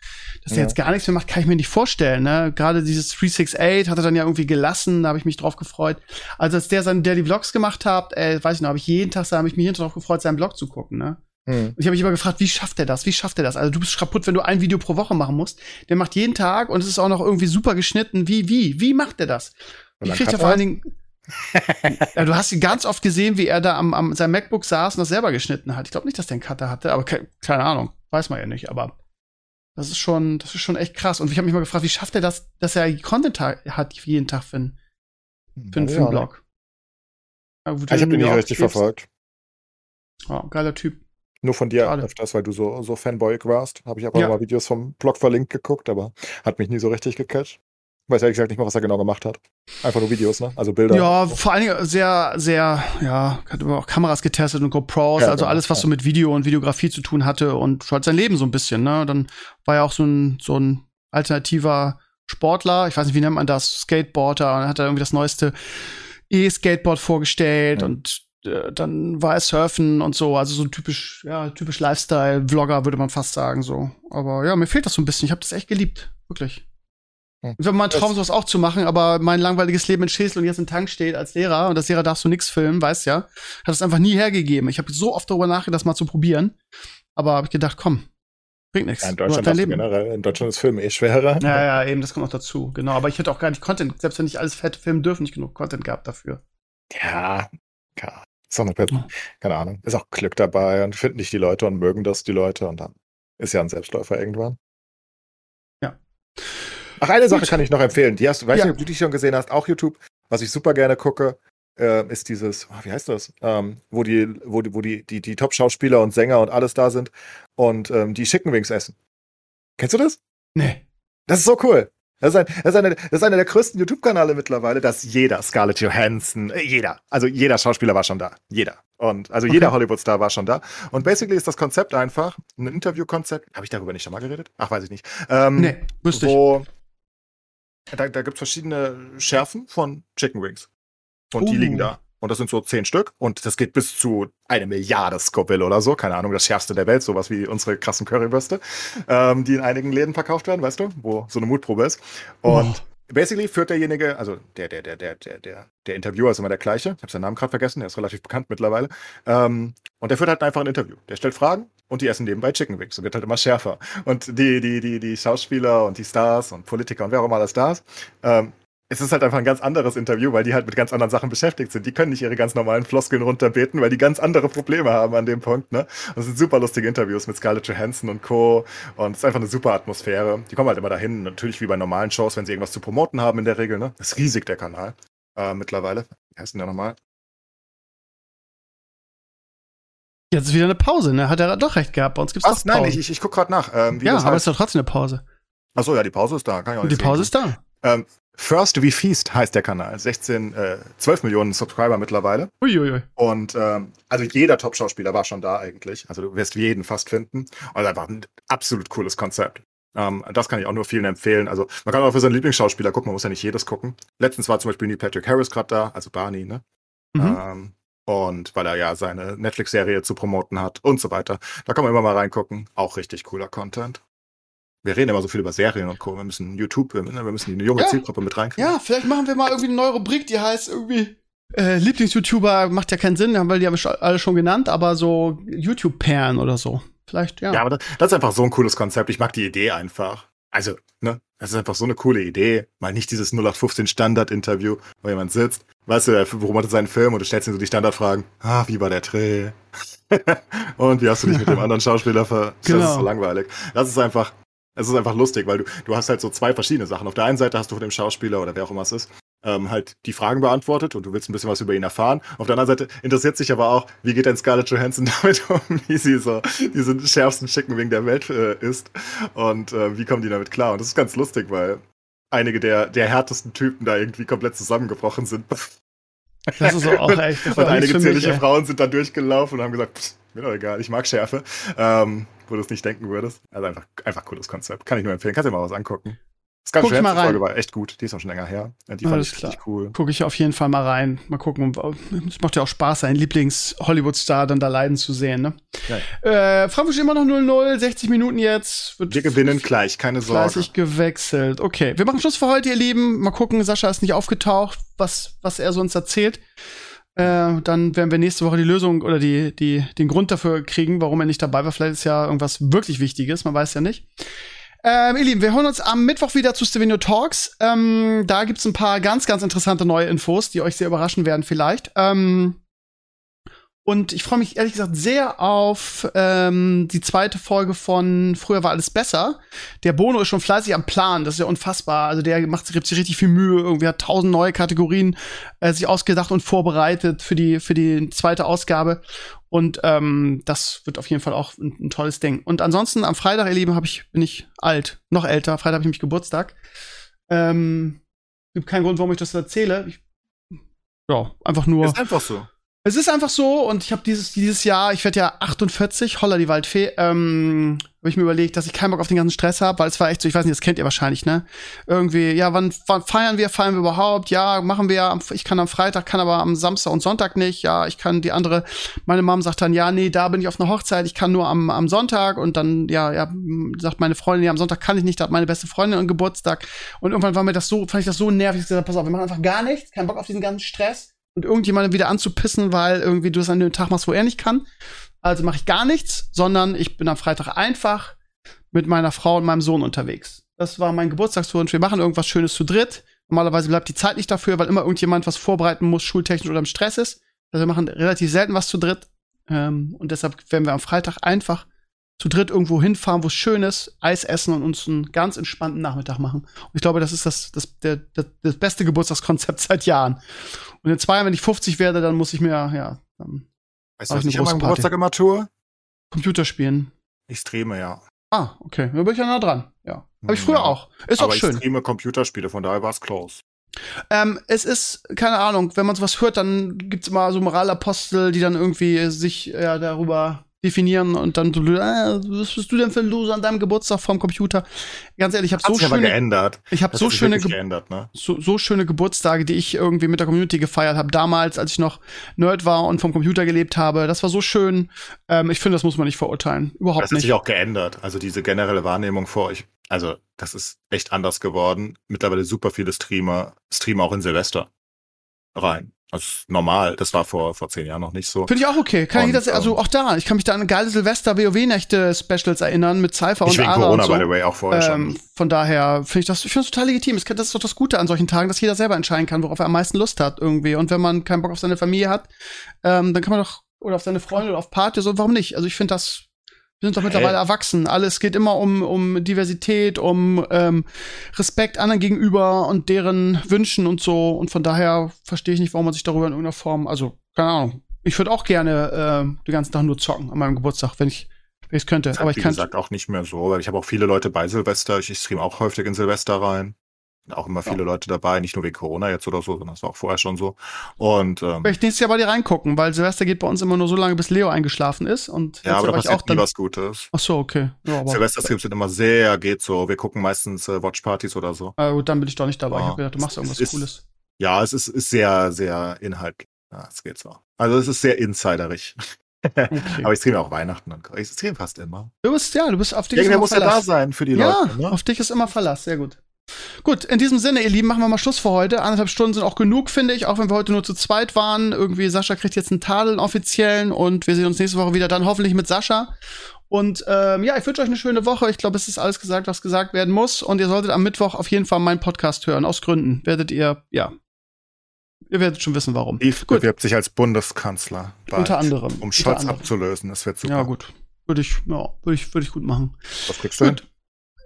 Dass der Ja. jetzt gar nichts mehr macht, kann ich mir nicht vorstellen, ne? Gerade dieses 368 hat er dann ja irgendwie gelassen, da habe ich mich drauf gefreut. Also als der seine Daily Vlogs gemacht hat, äh, weiß ich noch, habe ich jeden Tag, da habe ich mich Tag drauf gefreut, seinen Blog zu gucken, ne? Hm. Und ich habe mich immer gefragt, wie schafft er das? Wie schafft er das? Also du bist kaputt, wenn du ein Video pro Woche machen musst. Der macht jeden Tag und es ist auch noch irgendwie super geschnitten. Wie, wie, wie macht er das? Wie kriegt er vor allen Dingen. ja, du hast ihn ganz oft gesehen, wie er da am, am seinem MacBook saß und das selber geschnitten hat. Ich glaube nicht, dass der einen Cutter hatte, aber ke keine Ahnung. Weiß man ja nicht, aber das ist schon, das ist schon echt krass. Und ich habe mich mal gefragt, wie schafft er das, dass er Content ha- hat jeden Tag für, einen- für, einen- für einen Ja, Blog? Ja, gut, Ich habe den nicht richtig verfolgt. Ja, geiler Typ. Nur von dir Schade. öfters, weil du so, so Fanboy warst. Habe ich aber Ja. mal Videos vom Blog verlinkt geguckt, aber hat mich nie so richtig gecatcht. Weiß ehrlich gesagt nicht mal, was er genau gemacht hat. Einfach nur Videos, ne? Also Bilder. Ja, vor allen Dingen sehr, sehr, ja, hat aber auch Kameras getestet und GoPros, Ja, also genau, alles, was ja. so mit Video und Videografie zu tun hatte und halt sein Leben so ein bisschen, ne? Dann war er auch so ein, so ein alternativer Sportler, ich weiß nicht, wie nennt man das, Skateboarder, und dann hat er irgendwie das neueste E-Skateboard vorgestellt Ja. und dann war er surfen und so, also so typisch, ja, typisch Lifestyle-Vlogger, würde man fast sagen, so. Aber ja, mir fehlt das so ein bisschen, ich habe das echt geliebt, wirklich. Hm. Ich habe mal einen Traum, sowas auch zu machen, aber mein langweiliges Leben in Schesel und jetzt im Tank steht als Lehrer und als Lehrer darfst du nichts filmen, weißt ja, hat es einfach nie hergegeben. Ich habe so oft darüber nachgedacht, das mal zu probieren, aber habe ich gedacht, komm, bringt nichts. Ja, in Deutschland dein Leben. generell. In Deutschland ist Film eh schwerer. Ja, ja, eben, das kommt noch dazu. Genau, aber ich hätte auch gar nicht Content, selbst wenn ich alles fett filmen dürfen, nicht genug Content gehabt dafür. Ja, ja. Ist auch eine, Per- Ja. keine Ahnung. Ist auch Glück dabei und finden dich die Leute und mögen das die Leute und dann ist ja ein Selbstläufer irgendwann. Ja. Ach, eine Sache Gut. kann ich noch empfehlen. Die hast du, weiß Ja. nicht, ob du die schon gesehen hast, auch YouTube. Was ich super gerne gucke, äh, ist dieses, oh, wie heißt das? Ähm, wo die, wo die, wo die, die, die Top-Schauspieler und Sänger und alles da sind und ähm, die Chicken Wings essen. Kennst du das? Nee. Das ist so cool. Das ist, ein, das, ist eine, das ist einer der größten YouTube-Kanäle mittlerweile, dass jeder, Scarlett Johansson, äh, jeder, also jeder Schauspieler war schon da. Jeder. Und also jeder Okay. Hollywood-Star war schon da. Und basically ist das Konzept einfach ein Interview-Konzept. Habe ich darüber nicht schon mal geredet? Ach, weiß ich nicht. Ähm, Nee, wüsste ich. Da, da gibt es verschiedene Schärfen von Chicken Wings. Und die Uh. liegen da. Und das sind so zehn Stück. Und das geht bis zu eine Milliarde Scoville oder so. Keine Ahnung, das schärfste der Welt. Sowas wie unsere krassen Currywürste, ähm, die in einigen Läden verkauft werden, weißt du, wo so eine Mutprobe ist. Und basically führt derjenige, also der, der, der, der, der, der, der Interviewer ist immer der gleiche. Ich habe seinen Namen gerade vergessen, der ist relativ bekannt mittlerweile. Ähm, und der führt halt einfach ein Interview. Der stellt Fragen und die essen nebenbei Chicken Wings. Und wird halt immer schärfer. Und die, die, die, die Schauspieler und die Stars und Politiker und wer auch immer alles da ist, ähm, es ist halt einfach ein ganz anderes Interview, weil die halt mit ganz anderen Sachen beschäftigt sind. Die können nicht ihre ganz normalen Floskeln runterbeten, weil die ganz andere Probleme haben an dem Punkt. Ne? Und es sind super lustige Interviews mit Scarlett Johansson und Co. Und es ist einfach eine super Atmosphäre. Die kommen halt immer dahin, natürlich wie bei normalen Shows, wenn sie irgendwas zu promoten haben in der Regel. Ne? Das ist riesig, der Kanal. Äh, mittlerweile. Wie heißt denn der nochmal? Jetzt ist wieder eine Pause, ne? Hat er doch recht gehabt. Bei uns gibt's Was? Nein, ich, ich, ich gucke gerade nach. Ähm, ja, das aber es ist doch trotzdem eine Pause. Achso, ja, die Pause ist da. Kann ich auch die Pause sehen. ist da. Ähm, First We Feast heißt der Kanal. 16, äh, 12 Millionen Subscriber mittlerweile. Uiuiui. Und ähm, also jeder Top-Schauspieler war schon da eigentlich. Also du wirst jeden fast finden. Und einfach ein absolut cooles Konzept. Ähm, das kann ich auch nur vielen empfehlen. Also man kann auch für seinen Lieblingsschauspieler gucken, man muss ja nicht jedes gucken. Letztens war zum Beispiel Neil Patrick Harris gerade da, also Barney, ne? Mhm. Ähm, und weil er ja seine Netflix-Serie zu promoten hat und so weiter. Da kann man immer mal reingucken. Auch richtig cooler Content. Wir reden immer so viel über Serien und Co. Wir müssen YouTube, wir wir müssen die junge Ja. Zielgruppe mit reinkriegen. Ja, vielleicht machen wir mal irgendwie eine neue Rubrik, die heißt irgendwie äh, Lieblings-YouTuber macht ja keinen Sinn, weil die haben wir schon- alle schon genannt, aber so YouTube-Perlen oder so. Vielleicht, ja. Ja, aber das, das ist einfach so ein cooles Konzept. Ich mag die Idee einfach. Also, ne, das ist einfach so eine coole Idee. Mal nicht dieses 0815 Standard-Interview, wo jemand sitzt, weißt du, er promotet seinen Film und du stellst ihm so die Standardfragen. Ah, wie war der Dreh? und wie hast du dich mit dem anderen Schauspieler ver... Das Genau. ist so langweilig. Das ist einfach, es ist einfach lustig, weil du, du hast halt so zwei verschiedene Sachen. Auf der einen Seite hast du von dem Schauspieler oder wer auch immer es ist, ähm, halt die Fragen beantwortet und du willst ein bisschen was über ihn erfahren. Auf der anderen Seite interessiert sich aber auch, wie geht denn Scarlett Johansson damit um, wie sie so diesen schärfsten Chicken Wing der Welt äh, ist und äh, wie kommen die damit klar. Und das ist ganz lustig, weil einige der, der härtesten Typen da irgendwie komplett zusammengebrochen sind. Das ist so auch echt. Und einige zierliche. Frauen sind dann durchgelaufen und haben gesagt, "Pff, mir doch egal, ich mag Schärfe. Ähm, wo du es nicht denken würdest. Also einfach, einfach cooles Konzept. Kann ich nur empfehlen. Kannst dir mal was angucken. Guck ich mal rein. Folge war echt gut. Die ist auch schon länger her. Die fand Alles ich richtig cool. Gucke ich auf jeden Fall mal rein. Mal gucken. Es macht ja auch Spaß, seinen Lieblings-Hollywood-Star dann da leiden zu sehen, ne? Äh, Frankfurt immer noch 0-0, 60 Minuten jetzt. Wird Wir gewinnen gleich, keine Sorge. fleißig gewechselt. Okay, wir machen Schluss für heute, ihr Lieben. Mal gucken, Sascha ist nicht aufgetaucht, was, was er so uns erzählt. Äh, dann werden wir nächste Woche die Lösung oder die, die, den Grund dafür kriegen, warum er nicht dabei war. Vielleicht ist ja irgendwas wirklich Wichtiges, man weiß ja nicht. Ähm, ihr Lieben, wir hören uns am Mittwoch wieder zu Stevenio Talks. Ähm, da gibt's ein paar ganz, ganz interessante neue Infos, die euch sehr überraschen werden vielleicht. Ähm, und ich freue mich ehrlich gesagt sehr auf ähm, die zweite Folge von Früher war alles besser. Der Bono ist schon fleißig am Plan, das ist ja unfassbar. Also der macht sich richtig viel Mühe, irgendwie hat tausend neue Kategorien äh, sich ausgedacht und vorbereitet für die für die zweite Ausgabe. Und ähm, das wird auf jeden Fall auch ein, ein tolles Ding. Und ansonsten am Freitag, ihr Lieben, hab ich bin ich alt, noch älter. Freitag habe ich nämlich Geburtstag. Ähm, gibt keinen Grund, warum ich das erzähle. Ich, ja, einfach nur. Ist einfach so. Es ist einfach so, und ich habe dieses, dieses Jahr, ich werde ja 48, holla die Waldfee, ähm, habe ich mir überlegt, dass ich keinen Bock auf den ganzen Stress habe, weil es war echt so, ich weiß nicht, das kennt ihr wahrscheinlich, ne? Irgendwie, ja, wann, wann feiern wir, feiern wir überhaupt? Ja, machen wir, ich kann am Freitag, kann aber am Samstag und Sonntag nicht. Ja, ich kann die andere, meine Mom sagt dann, ja, nee, da bin ich auf einer Hochzeit, ich kann nur am, am Sonntag und dann, ja, ja, sagt meine Freundin, ja, am Sonntag kann ich nicht, da hat meine beste Freundin einen Geburtstag. Und irgendwann war mir das so, fand ich das so nervig, ich gesagt pass auf, wir machen einfach gar nichts, keinen Bock auf diesen ganzen Stress und irgendjemanden wieder anzupissen, weil irgendwie du es an dem Tag machst, wo er nicht kann. Also mache ich gar nichts, sondern ich bin am Freitag einfach mit meiner Frau und meinem Sohn unterwegs. Das war mein Geburtstagswunsch. Wir machen irgendwas Schönes zu dritt. Normalerweise bleibt die Zeit nicht dafür, weil immer irgendjemand was vorbereiten muss, schultechnisch oder im Stress ist. Also wir machen relativ selten was zu dritt. Ähm, und deshalb werden wir am Freitag einfach zu dritt irgendwo hinfahren, wo es schön ist, Eis essen und uns einen ganz entspannten Nachmittag machen. Und ich glaube, das ist das, das, der, das, das beste Geburtstagskonzept seit Jahren. Und in zwei Jahren, wenn ich 50 werde, dann muss ich mir, ja, dann Weißt du, was ich an meinem. Geburtstag immer tue? Computer spielen. Ich streame, ja. Ah, okay. Da bin ich ja nah dran. Ja. Habe ich früher Ja. auch. Ist Aber auch ich schön. streame Computerspiele, von daher war es close. Ähm, es ist, keine Ahnung, wenn man sowas hört, dann gibt's immer so Moralapostel, die dann irgendwie sich ja, darüber definieren und dann, äh, was bist du denn für ein Loser an deinem Geburtstag vorm Computer? Ganz ehrlich, ich habe so schöne, geändert. ich habe so schöne, geändert, ne? so, so schöne Geburtstage, die ich irgendwie mit der Community gefeiert habe. Damals, als ich noch Nerd war und vom Computer gelebt habe. Das war so schön. Ähm, ich finde, das muss man nicht verurteilen. Überhaupt Das hat nicht. sich auch geändert. Also diese generelle Wahrnehmung vor euch. Also das ist echt anders geworden. Mittlerweile super viele Streamer streamen auch in Silvester rein. Das ist normal. Das war vor, vor zehn Jahren noch nicht so. Finde ich auch okay. Kann Und, jeder, also ähm, auch da, ich kann mich da an geile Silvester-WoW-Nächte-Specials erinnern mit Cypher und Ara Corona, und so. by the way, auch vorher Ähm, schon. von daher finde ich das, ich finde das total legitim. Kann- Das ist doch das Gute an solchen Tagen, dass jeder selber entscheiden kann, worauf er am meisten Lust hat irgendwie. Und wenn man keinen Bock auf seine Familie hat, ähm, dann kann man doch, oder auf seine Freunde oder auf Party, so, warum nicht? Also ich finde das, sind doch mittlerweile erwachsen. Alles geht immer um, um Diversität, um ähm, Respekt anderen gegenüber und deren Wünschen und so. Und von daher verstehe ich nicht, warum man sich darüber in irgendeiner Form, also, keine Ahnung. Ich würde auch gerne äh, den ganzen Tag nur zocken an meinem Geburtstag, wenn ich wenn ich es könnte. Das Aber hat, ich wie kann gesagt, auch nicht mehr so, weil ich habe auch viele Leute bei Silvester. Ich, ich stream auch häufig in Silvester rein. Auch immer viele Leute dabei, nicht nur wegen Corona jetzt oder so, sondern das war auch vorher schon so. Und ähm, ich nächstes Jahr bei dir reingucken, weil Silvester geht bei uns immer nur so lange, bis Leo eingeschlafen ist. Und ja, aber da ich passiert nie was Gutes. Ach so, okay. Ja, Silvester-Streams sind immer sehr, geht so. Wir gucken meistens äh, Watchpartys oder so. äh, gut, dann bin ich doch nicht dabei. ich Ja, habe gedacht, du machst irgendwas ist- Cooles. Ja, es ist, ist sehr, sehr inhaltlich. Ja, es geht so. Also es ist sehr insiderig. Okay. Aber ich streame auch Weihnachten und ich streame fast immer. du bist, ja, du bist auf dich Irgendwer muss ja da sein für die Ja, Leute. Ne? auf dich ist immer Verlass. Sehr gut. Gut, in diesem Sinne, ihr Lieben, machen wir mal Schluss für heute. Anderthalb Stunden sind auch genug, finde ich, auch wenn wir heute nur zu zweit waren. Irgendwie, Sascha kriegt jetzt einen Tadel, einen offiziellen, und wir sehen uns nächste Woche wieder dann hoffentlich mit Sascha. Und ähm, ja, ich wünsche euch eine schöne Woche. Ich glaube, es ist alles gesagt, was gesagt werden muss. Und ihr solltet am Mittwoch auf jeden Fall meinen Podcast hören. Aus Gründen werdet ihr, ja, ihr werdet schon wissen, warum. Yves Gut. bewirbt sich als Bundeskanzler. bald, Unter anderem. Um Unter Scholz anderem. abzulösen. Das wird super. Ja, gut. Würde ich, ja, würde ich, würde ich gut machen. Was kriegst du? Gut.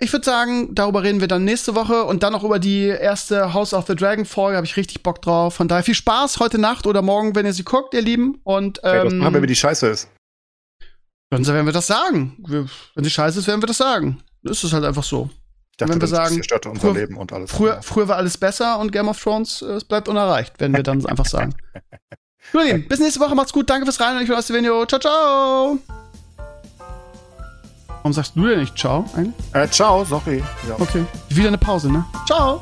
Ich würde sagen, darüber reden wir dann nächste Woche und dann noch über die erste House of the Dragon Folge. Habe ich richtig Bock drauf. Von daher viel Spaß heute Nacht oder morgen, wenn ihr sie guckt, ihr Lieben. Und Ey, was ähm, machen wir, wenn die Scheiße ist? dann werden wir das sagen. Wir, wenn sie scheiße ist, werden wir das sagen. Das ist halt einfach so. Ich dachte, wenn wir sagen, früher- Leben und alles. Früher, früher war alles besser und Game of Thrones, äh, es bleibt unerreicht, werden wir dann einfach sagen. Gut, Lieben, bis nächste Woche. Macht's gut. Danke fürs Rein und ich bin aus der Video. Ciao, ciao. Warum sagst du denn nicht Ciao? Äh, ciao, sorry. Ja. Okay. Wieder eine Pause, ne? Ciao!